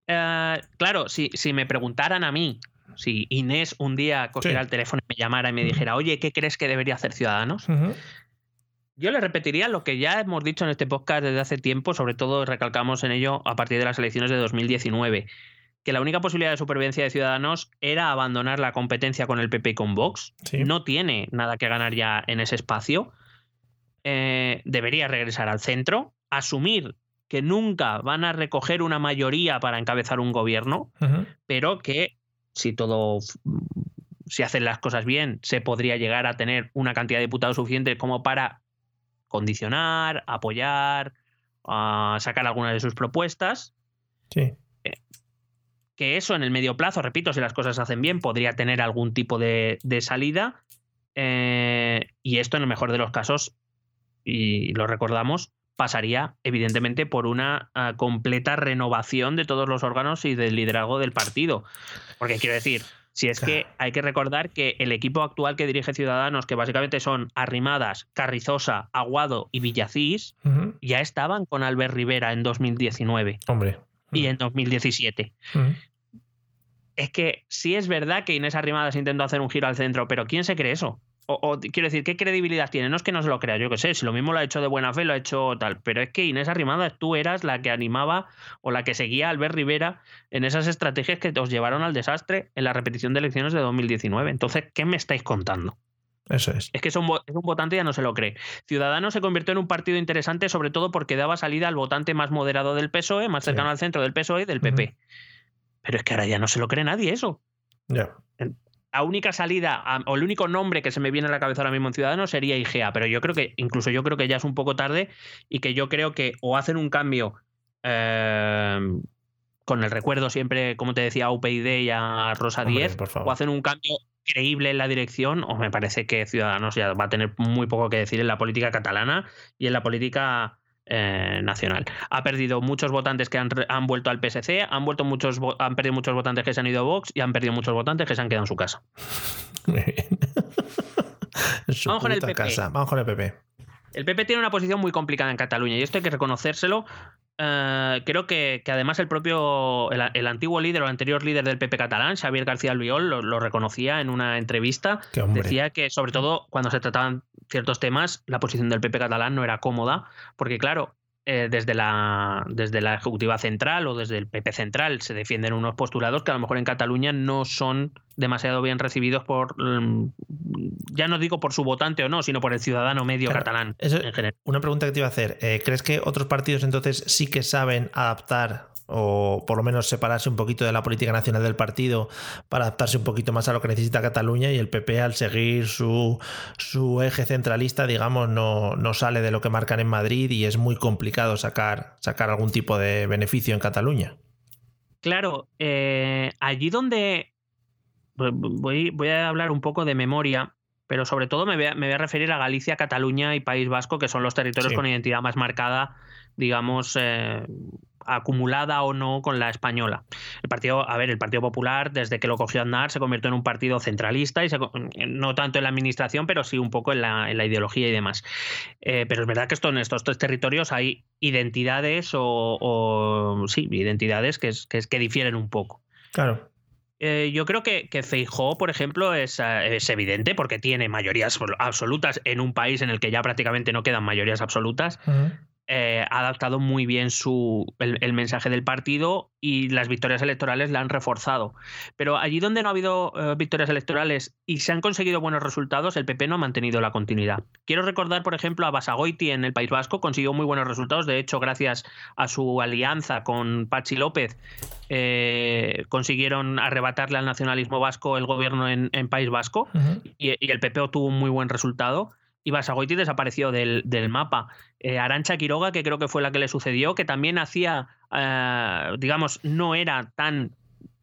Eh, claro, si, si me preguntaran a mí, si Inés un día cogiera Sí. el teléfono y me llamara y me dijera, oye, ¿qué crees que debería hacer Ciudadanos? Yo le repetiría lo que ya hemos dicho en este podcast desde hace tiempo, sobre todo recalcamos en ello a partir de las elecciones de 2019, que la única posibilidad de supervivencia de Ciudadanos era abandonar la competencia con el PP y con Vox. Sí. No tiene nada que ganar ya en ese espacio. Eh, debería regresar al centro, asumir que nunca van a recoger una mayoría para encabezar un gobierno, pero que si todo si hacen las cosas bien, se podría llegar a tener una cantidad de diputados suficiente como para condicionar, apoyar, a sacar algunas de sus propuestas. Sí. Que eso en el medio plazo, repito, si las cosas se hacen bien, podría tener algún tipo de, de salida. Eh, y esto, en el mejor de los casos, y lo recordamos, pasaría evidentemente por una ah, completa renovación de todos los órganos y del liderazgo del partido. Porque quiero decir, si es que hay que recordar que el equipo actual que dirige Ciudadanos, que básicamente son Arrimadas, Carrizosa, Aguado y Villacís, ya estaban con Albert Rivera en 2019 Hombre. y en 2017. Ujú. Es que sí es verdad que Inés Arrimadas intentó hacer un giro al centro, pero ¿quién se cree eso? O, o, quiero decir, ¿qué credibilidad tiene? No es que no se lo crea, yo que sé, si lo mismo lo ha hecho de buena fe, lo ha hecho tal, pero es que Inés Arrimadas, tú eras la que animaba o la que seguía a Albert Rivera en esas estrategias que os llevaron al desastre en la repetición de elecciones de 2019. Entonces, ¿qué me estáis contando? Eso es. Es que es un, vo- es un votante ya no se lo cree. Ciudadanos se convirtió en un partido interesante, sobre todo porque daba salida al votante más moderado del PSOE, más Sí. cercano al centro del PSOE y del PP. Pero es que ahora ya no se lo cree nadie eso. Ya. La única salida o el único nombre que se me viene a la cabeza ahora mismo en Ciudadanos sería IGEA, pero yo creo que, incluso yo creo que ya es un poco tarde y que yo creo que o hacen un cambio eh, con el recuerdo siempre, como te decía, a UPyD y a Rosa Díez, o hacen un cambio creíble en la dirección, o me parece que Ciudadanos ya va a tener muy poco que decir en la política catalana y en la política eh, nacional. Ha perdido muchos votantes que han, han, vuelto al PSC, han, vuelto muchos, han perdido muchos votantes que se han ido a Vox y han perdido muchos votantes que se han quedado en su casa. Vamos con el PP. Vamos con el PP. El PP tiene una posición muy complicada en Cataluña y esto hay que reconocérselo eh, creo que, además el propio, el, antiguo líder o el anterior líder del PP catalán, Xavier García Albiol, lo, reconocía en una entrevista. Decía que, sobre todo, cuando se trataban ciertos temas, la posición del PP catalán no era cómoda, porque, claro, eh, desde, la, desde la Ejecutiva Central o desde el PP Central se defienden unos postulados que a lo mejor en Cataluña no son demasiado bien recibidos por, mm, ya no digo por su votante o no, sino por el ciudadano medio catalán en general. Una pregunta que te iba a hacer, eh, ¿crees que otros partidos entonces sí que saben adaptar o por lo menos separarse un poquito de la política nacional del partido para adaptarse un poquito más a lo que necesita Cataluña y el PP al seguir su, su eje centralista, digamos, no, no, sale de lo que marcan en Madrid y es muy complicado sacar, sacar algún tipo de beneficio en Cataluña. Claro, eh, allí donde voy, voy a hablar un poco de memoria, pero sobre todo me voy a, me voy a referir a Galicia, Cataluña y País Vasco, que son los territorios con identidad más marcada, digamos, eh, acumulada o no con la española. El partido, a ver, el Partido Popular, desde que lo cogió Andar, se convirtió en un partido centralista y no tanto en la administración, pero sí un poco en la, ideología y demás. Eh, pero es verdad que esto, en estos tres territorios hay identidades o, sí, identidades que, que, que difieren un poco. Claro. Eh, yo creo que, que Feijó, por ejemplo, es, es, evidente porque tiene mayorías absolutas en un país en el que ya prácticamente no quedan mayorías absolutas. Eh, ha adaptado muy bien su, el, mensaje del partido y las victorias electorales la han reforzado. Pero allí donde no ha habido eh, victorias electorales y se han conseguido buenos resultados, el PP no ha mantenido la continuidad. Quiero recordar, por ejemplo, a Basagoiti en el País Vasco, consiguió muy buenos resultados. De hecho, gracias a su alianza con Pachi López, eh, consiguieron arrebatarle al nacionalismo vasco el gobierno en, País Vasco y, y el PP obtuvo un muy buen resultado y Basagoiti desapareció del, mapa. Eh, Arancha Quiroga, que creo que fue la que le sucedió, que también hacía, eh, digamos, no era tan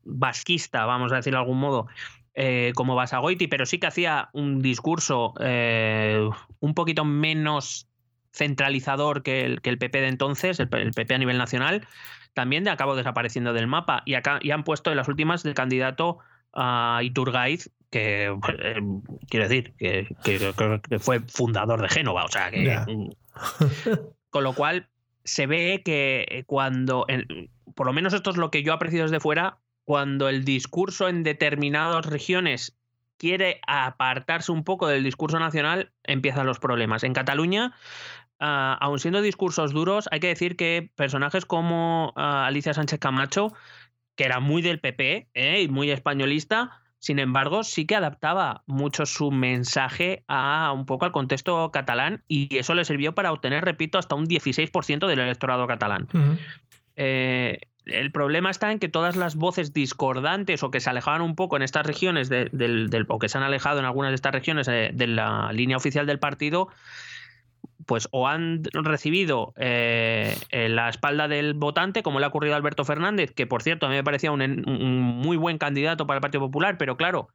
vasquista, vamos a decir de algún modo, eh, como Basagoiti, pero sí que hacía un discurso un poquito menos centralizador que el, PP de entonces, el, PP a nivel nacional, también acabó desapareciendo del mapa y, y han puesto en las últimas el candidato a Iturgaiz que eh, quiero decir que, fue fundador de Génova, o sea que con lo cual se ve que cuando por lo menos esto es lo que yo aprecio desde fuera, cuando el discurso en determinadas regiones quiere apartarse un poco del discurso nacional, empiezan los problemas. En Cataluña, uh, aun siendo discursos duros, hay que decir que personajes como ah, Alicia Sánchez Camacho, que era muy del PP ¿eh? y muy españolista, sin embargo, sí que adaptaba mucho su mensaje a un poco al contexto catalán y eso le sirvió para obtener, repito, hasta un 16% del electorado catalán. Eh, el problema está en que todas las voces discordantes o que se alejaban un poco en estas regiones del, o que se han alejado en algunas de estas regiones de, de la línea oficial del partido pues o han recibido eh, la espalda del votante, como le ha ocurrido a Alberto Fernández, que por cierto a mí me parecía un, muy buen candidato para el Partido Popular, pero claro,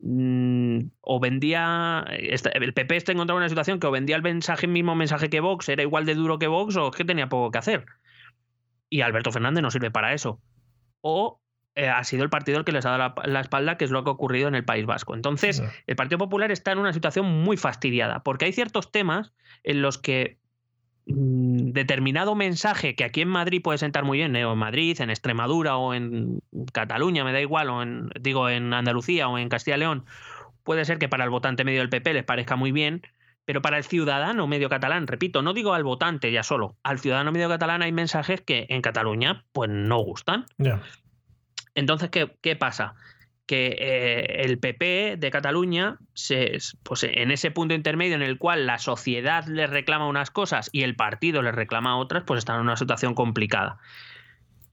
mm, o vendía, el PP está en una situación que o vendía el mensaje, mismo mensaje que Vox, era igual de duro que Vox, o es que tenía poco que hacer. Y Alberto Fernández no sirve para eso. O eh, ha sido el partido el que les ha dado la, espalda, que es lo que ha ocurrido en el País Vasco. Entonces, el Partido Popular está en una situación muy fastidiada, porque hay ciertos temas en los que mm, determinado mensaje que aquí en Madrid puede sentar muy bien, o en Madrid, en Extremadura o en Cataluña, me da igual, o en, digo, en Andalucía o en Castilla y León, puede ser que para el votante medio del PP les parezca muy bien, pero para el ciudadano medio catalán, repito, no digo al votante ya solo, al ciudadano medio catalán hay mensajes que en Cataluña pues no gustan. Entonces, ¿qué, pasa? que eh, el PP de Cataluña, se, pues en ese punto intermedio en el cual la sociedad le reclama unas cosas y el partido le reclama otras, pues está en una situación complicada.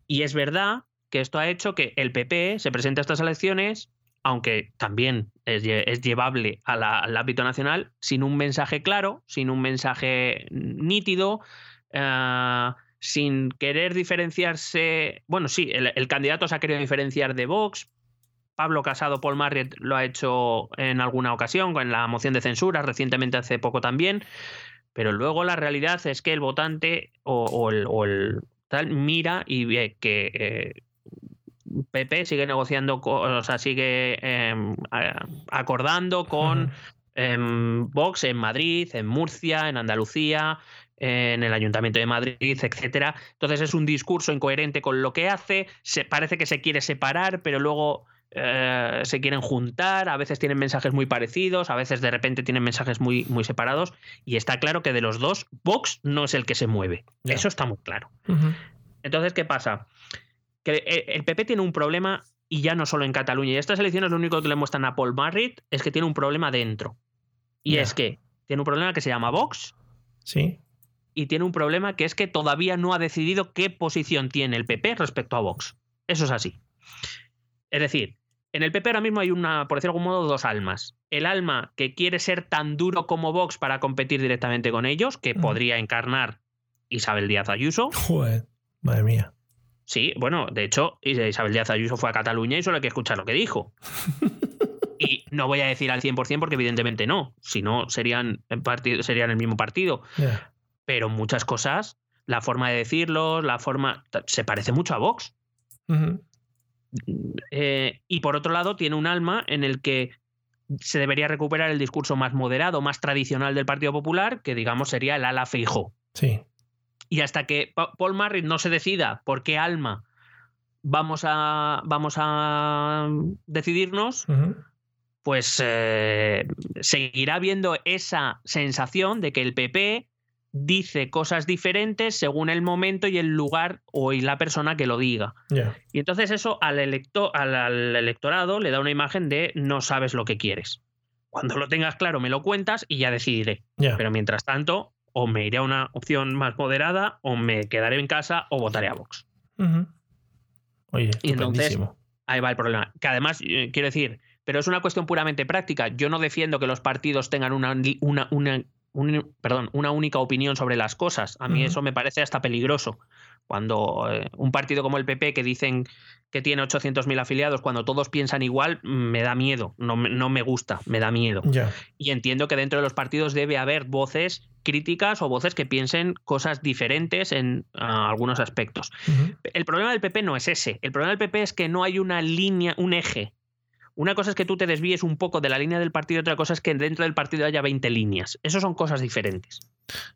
Y es verdad que esto ha hecho que el PP se presente a estas elecciones, aunque también es, llevable al ámbito nacional, sin un mensaje claro, sin un mensaje nítido. Eh, sin querer diferenciarse. Bueno, sí, el, candidato se ha querido diferenciar de Vox. Pablo Casado, Paul Marriott lo ha hecho en alguna ocasión, con la moción de censura, recientemente hace poco también. Pero luego la realidad es que el votante o, el, tal mira y ve que PP eh, sigue negociando, o sea, sigue em, acordando con em, Vox en Madrid, en Murcia, en Andalucía, en el Ayuntamiento de Madrid, etcétera. Entonces es un discurso incoherente con lo que hace, se, parece que se quiere separar, pero luego eh, se quieren juntar, a veces tienen mensajes muy parecidos, a veces de repente tienen mensajes muy, muy separados, y está claro que de los dos, Vox no es el que se mueve. Eso está muy claro. Entonces, ¿qué pasa? Que el PP tiene un problema, y ya no solo en Cataluña, y estas elecciones lo único que le muestran a Paul Marriott es que tiene un problema dentro. Y es que tiene un problema que se llama Vox. Sí y tiene un problema que es que todavía no ha decidido qué posición tiene el PP respecto a Vox. Eso es así. Es decir, en el PP ahora mismo hay una, por decirlo de algún modo, dos almas. El alma que quiere ser tan duro como Vox para competir directamente con ellos, que mm. podría encarnar Isabel Díaz Ayuso. Joder, madre mía. Sí, bueno, de hecho, Isabel Díaz Ayuso fue a Cataluña y solo hay que escuchar lo que dijo. y no voy a decir al 100% porque evidentemente no, si no serían, serían el mismo partido pero muchas cosas, la forma de decirlo, la forma, se parece mucho a Vox. Eh, y por otro lado, tiene un alma en el que se debería recuperar el discurso más moderado, más tradicional del Partido Popular, que digamos sería el ala Feijó. Sí. Y hasta que Paul Marriott no se decida por qué alma vamos a, vamos a decidirnos, pues eh, seguirá habiendo esa sensación de que el PP dice cosas diferentes según el momento y el lugar o y la persona que lo diga. Y entonces eso al, electo, al, electorado le da una imagen de no sabes lo que quieres. Cuando lo tengas claro me lo cuentas y ya decidiré. Pero mientras tanto, o me iré a una opción más moderada, o me quedaré en casa, o votaré a Vox. Oye, y entonces ahí va el problema. Que además, eh, quiero decir, pero es una cuestión puramente práctica. Yo no defiendo que los partidos tengan una, una, una perdón, una única opinión sobre las cosas. A mí eso me parece hasta peligroso. Cuando eh, un partido como el PP, que dicen que tiene 800.000 afiliados, cuando todos piensan igual, me da miedo, no, no me gusta, me da miedo. Y entiendo que dentro de los partidos debe haber voces críticas o voces que piensen cosas diferentes en algunos aspectos. El problema del PP no es ese. El problema del PP es que no hay una línea, un eje una cosa es que tú te desvíes un poco de la línea del partido, otra cosa es que dentro del partido haya 20 líneas. Eso son cosas diferentes.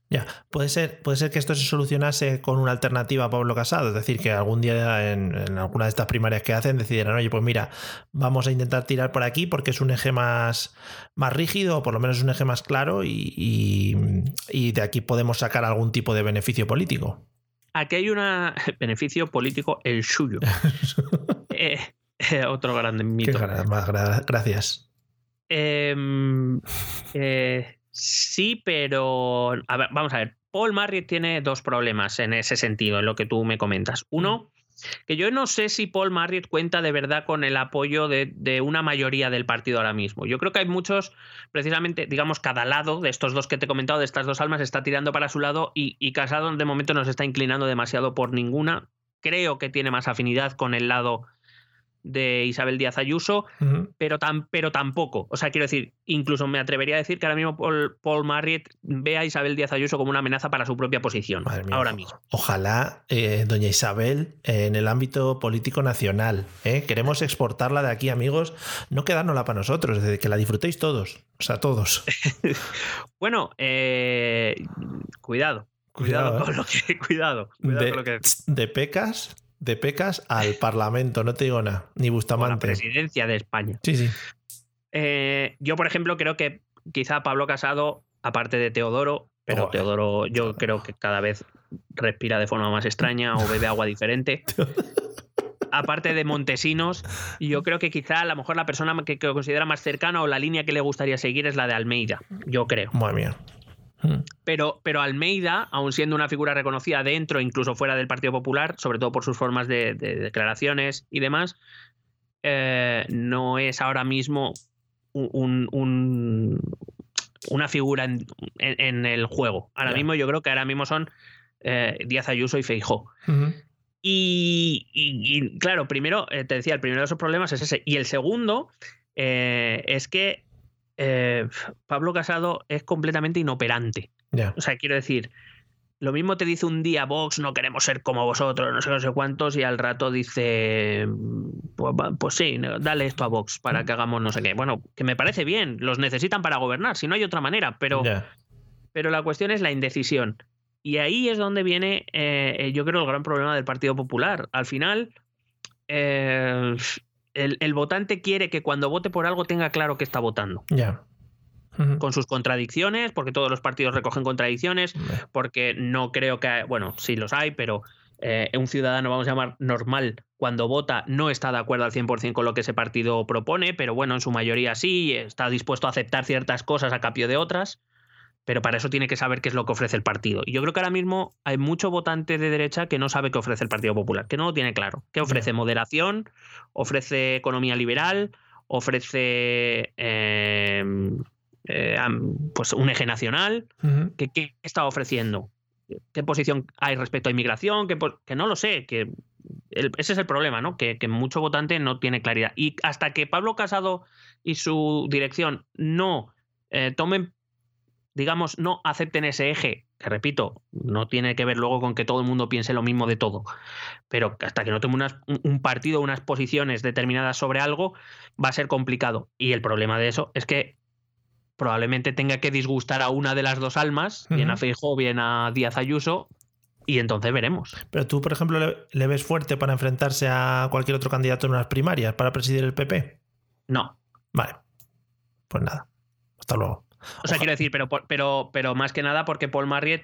Ya, puede ser, puede ser que esto se solucionase con una alternativa a Pablo Casado, es decir, que algún día en, alguna de estas primarias que hacen decidieran, oye, pues mira, vamos a intentar tirar por aquí porque es un eje más, más rígido, o por lo menos es un eje más claro, y, de aquí podemos sacar algún tipo de beneficio político. Aquí hay un beneficio político, el suyo. eh, Otro grande mito. gracias. Em, eh, sí, pero. vamos a ver. Paul Marriott tiene dos problemas en ese sentido, en lo que tú me comentas. Uno, que yo no sé si Paul Marriott cuenta de verdad con el apoyo de, una mayoría del partido ahora mismo. Yo creo que hay muchos, precisamente, digamos, cada lado de estos dos que te he comentado, de estas dos almas, está tirando para su lado y, y Casado de momento no se está inclinando demasiado por ninguna. Creo que tiene más afinidad con el lado de Isabel Díaz Ayuso, pero, tan, pero tampoco. O sea, quiero decir, incluso me atrevería a decir que ahora mismo Paul, Paul Marriott ve a Isabel Díaz Ayuso como una amenaza para su propia posición. ahora mismo. Ojalá, eh, doña Isabel, en el ámbito político nacional, ¿eh? queremos exportarla de aquí, amigos, no quedárnosla para nosotros, es decir, que la disfrutéis todos, o sea, todos. bueno, eh, cuidado. Cuidado, con lo que. Cuidado, cuidado con lo que. De pecas de Pecas al Parlamento, no te digo nada, ni Bustamante. la presidencia de España. Sí, sí. Eh, yo, por ejemplo, creo que quizá Pablo Casado, aparte de Teodoro, pero Teodoro yo creo que cada vez respira de forma más extraña o bebe agua diferente. aparte de Montesinos, yo creo que quizá a lo mejor la persona que, que, considera más cercana o la línea que le gustaría seguir es la de Almeida, yo creo. Madre mía. Hmm. Pero, pero Almeida, aun siendo una figura reconocida dentro, incluso fuera del Partido Popular, sobre todo por sus formas de, declaraciones y demás, eh, no es ahora mismo un, una figura en, el juego. Ahora mismo yo creo que ahora mismo son eh, Díaz Ayuso y Feijó. y, claro, primero, te decía, el primero de esos problemas es ese. Y el segundo es que Pablo Casado es completamente inoperante. O sea, quiero decir, lo mismo te dice un día Vox, no queremos ser como vosotros, no sé, no sé cuántos, y al rato dice, pues, pues, sí, dale esto a Vox para que hagamos no sé qué. Bueno, que me parece bien, los necesitan para gobernar, si no hay otra manera, pero, pero la cuestión es la indecisión. Y ahí es donde viene, eh, yo creo, el gran problema del Partido Popular. Al final, eh, el, el, votante quiere que cuando vote por algo tenga claro que está votando. Ya. Con sus contradicciones, porque todos los partidos recogen contradicciones, porque no creo que, bueno, sí los hay, pero eh, un ciudadano, vamos a llamar normal, cuando vota no está de acuerdo al 100% con lo que ese partido propone, pero bueno, en su mayoría sí, está dispuesto a aceptar ciertas cosas a cambio de otras, pero para eso tiene que saber qué es lo que ofrece el partido. Y yo creo que ahora mismo hay mucho votante de derecha que no sabe qué ofrece el Partido Popular, que no lo tiene claro, que ofrece moderación, ofrece economía liberal, ofrece... Eh, eh, pues un eje nacional, que, ¿qué está ofreciendo? ¿Qué posición hay respecto a inmigración? Que, que no lo sé, que ese es el problema, ¿no? Que, mucho votante no tiene claridad. Y hasta que Pablo Casado y su dirección no eh, tomen, digamos, no acepten ese eje, que repito, no tiene que ver luego con que todo el mundo piense lo mismo de todo, pero hasta que no tome un partido, unas posiciones determinadas sobre algo, va a ser complicado. Y el problema de eso es que probablemente tenga que disgustar a una de las dos almas, bien a Feijóo, bien a Díaz Ayuso, y entonces veremos. Pero tú, por ejemplo, le, ves fuerte para enfrentarse a cualquier otro candidato en unas primarias para presidir el PP? No. Vale. Pues nada. Hasta luego. O sea, quiero decir, pero, pero, pero más que nada porque Paul Marriott,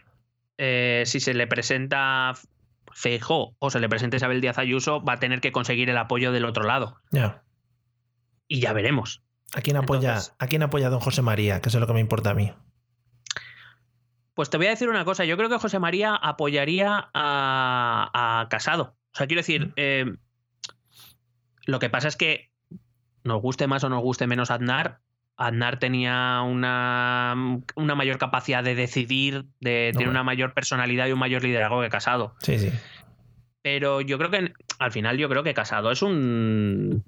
eh, si se le presenta Feijó o se le presenta Isabel Díaz Ayuso, va a tener que conseguir el apoyo del otro lado. Ya. Y ya veremos. ¿A quién, apoya, ¿A quién apoya don José María? Que es lo que me importa a mí. Pues te voy a decir una cosa. Yo creo que José María apoyaría a, Casado. O sea, quiero decir, mm. eh, lo que pasa es que nos guste más o nos guste menos Aznar, Aznar tenía una, una mayor capacidad de decidir, de tener una mayor personalidad y un mayor liderazgo que Casado. Sí, sí. Pero yo creo que al final yo creo que Casado es un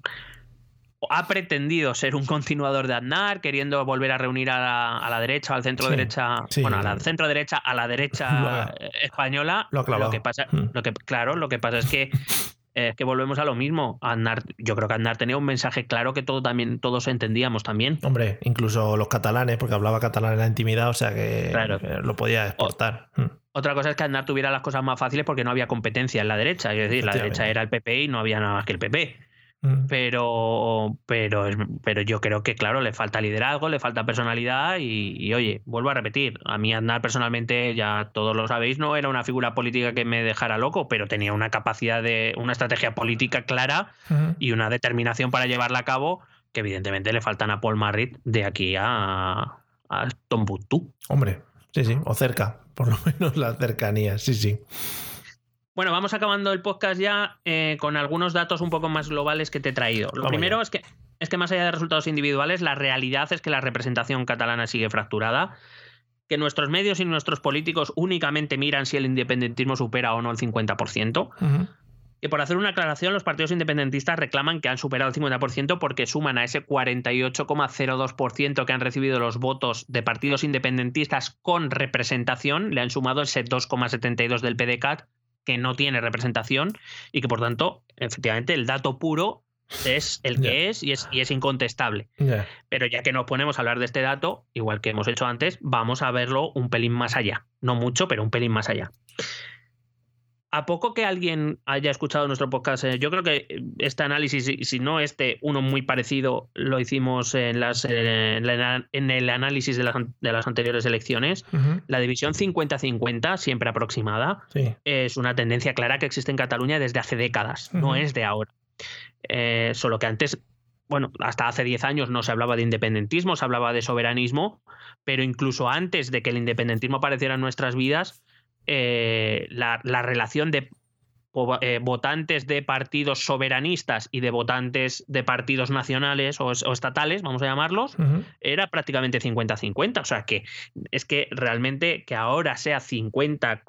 ha pretendido ser un continuador de Aznar, queriendo volver a reunir a la, derecha, al centro derecha, bueno, a la centro derecha, a la derecha española. Lo, lo, que pasa, mm. lo que, claro, lo que pasa es que que volvemos a lo mismo. Aznar, yo creo que Aznar tenía un mensaje claro que todo también, todos entendíamos también. Hombre, incluso los catalanes, porque hablaba catalán en la intimidad, o sea que, lo podía exportar. Mm. Otra cosa es que Aznar tuviera las cosas más fáciles porque no había competencia en la derecha. Es decir, la derecha era el PP y no había nada más que el PP. Mm. Pero, pero, pero yo creo que, claro, le falta liderazgo, le falta personalidad y, oye, vuelvo a repetir, a mí Aznar personalmente, ya todos lo sabéis, no era una figura política que me dejara loco, pero tenía una capacidad de, una estrategia política clara y una determinación para llevarla a cabo que evidentemente le faltan a Paul Marrit de aquí a, a Tombuctú. Hombre, sí, sí, o cerca, por lo menos la cercanía, sí, sí. Bueno, vamos acabando el podcast ya eh, con algunos datos un poco más globales que te he traído. Lo primero es que, es que más allá de resultados individuales, la realidad es que la representación catalana sigue fracturada, que nuestros medios y nuestros políticos únicamente miran si el independentismo supera o no el 50%. Y por hacer una aclaración, los partidos independentistas reclaman que han superado el 50% porque suman a ese 48,02% que han recibido los votos de partidos independentistas con representación, le han sumado ese 2,72% del PDCAT, que no tiene representación y que por tanto, efectivamente, el dato puro es el que es, y es y es incontestable. Pero ya que nos ponemos a hablar de este dato, igual que hemos hecho antes, vamos a verlo un pelín más allá. No mucho, pero un pelín más allá a poco que alguien haya escuchado nuestro podcast, eh, yo creo que este análisis, si no este, uno muy parecido, lo hicimos en, las, eh, en, el análisis de las, de las anteriores elecciones. La división 50-50, siempre aproximada, es una tendencia clara que existe en Cataluña desde hace décadas, no es de ahora. Eh, solo que antes, bueno, hasta hace 10 años no se hablaba de independentismo, se hablaba de soberanismo, pero incluso antes de que el independentismo apareciera en nuestras vidas, eh, la, relación de eh, votantes de partidos soberanistas y de votantes de partidos nacionales o, estatales, vamos a llamarlos, era prácticamente 50-50. O sea que es que realmente que ahora sea 50,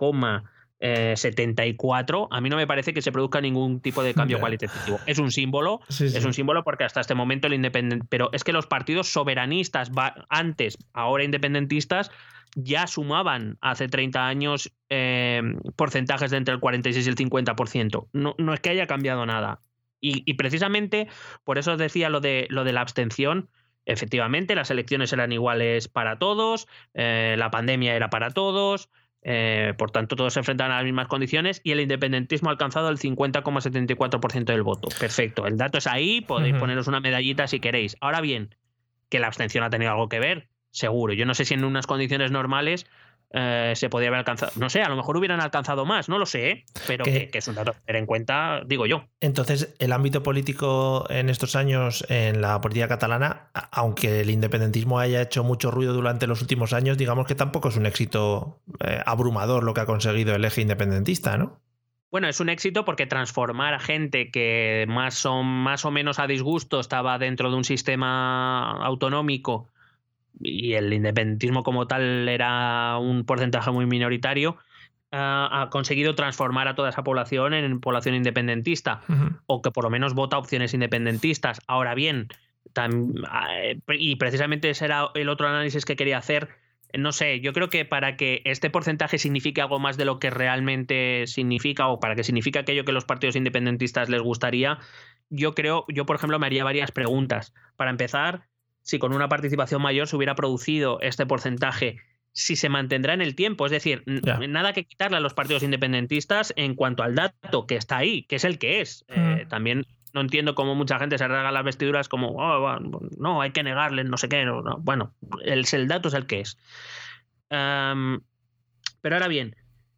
74, a mí no me parece que se produzca ningún tipo de cambio cualitativo. Es un símbolo, es un símbolo porque hasta este momento el independiente, pero es que los partidos soberanistas antes, ahora independentistas, ya sumaban hace 30 años eh, porcentajes de entre el 46 y el 50%. No, no es que haya cambiado nada. Y, precisamente por eso os decía lo de, lo de la abstención. Efectivamente, las elecciones eran iguales para todos, eh, la pandemia era para todos, eh, por tanto, todos se enfrentan a las mismas condiciones y el independentismo ha alcanzado el 50,74% del voto. Perfecto, el dato es ahí, podéis poneros una medallita si queréis. Ahora bien, que la abstención ha tenido algo que ver, seguro. Yo no sé si en unas condiciones normales eh, se podría haber alcanzado. No sé, a lo mejor hubieran alcanzado más, no lo sé, pero que, es un dato a tener en cuenta, digo yo. Entonces, el ámbito político en estos años en la política catalana, aunque el independentismo haya hecho mucho ruido durante los últimos años, digamos que tampoco es un éxito eh, abrumador lo que ha conseguido el eje independentista, ¿no? Bueno, es un éxito porque transformar a gente que más o, más o menos a disgusto estaba dentro de un sistema autonómico y el independentismo como tal era un porcentaje muy minoritario, ha conseguido transformar a toda esa población en población independentista o que por lo menos vota opciones independentistas. Ahora bien, y precisamente ese era el otro análisis que quería hacer. No sé, yo creo que para que este porcentaje signifique algo más de lo que realmente significa o para que signifique aquello que los partidos independentistas les gustaría, yo creo, yo por ejemplo me haría varias preguntas. Para empezar, si con una participación mayor se hubiera producido este porcentaje, si se mantendrá en el tiempo. Es decir, nada que quitarle a los partidos independentistas en cuanto al dato que está ahí, que es el que es. Eh, también no entiendo cómo mucha gente se regala las vestiduras como, oh, no, hay que negarle, no sé qué. Bueno, el, el, dato es el que es. pero ahora bien,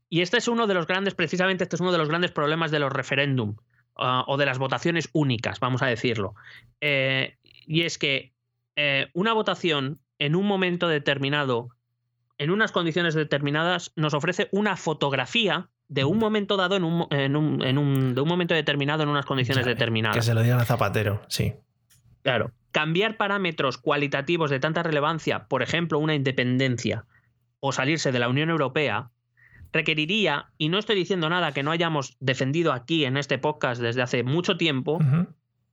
y este es uno de los grandes, precisamente este es uno de los grandes problemas de los referéndum ah, o de las votaciones únicas, vamos a decirlo. Eh, y es que eh, una votación en un momento determinado, en unas condiciones determinadas, nos ofrece una fotografía de un momento dado en un, en un, de un momento determinado en unas condiciones determinadas. Que se lo digan a Zapatero, sí. Claro. Cambiar parámetros cualitativos de tanta relevancia, por ejemplo, una independencia o salirse de la Unión Europea, requeriría, y no estoy diciendo nada que no hayamos defendido aquí en este podcast desde hace mucho tiempo,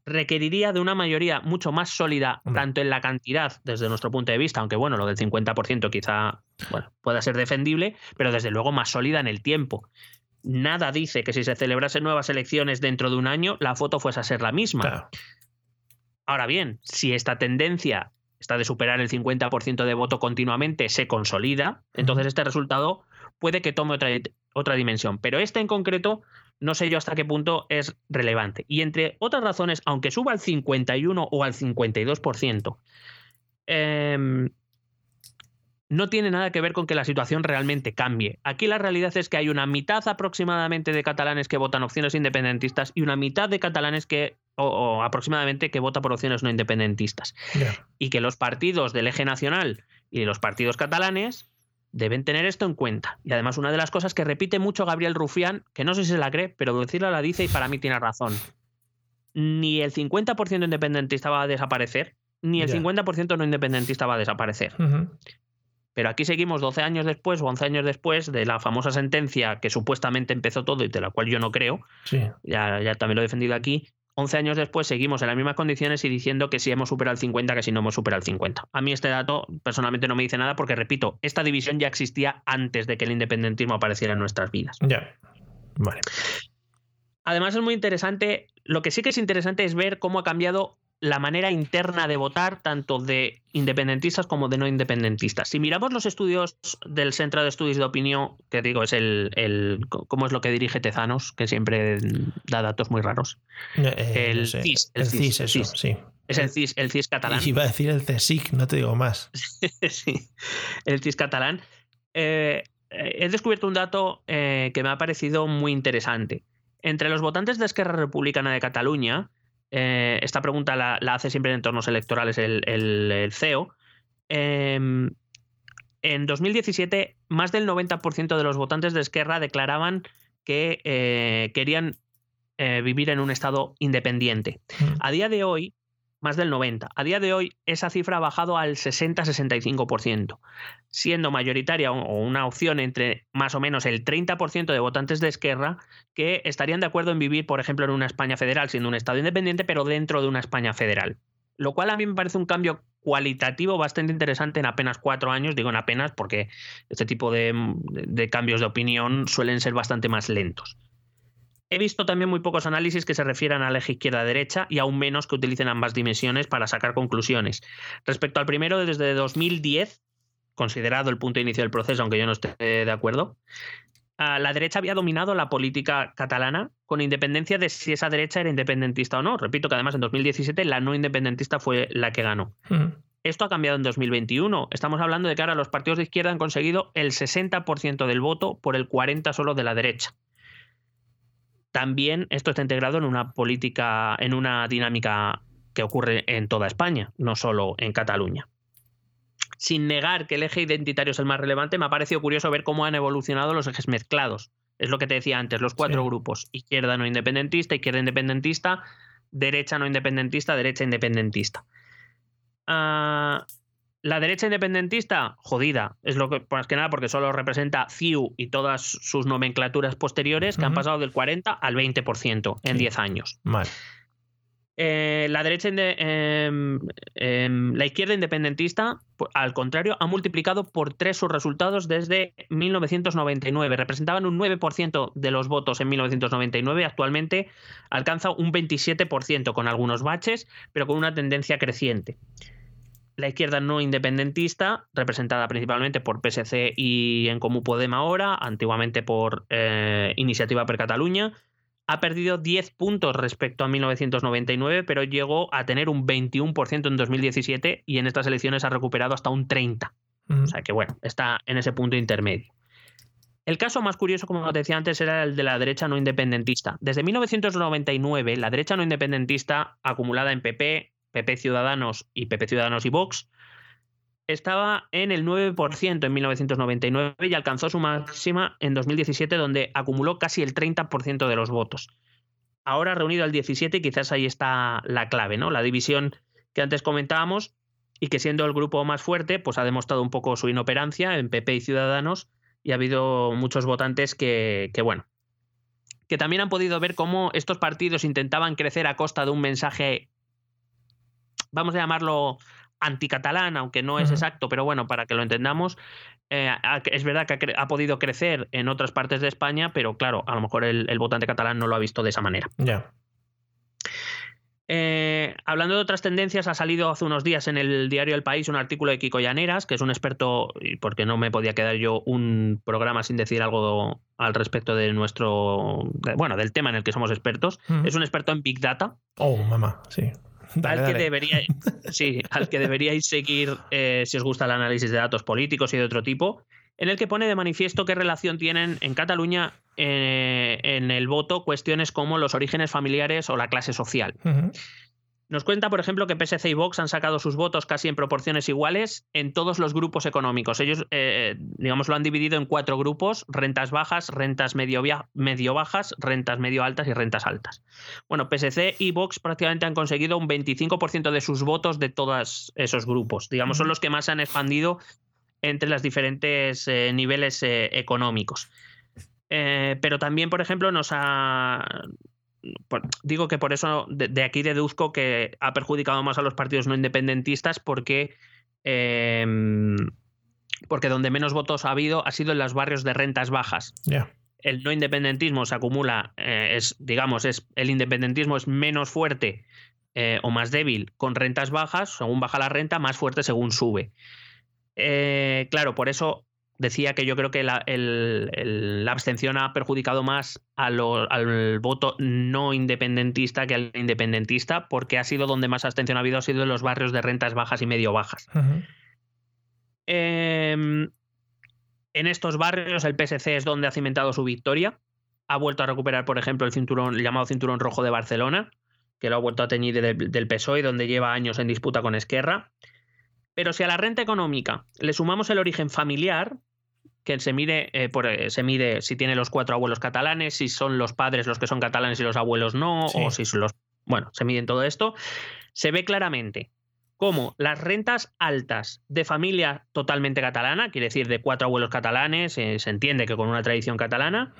requeriría de una mayoría mucho más sólida, tanto en la cantidad, desde nuestro punto de vista, aunque bueno, lo del 50% quizá bueno, pueda ser defendible, pero desde luego más sólida en el tiempo. Nada dice que si se celebrasen nuevas elecciones dentro de un año, la foto fuese a ser la misma. Ahora bien, si esta tendencia, está de superar el 50% de voto continuamente, se consolida, entonces este resultado puede que tome otra, otra dimensión. Pero este en concreto no sé yo hasta qué punto es relevante. Y entre otras razones, aunque suba al 51 o al 52%, em, no tiene nada que ver con que la situación realmente cambie. Aquí la realidad es que hay una mitad aproximadamente de catalanes que votan opciones independentistas y una mitad de catalanes que, o, aproximadamente, que vota por opciones no independentistas. Y que los partidos del eje nacional y los partidos catalanes deben tener esto en cuenta. Y además, una de las cosas que repite mucho Gabriel Rufián, que no sé si se la cree, pero decirla la dice y para mí tiene razón. Ni el 50% independentista va a desaparecer, ni el 50% no independentista va a desaparecer. Pero aquí seguimos 12 años después o 11 años después de la famosa sentencia que supuestamente empezó todo y de la cual yo no creo. Ya, ya también lo he defendido aquí. 11 años después seguimos en las mismas condiciones y diciendo que si hemos superado el 50, que si no hemos superado el 50. A mí este dato personalmente no me dice nada porque, repito, esta división ya existía antes de que el independentismo apareciera en nuestras vidas. Ya. Vale. Además es muy interesante, lo que sí que es interesante es ver cómo ha cambiado la manera interna de votar tanto de independentistas como de no independentistas. Si miramos los estudios del Centro de Estudios de Opinión, que digo, es el, el cómo es lo que dirige Tezanos, que siempre da datos muy raros. Eh, el, CIS, el, CIS, eso, sí. Es el CIS, el CIS catalán. Iba a decir el CSIC, no te digo más. sí, el CIS catalán. Eh, he descubierto un dato eh, que me ha parecido muy interesante. Entre los votantes de Esquerra Republicana de Cataluña, eh, esta pregunta la, hace siempre en entornos electorales el, CEO. Em, en 2017, más del 90% de los votantes de Esquerra declaraban que eh, querían eh, vivir en un estado independiente. A día de hoy, más del 90%. A día de hoy, esa cifra ha bajado al 60-65%, siendo mayoritaria o una opción entre más o menos el 30% de votantes de Esquerra que estarían de acuerdo en vivir, por ejemplo, en una España federal, siendo un Estado independiente, pero dentro de una España federal. Lo cual a mí me parece un cambio cualitativo bastante interesante en apenas cuatro años. Digo en apenas porque este tipo de, de cambios de opinión suelen ser bastante más lentos. He visto también muy pocos análisis que se refieran al eje izquierda-derecha y aún menos que utilicen ambas dimensiones para sacar conclusiones. Respecto al primero, desde 2010, considerado el punto de inicio del proceso, aunque yo no esté de acuerdo, la derecha había dominado la política catalana con independencia de si esa derecha era independentista o no. Repito que además en 2017 la no independentista fue la que ganó. Esto ha cambiado en 2021. Estamos hablando de que ahora los partidos de izquierda han conseguido el 60% del voto por el 40% solo de la derecha. También esto está integrado en una política, en una dinámica que ocurre en toda España, no solo en Cataluña. Sin negar que el eje identitario es el más relevante, me ha parecido curioso ver cómo han evolucionado los ejes mezclados. Es lo que te decía antes, los cuatro grupos, izquierda no independentista, izquierda independentista, derecha no independentista, derecha independentista. Ah, la derecha independentista, jodida, es lo que, más que nada, porque solo representa CIU y todas sus nomenclaturas posteriores, que han pasado del 40 al 20% en 10 años. Eh, la derecha, em, em, la izquierda independentista, al contrario, ha multiplicado por tres sus resultados desde 1999. Representaban un 9% de los votos en 1999. Actualmente alcanza un 27% con algunos baches, pero con una tendencia creciente la izquierda no independentista, representada principalmente por PSC y en Comú Podem ahora, antiguamente por eh, Iniciativa per Cataluña, ha perdido 10 puntos respecto a 1999, pero llegó a tener un 21% en 2017 y en estas elecciones ha recuperado hasta un 30%. O sea que bueno, está en ese punto intermedio. El caso más curioso, como te decía antes, era el de la derecha no independentista. Desde 1999, la derecha no independentista, acumulada en PP, PP Ciudadanos y PP Ciudadanos y Vox, estaba en el 9% en 1999 y alcanzó su máxima en 2017, donde acumuló casi el 30% de los votos. Ahora reunido al 17, quizás ahí está la clave, ¿no? La división que antes comentábamos y que siendo el grupo más fuerte, pues ha demostrado un poco su inoperancia en PP y Ciudadanos y ha habido muchos votantes que, que bueno, que también han podido ver cómo estos partidos intentaban crecer a costa de un mensaje vamos a llamarlo anticatalán, aunque no es exacto, pero bueno, para que lo entendamos, eh, es verdad que ha, podido crecer en otras partes de España, pero claro, a lo mejor el, votante catalán no lo ha visto de esa manera. Ya. Eh, hablando de otras tendencias, ha salido hace unos días en el diario El País un artículo de Kiko Llaneras, que es un experto, porque no me podía quedar yo un programa sin decir algo al respecto de nuestro, bueno, del tema en el que somos expertos. Es un experto en Big Data. Oh, mamá, sí al, Que debería, sí, al que deberíais seguir eh, si os gusta el análisis de datos políticos y de otro tipo, en el que pone de manifiesto qué relación tienen en Cataluña eh, en el voto cuestiones como los orígenes familiares o la clase social. Nos cuenta, por ejemplo, que PSC y Vox han sacado sus votos casi en proporciones iguales en todos los grupos económicos. Ellos, eh, digamos, lo han dividido en cuatro grupos: rentas bajas, rentas medio, medio bajas, rentas medio altas y rentas altas. Bueno, PSC y Vox prácticamente han conseguido un 25% de sus votos de todos esos grupos. Digamos, son los que más se han expandido entre los diferentes eh, niveles eh, económicos. pero también, por ejemplo, nos ha, digo que por eso de, aquí deduzco que ha perjudicado más a los partidos no independentistas porque, em, porque donde menos votos ha habido ha sido en los barrios de rentas bajas. El no independentismo se acumula, eh, es, digamos, es, el independentismo es menos fuerte eh, o más débil con rentas bajas, según baja la renta, más fuerte según sube. Eh, claro, por eso decía que yo creo que la, abstención ha perjudicado más al voto no independentista que al independentista, porque ha sido donde más abstención ha habido, ha sido en los barrios de rentas bajas y medio bajas. Em, en estos barrios el PSC es donde ha cimentado su victoria. Ha vuelto a recuperar, por ejemplo, el cinturón, el llamado cinturón rojo de Barcelona, que lo ha vuelto a teñir del, del PSOE, donde lleva años en disputa con Esquerra. Pero si a la renta económica le sumamos el origen familiar, que se mide, eh, por, eh, se mide si tiene los cuatro abuelos catalanes, si son los padres los que son catalanes y los abuelos no, o si son los. bueno, se mide en todo esto, se ve claramente cómo las rentas altas de familia totalmente catalana, quiere decir de cuatro abuelos catalanes, eh, se entiende que con una tradición catalana,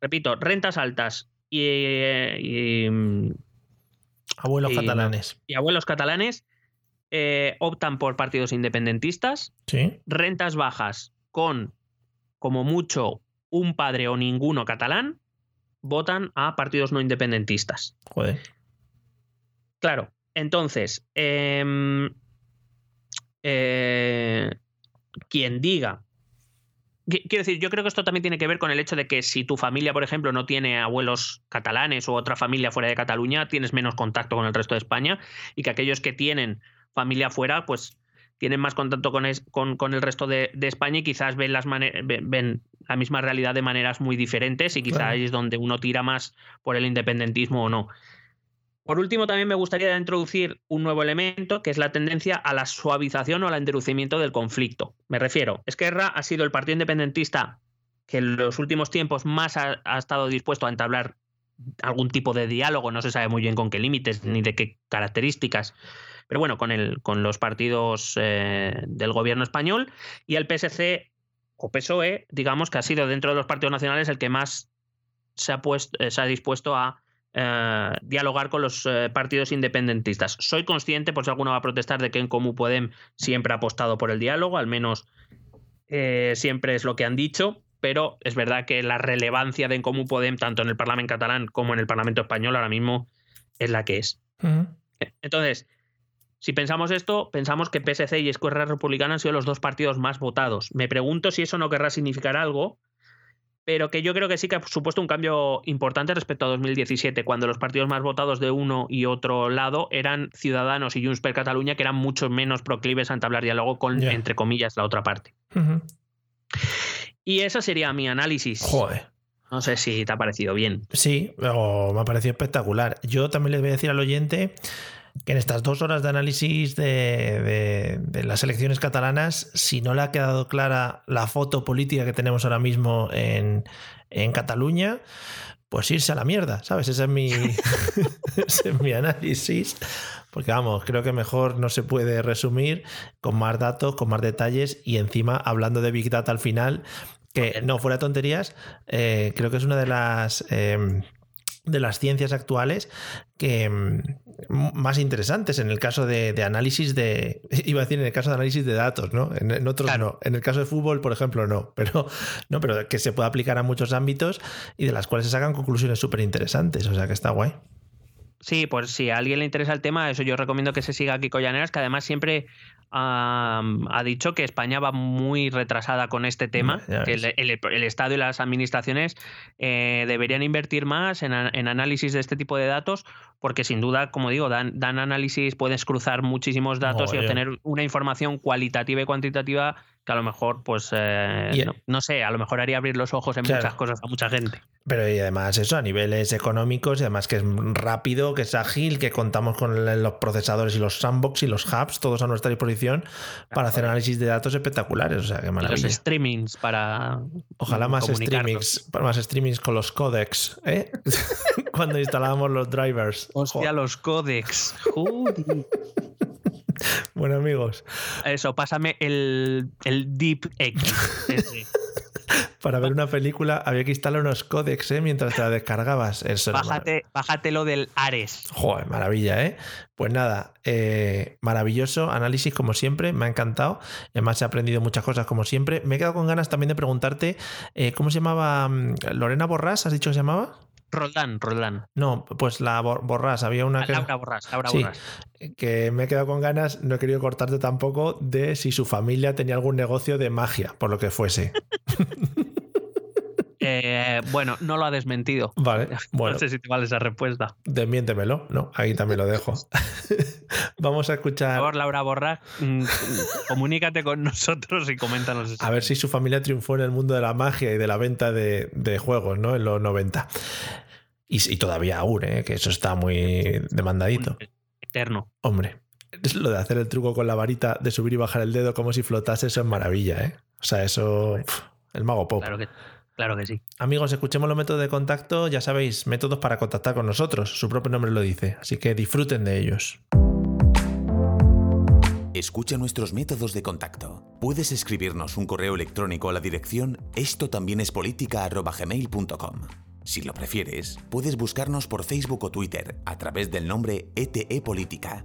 repito, rentas altas y, abuelos catalanes. Y abuelos catalanes eh, optan por partidos independentistas, ¿Sí? rentas bajas con como mucho un padre o ninguno catalán, votan a partidos no independentistas. Joder. Claro, entonces, em, eh, quien diga Quiero decir, yo creo que esto también tiene que ver con el hecho de que si tu familia, por ejemplo, no tiene abuelos catalanes o otra familia fuera de Cataluña, tienes menos contacto con el resto de España y que aquellos que tienen familia fuera, pues tienen más contacto con, con, el resto de, España y quizás ven, las ven, la misma realidad de maneras muy diferentes y quizás es donde uno tira más por el independentismo o no. Por último, también me gustaría introducir un nuevo elemento, que es la tendencia a la suavización o al endurecimiento del conflicto. Me refiero, Esquerra ha sido el partido independentista que en los últimos tiempos más ha, estado dispuesto a entablar algún tipo de diálogo, no se sabe muy bien con qué límites ni de qué características, pero bueno, con, el, con los partidos eh, del gobierno español y el PSC o PSOE, digamos que ha sido dentro de los partidos nacionales el que más se ha, puesto, se ha dispuesto a eh, dialogar con los eh, partidos independentistas. Soy consciente, por si alguno va a protestar, de que en Comú Podem siempre ha apostado por el diálogo, al menos eh, siempre es lo que han dicho, pero es verdad que la relevancia de en Comú Podem, tanto en el Parlamento catalán como en el Parlamento español, ahora mismo es la que es. Entonces, si pensamos esto, pensamos que PSC y Esquerra Republicana han sido los dos partidos más votados. Me pregunto si eso no querrá significar algo, pero que yo creo que sí que ha supuesto un cambio importante respecto a 2017, cuando los partidos más votados de uno y otro lado eran Ciudadanos y Junts per Cataluña, que eran mucho menos proclives a entablar diálogo con, entre comillas, la otra parte. Y ese sería mi análisis. Joder. No sé si te ha parecido bien. Sí, pero me ha parecido espectacular. Yo también les voy a decir al oyente que en estas dos horas de análisis de, las elecciones catalanas, si no le ha quedado clara la foto política que tenemos ahora mismo en, Cataluña, pues irse a la mierda, ¿sabes? Ese es mi, ese es mi análisis. Porque vamos, creo que mejor no se puede resumir con más datos, con más detalles y encima hablando de Big Data al final, que no, fuera tonterías, eh, creo que es una de las... Eh, de las ciencias actuales que mm, más interesantes en el caso de, análisis de iba a decir en el caso de análisis de datos no en, otros no. En el caso de fútbol por ejemplo no. Pero no pero que se puede aplicar a muchos ámbitos y de las cuales se sacan conclusiones súper interesantes o sea que está guay. Sí, pues si a alguien le interesa el tema, eso yo recomiendo que se siga aquí Collaneras, que además siempre ha dicho que España va muy retrasada con este tema, que el, Estado y las administraciones eh, deberían invertir más en, análisis de este tipo de datos, porque sin duda, como digo, dan, dan análisis, puedes cruzar muchísimos datos y obtener una información cualitativa y cuantitativa que a lo mejor, pues, eh, no, sé, a lo mejor haría abrir los ojos en muchas cosas a mucha gente. Pero y además eso, a niveles económicos, y además que es rápido, que es ágil, que contamos con los procesadores y los sandbox y los hubs, todos a nuestra disposición para hacer análisis de datos espectaculares. O sea, qué maravilla. Los streamings para. Ojalá más streamings, más streamings con los codecs, ¿eh? Cuando instalamos los drivers. Hostia, los codecs. Bueno, amigos. Eso, pásame el, el Deep X. Para ver una película había que instalar unos códex ¿eh? mientras te la descargabas. Eso Bájate, bájatelo del Ares. Joder, maravilla, ¿eh? Pues nada, eh, maravilloso análisis como siempre, me ha encantado. Además he aprendido muchas cosas como siempre. Me he quedado con ganas también de preguntarte, eh, ¿cómo se llamaba? Mm, ¿Lorena Borrás? ¿Has dicho que se llamaba? Roldán, Roldán. No, pues la Borrás, había una que... Laura Borrás, Laura sí, Que me he quedado con ganas, no he querido cortarte tampoco, de si su familia tenía algún negocio de magia, por lo que fuese. Eh, bueno, no lo ha desmentido. Vale, bueno. No sé si te vale esa respuesta. Desmiéntemelo, ¿no? Ahí también lo dejo. Vamos a escuchar. Por favor, Laura Borrás, mm, comunícate con nosotros y coméntanos. A ver si su familia triunfó en el mundo de la magia y de la venta de, de juegos, ¿no? En los 90. Y, todavía aún, ¿eh? que eso está muy demandadito. Eterno. Hombre, lo de hacer el truco con la varita, de subir y bajar el dedo como si flotase, eso es maravilla, ¿eh? O sea, eso. el mago pop. Claro que, Claro que sí. Amigos, escuchemos los métodos de contacto. Ya sabéis, métodos para contactar con nosotros. Su propio nombre lo dice. Así que disfruten de ellos. Escucha nuestros métodos de contacto. Puedes escribirnos un correo electrónico a la dirección esto también es Si lo prefieres, puedes buscarnos por Facebook o Twitter a través del nombre ETE Política.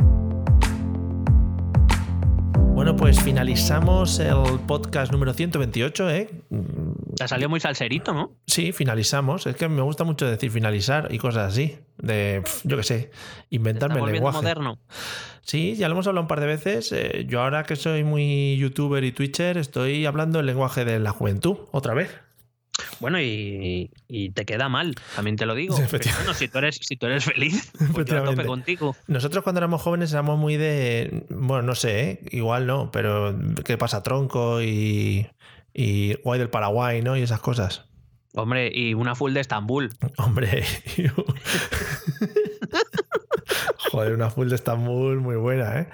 Bueno, pues finalizamos el podcast número 128, ¿eh? Te salió muy salserito, ¿no? Sí, finalizamos. Es que me gusta mucho decir finalizar y cosas así. De, yo qué sé, inventarme el lenguaje. moderno. Sí, ya lo hemos hablado un par de veces. Eh, yo ahora que soy muy youtuber y twitcher, estoy hablando el lenguaje de la juventud, otra vez. Bueno, y, te queda mal, también te lo digo. bueno, si tú eres, si tú eres feliz, pues yo tope contigo. Nosotros cuando éramos jóvenes éramos muy de. Bueno, no sé, ¿eh? igual no, pero ¿qué pasa? Tronco y, y Guay del Paraguay, ¿no? Y esas cosas. Hombre, y una full de Estambul. Hombre. Joder, una full de Estambul muy buena, ¿eh?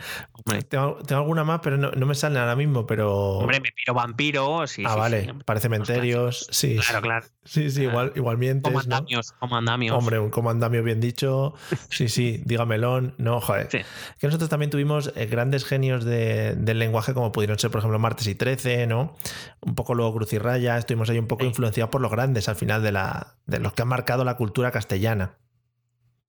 Tengo, alguna más, pero no, me sale ahora mismo, pero. Hombre, me piro vampiro, sí. Ah, vale. Parece cementerios, sí. Claro, claro. Sí, sí, igual, igual mientes. Comandamios, comandamios. Hombre, un comandamio bien dicho. Sí, sí, dígamelón. No, joder. Que nosotros también tuvimos eh, grandes genios del lenguaje, como pudieron ser, por ejemplo, Martes y Trece, ¿no? Un poco luego Cruz y Raya. Estuvimos ahí un poco influenciados por los grandes al final de, la, de los que han marcado la cultura castellana.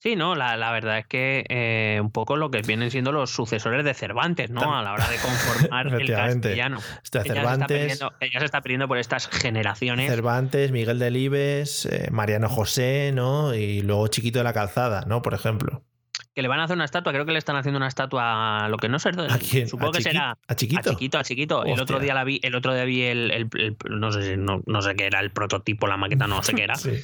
Sí, no, la, verdad es que eh, un poco lo que vienen siendo los sucesores de Cervantes, ¿no? A la hora de conformar el castellano. Cervantes. Ella se, está pidiendo por estas generaciones. Cervantes, Miguel Delibes, eh, Mariano José, ¿no? Y luego Chiquito de la Calzada, ¿no? Por ejemplo. Que le van a hacer una estatua, creo que le están haciendo una estatua a lo que no sé. ¿A quién? Supongo que será. ¿A Chiquito? A Chiquito, a Chiquito. El otro día la vi, el otro día vi el, no sé no, no, sé qué era, el prototipo, la maqueta, no sé qué era. sí.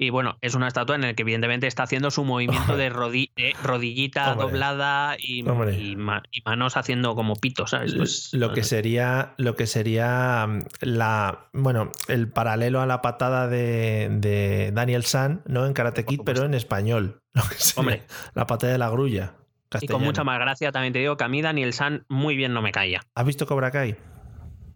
Y bueno, es una estatua en la que evidentemente está haciendo su movimiento de, rodillita doblada y, manos haciendo como pitos, ¿sabes? Pues, lo que sería, lo que sería mm, la, bueno, el paralelo a la patada de, Daniel San, ¿no? En Karate Kid, pero en español. Hombre, la patada de la grulla. Y con mucha más gracia también te digo que a mí Daniel San muy bien no me caía. ¿Has visto Cobra Kai?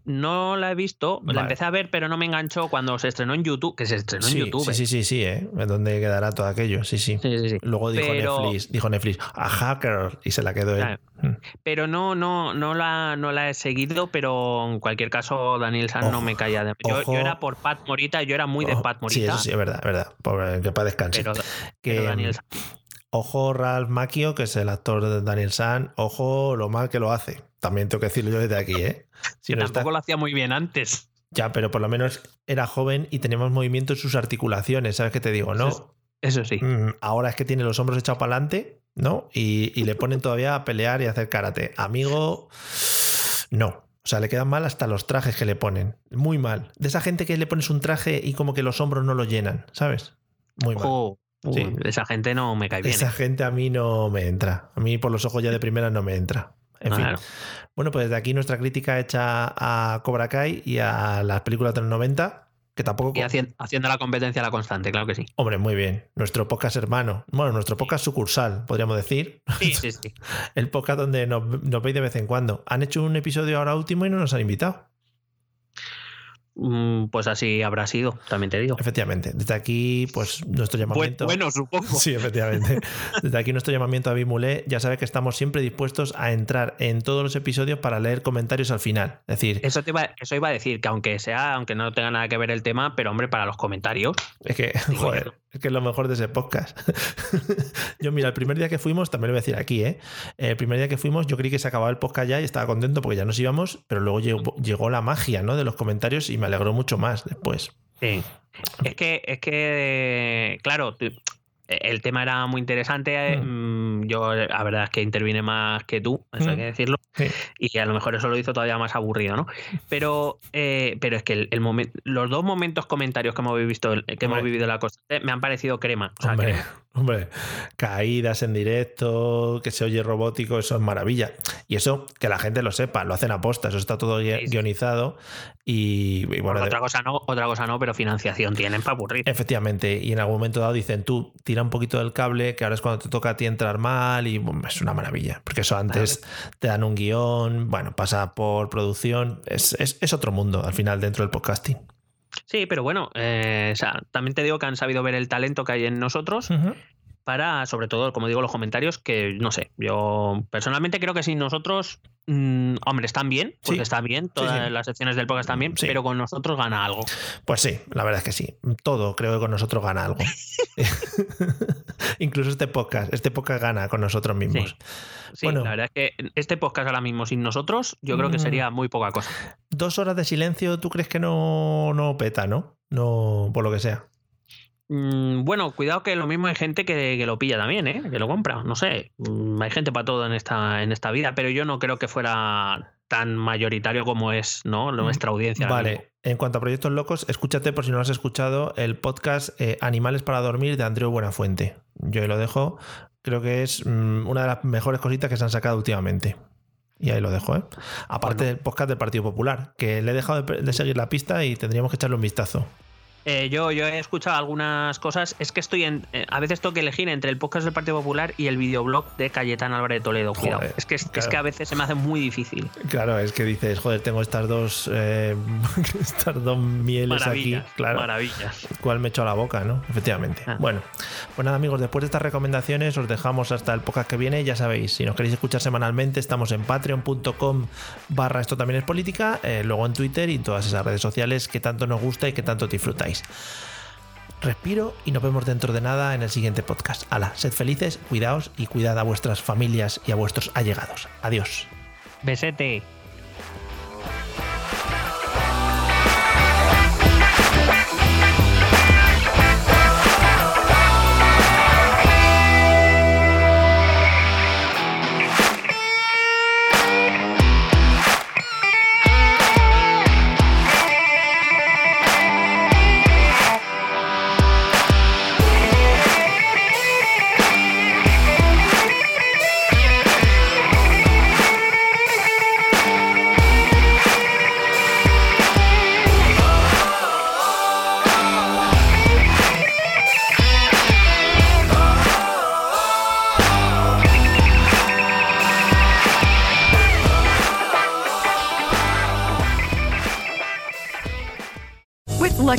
No la he visto, la empecé a ver, pero no me enganchó cuando se estrenó en YouTube, que se estrenó en YouTube. Sí, sí, sí, sí, ¿eh? ¿Dónde quedará todo aquello? Sí, sí. Luego dijo Netflix, dijo Netflix, a hacker, y se la quedó él. Mm. Pero no, no, no la, no la he seguido, pero en cualquier caso, Daniel San no me caía de. Yo, yo, era por Pat Morita, yo era muy de Pat Morita. Sí, eso sí, es verdad, es verdad. Por, que para descansar. Pero, que, Daniel Ojo Ralph Macchio, que es el actor de Daniel San, ojo lo mal que lo hace. También tengo que decirlo yo desde aquí, ¿eh? Si tampoco lo hacía muy bien antes. Ya, pero por lo menos era joven y teníamos movimiento en sus articulaciones, ¿sabes qué te digo? ¿No? Eso, sí. Mm, ahora es que tiene los hombros echados para adelante, ¿no? Y, y le ponen todavía a pelear y a hacer karate. Amigo, no. O sea, le quedan mal hasta los trajes que le ponen. Muy mal. De esa gente que le pones un traje y como que los hombros no lo llenan, ¿sabes? Muy mal sí. Esa gente no me cae bien. Esa ¿eh? gente a mí no me entra. A mí por los ojos ya de primera no me entra. En fin. Bueno, pues desde aquí nuestra crítica hecha a Cobra Kai y a las películas de los 90, que tampoco... Y haciendo, la competencia a la constante, claro que sí. Hombre, muy bien. Nuestro podcast hermano. Bueno, nuestro podcast sucursal, podríamos decir. Sí, sí, sí. El podcast donde nos, nos veis de vez en cuando. Han hecho un episodio ahora último y no nos han invitado. Mm, pues así habrá sido, también te digo. Efectivamente. Desde aquí, pues nuestro llamamiento. Bueno, supongo. Sí, efectivamente. Desde aquí nuestro llamamiento a Bimulé. Ya sabe que estamos siempre dispuestos a entrar en todos los episodios para leer comentarios al final. Es decir. Eso, te iba, eso iba a decir, que aunque sea, aunque no tenga nada que ver el tema, pero hombre, para los comentarios. Es que, joder, que es lo mejor de ese podcast. yo, mira, el primer día que fuimos, también lo voy a decir aquí, ¿eh? El primer día que fuimos, yo creí que se acababa el podcast ya y estaba contento porque ya nos íbamos, pero luego llegó, llegó la magia, ¿no? De los comentarios y me alegró mucho más después. Sí. Es que, es que claro, el tema era muy interesante. Mm. Yo, la verdad es que intervine más que tú, eso hay que decirlo. Y a lo mejor eso lo hizo todavía más aburrido, ¿no? Pero, pero es que el, momento, los dos momentos comentarios que hemos visto, que hemos vivido en la cosa me han parecido crema. O sea, crema. Hombre, caídas en directo, que se oye robótico, eso es maravilla. Y eso, que la gente lo sepa, lo hacen aposta, eso está todo guionizado. Y, bueno, otra cosa no, otra cosa no, pero financiación tienen para aburrir. Efectivamente, y en algún momento dado dicen, tú tira un poquito del cable, que ahora es cuando te toca a ti entrar mal, y es una maravilla. Porque eso antes te dan un guion, bueno, pasa por producción, es, es otro mundo al final dentro del podcasting. Sí, pero bueno, eh, también te digo que han sabido ver el talento que hay en nosotros. Para, sobre todo, como digo, los comentarios, que no sé, yo personalmente creo que sin nosotros, mm, hombre, están bien, porque están bien, todas las secciones del podcast están bien, pero con nosotros gana algo. Pues sí, la verdad es que sí, todo creo que con nosotros gana algo. Incluso este podcast, este podcast gana con nosotros mismos. Sí, la verdad es que este podcast ahora mismo sin nosotros, yo creo que mm. sería muy poca cosa. Dos horas de silencio, ¿tú crees que no, no peta, no? No, por lo que sea. Mm, bueno, cuidado que lo mismo hay gente que, lo pilla también, ¿eh? que lo compra. No sé, mm, hay gente para todo en esta, en esta vida, pero yo no creo que fuera tan mayoritario como es ¿no? nuestra audiencia. Vale, en cuanto a proyectos locos, escúchate por si no lo has escuchado el podcast eh, Animales para Dormir de Andreu Buenafuente. Yo ahí lo dejo creo que es mm, una de las mejores cositas que se han sacado últimamente. Y ahí lo dejo, ¿eh? Aparte del podcast del Partido Popular, que le he dejado de seguir la pista y tendríamos que echarle un vistazo. Eh, yo, yo he escuchado algunas cosas. Es que estoy en. Eh, a veces tengo que elegir entre el podcast del Partido Popular y el videoblog de Cayetán Álvarez de Toledo. Cuidado. es, que, es, que a veces se me hace muy difícil. Claro, es que dices, joder, tengo estas dos. Eh, estas dos mieles aquí. Claro. Maravillas. ¿Cuál me echo a la boca, no? Efectivamente. Ah. Bueno, pues nada, amigos, después de estas recomendaciones, os dejamos hasta el podcast que viene. Ya sabéis, si nos queréis escuchar semanalmente, estamos en patreon.com barra esto también es política, luego en Twitter y todas esas redes sociales que tanto nos gusta y que tanto disfrutáis. Respiro y nos vemos dentro de nada en el siguiente podcast. Hala, sed felices, cuidaos y cuidad a vuestras familias y a vuestros allegados. Adiós. Besete.